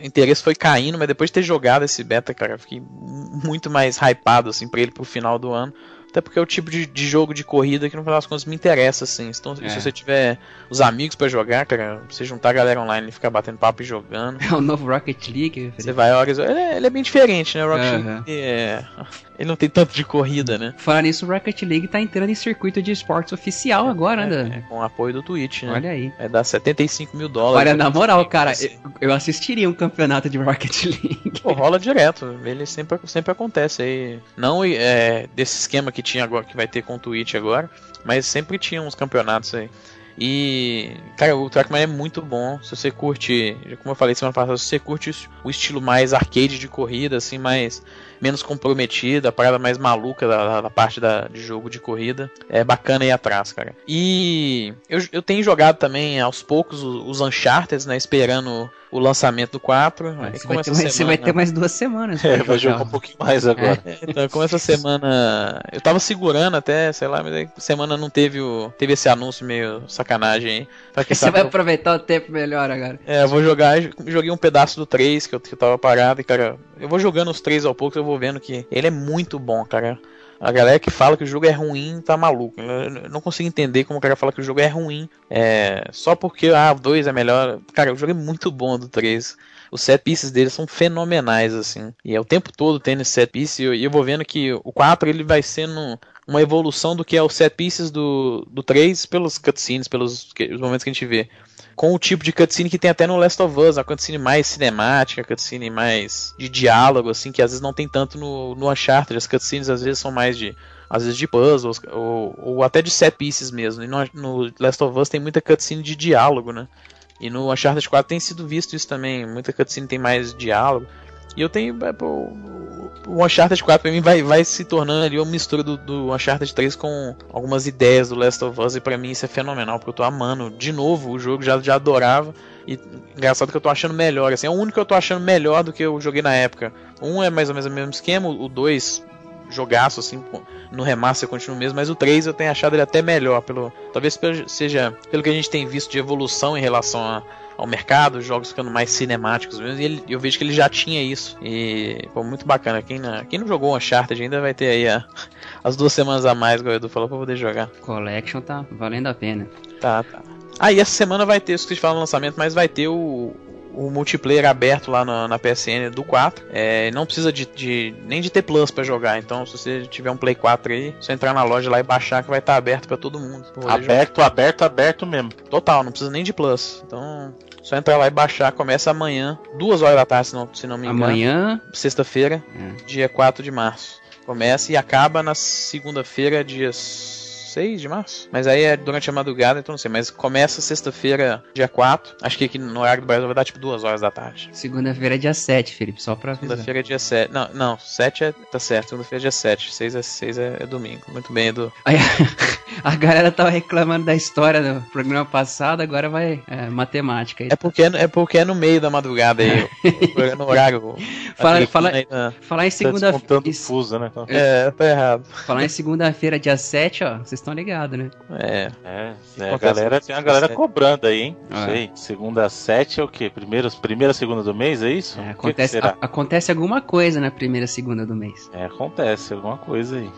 interesse foi caindo, mas depois de ter jogado esse beta, cara, eu fiquei muito mais hypado assim para ele pro final do ano. Até porque é o tipo de, de jogo de corrida que no final das contas me interessa, assim. Então, é. se você tiver os amigos para jogar, cara, você juntar a galera online e ficar batendo papo e jogando. É o novo Rocket League. Você vai horas. Ele, é, ele é bem diferente, né? O Rocket uhum. League é. Ele não tem tanto de corrida, né? Falar nisso, o Rocket League tá entrando em circuito de esportes oficial é, agora, é, né? É, com apoio do Twitch, né? Olha aí. É dar 75 mil dólares. Olha, na moral, cara, eu, eu, assistiria um campeonato de Rocket League. Pô, rola direto. Ele sempre, sempre acontece aí. Não é, desse esquema que tinha agora, que vai ter com o Twitch agora, mas sempre tinha uns campeonatos aí. E, cara, o Trackman é muito bom. Se você curte, como eu falei semana passada, se você curte o estilo mais arcade de corrida, assim, mais menos comprometida, a parada mais maluca da, da parte da, de jogo de corrida. É bacana ir atrás, cara. E eu, eu tenho jogado também aos poucos os, os Uncharted, né? Esperando o lançamento do 4. Você vai, mais, você vai, ter mais, duas semanas. É, vai jogar um pouquinho mais agora. É, então, como essa semana. Eu tava segurando até, sei lá, mas aí semana não teve o. Teve esse anúncio meio sacanagem aí. Você vai aproveitar o tempo melhor agora. É, eu vou jogar. Joguei um pedaço do 3 que eu, que eu tava parado e, cara, eu vou jogando os 3 ao pouco, eu vou vendo que ele é muito bom, cara. A galera que fala que o jogo é ruim tá maluco. Eu não consigo entender como o cara fala que o jogo é ruim. É, só porque ah, o 2 é melhor. Cara, o jogo é muito bom do 3. Os set pieces dele são fenomenais, assim. E é o tempo todo tendo esse set piece. E eu, vou vendo que o 4 ele vai sendo uma evolução do que é o set pieces do, do 3 pelos cutscenes, pelos os momentos que a gente vê com o tipo de cutscene que tem até no Last of Us, a cutscene mais cinemática, cutscene mais de diálogo, assim, que às vezes não tem tanto no, no Uncharted. As cutscenes às vezes são mais de. Às vezes de puzzles, ou, ou até de set pieces mesmo. E no, no Last of Us tem muita cutscene de diálogo, né? E no Uncharted 4 tem sido visto isso também. Muita cutscene tem mais diálogo. E eu tenho. O Uncharted 4 pra mim vai, vai se tornando ali uma mistura do, do Uncharted 3 com algumas ideias do Last of Us e pra mim isso é fenomenal, porque eu tô amando de novo o jogo, já, já adorava. E engraçado que eu tô achando melhor, assim, é o único que eu tô achando melhor do que eu joguei na época. Um é mais ou menos o mesmo esquema, o 2 jogaço, assim, no remaster continua mesmo, mas o 3 eu tenho achado ele até melhor, pelo talvez seja pelo que a gente tem visto de evolução em relação a, ao mercado, os jogos ficando mais cinemáticos mesmo, e ele, eu vejo que ele já tinha isso, e pô, muito bacana, quem não, quem não jogou Uncharted ainda vai ter aí a, as duas semanas a mais, como o Edu falou, pra poder jogar. Collection tá valendo a pena. Tá, tá. Ah, e essa semana vai ter, isso que a gente fala no lançamento, mas vai ter o, o multiplayer aberto lá na, na PSN do 4. É, não precisa de, de, nem de ter Plus para jogar. Então, se você tiver um Play 4 aí, só entrar na loja lá e baixar que vai estar tá aberto para todo mundo. Aberto, jogar. aberto, aberto mesmo. Total, não precisa nem de Plus. Então, só entrar lá e baixar. Começa amanhã, duas horas da tarde, se não, se não me engano. Amanhã? Sexta-feira, é. dia 4 de março. Começa e acaba na segunda-feira, dias 6 de março. Mas aí é durante a madrugada, então não sei. Mas começa sexta-feira, dia 4. Acho que aqui no horário do Brasil vai dar tipo 2 horas da tarde. Segunda-feira é dia 7, Felipe, só pra Segunda-feira é dia 7. Não, não, 7 é, tá certo. Segunda-feira é dia 7. 6 é, 6 é, é domingo. Muito bem, Edu. Aí, a galera tava reclamando da história do programa passado, agora vai é, matemática. É porque, é porque é no meio da madrugada aí. no horário. Fala, fala, aí, falar em segunda-feira. Tá fuso, né? É, tá errado. Falar em segunda-feira, dia 7, ó. Vocês estão ligados, né? É. É, é a galera, tem a galera cobrando aí, hein? Não é. sei. Segunda sete é o quê? Primeira, primeira segunda do mês, é isso? É, acontece, que que a, acontece alguma coisa na primeira segunda do mês. É, acontece alguma coisa aí.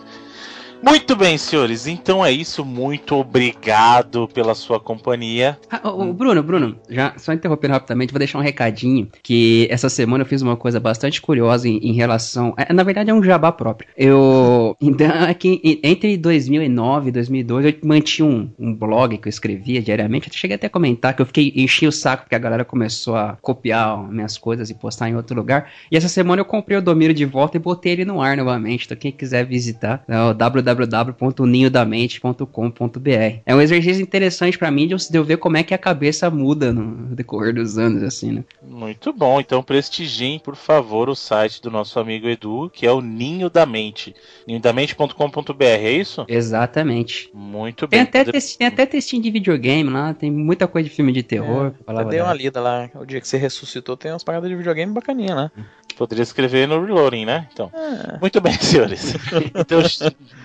Muito bem, senhores. Então é isso. Muito obrigado pela sua companhia. Ah, Bruno, Bruno, já só interrompendo rapidamente, vou deixar um recadinho que essa semana eu fiz uma coisa bastante curiosa em, em relação, é, na verdade é um jabá próprio. Eu então aqui entre 2009 e 2012 eu mantinha um, um blog que eu escrevia diariamente. Eu cheguei até a comentar que eu fiquei enchi o saco porque a galera começou a copiar minhas coisas e postar em outro lugar. E essa semana eu comprei o domínio de volta e botei ele no ar novamente. Então quem quiser visitar, é o www www.ninhodamente.com.br. É um exercício interessante para mim de eu ver como é que a cabeça muda no decorrer dos anos, assim, né? Muito bom. Então prestigiem, por favor, o site do nosso amigo Edu, que é o Ninho da Mente. ninhodamente.com.br, é isso? Exatamente. Muito bem. Tem até, tem até textinho de videogame lá, tem muita coisa de filme de terror. É, eu dei uma lida lá. O dia que você ressuscitou tem umas paradas de videogame bacaninha, né? Poderia escrever no Reloading, né? Então. É. Muito bem, senhores. então,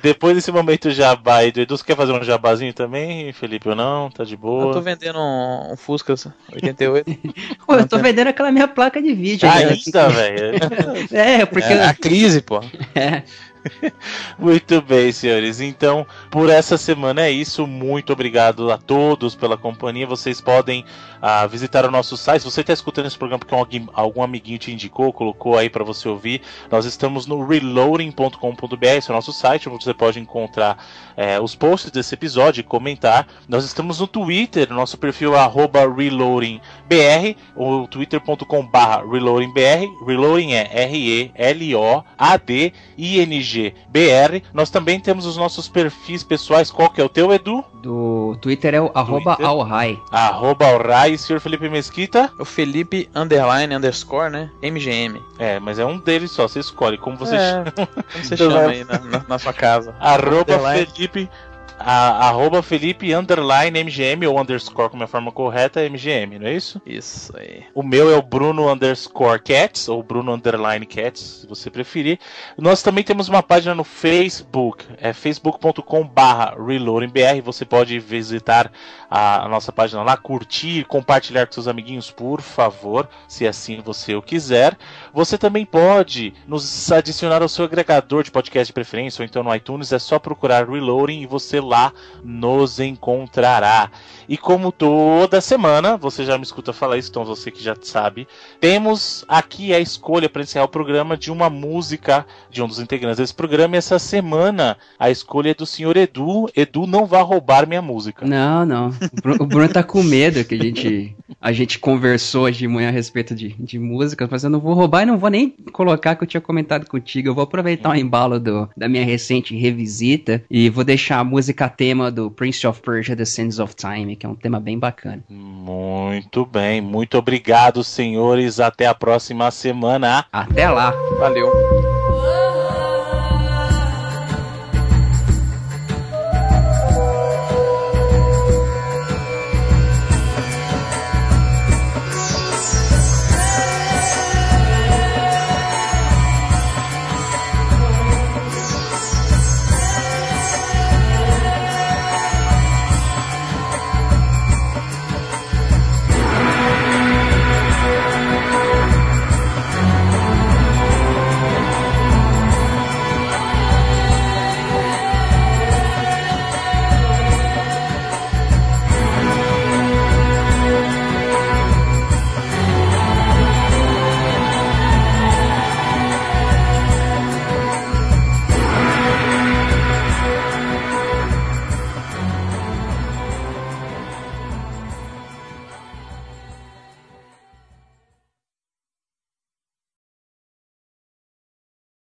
depois desse momento jabá e do Edu, você quer fazer um jabazinho também, Felipe, ou não? Tá de boa? Eu tô vendendo um, um Fusca 88. pô, eu tô vendendo aquela minha placa de vídeo. Ainda, velho? é, porque... É a crise, pô. É. Muito bem, senhores. Então, por essa semana é isso. Muito obrigado a todos pela companhia. Vocês podem uh, visitar o nosso site. Se você está escutando esse programa porque algum, amiguinho te indicou, colocou aí para você ouvir, nós estamos no reloading.com.br, esse é o nosso site, onde você pode encontrar é, os posts desse episódio e comentar. Nós estamos no Twitter, nosso perfil é reloadingbr, ou twitter.com.br reloadingbr. Reloading é R-E-L-O-A-D-I-N-G-B-R. Nós também temos os nossos perfis pessoais. Qual que é o teu, Edu? Do Twitter é o arroba alrai. Arroba alrai. Senhor Felipe Mesquita? O Felipe underline underscore, né? MGM. É, mas é um deles só. Você escolhe como você é, chama. Como você chama aí na, na, na sua casa. Arroba Felipe Felipe, a, arroba Felipe underline MGM ou underscore, como é a forma correta, é MGM, não é isso? Isso aí. O meu é o Bruno underscore Cats, ou Bruno underline Cats, se você preferir. Nós também temos uma página no Facebook, é facebook.com barra reloadingbr, você pode visitar a, nossa página lá, curtir, compartilhar com seus amiguinhos, por favor, se assim você o quiser. Você também pode nos adicionar ao seu agregador de podcast de preferência, ou então no iTunes, é só procurar Reloading e você lá nos encontrará. E como toda semana, você já me escuta falar isso, então você que já sabe, temos aqui a escolha para encerrar o programa de uma música de um dos integrantes desse programa. E essa semana a escolha é do senhor Edu. Edu não vai roubar minha música. Não, não. O Bruno tá com medo que a gente, a gente conversou hoje de manhã a respeito de, de música, mas eu não vou roubar e não vou nem colocar que eu tinha comentado contigo. Eu vou aproveitar o embalo do, da minha recente revisita e vou deixar a música tema do Prince of Persia, The Sands of Time, que é um tema bem bacana. Muito bem, muito obrigado, senhores. Até a próxima semana. Até lá. Valeu.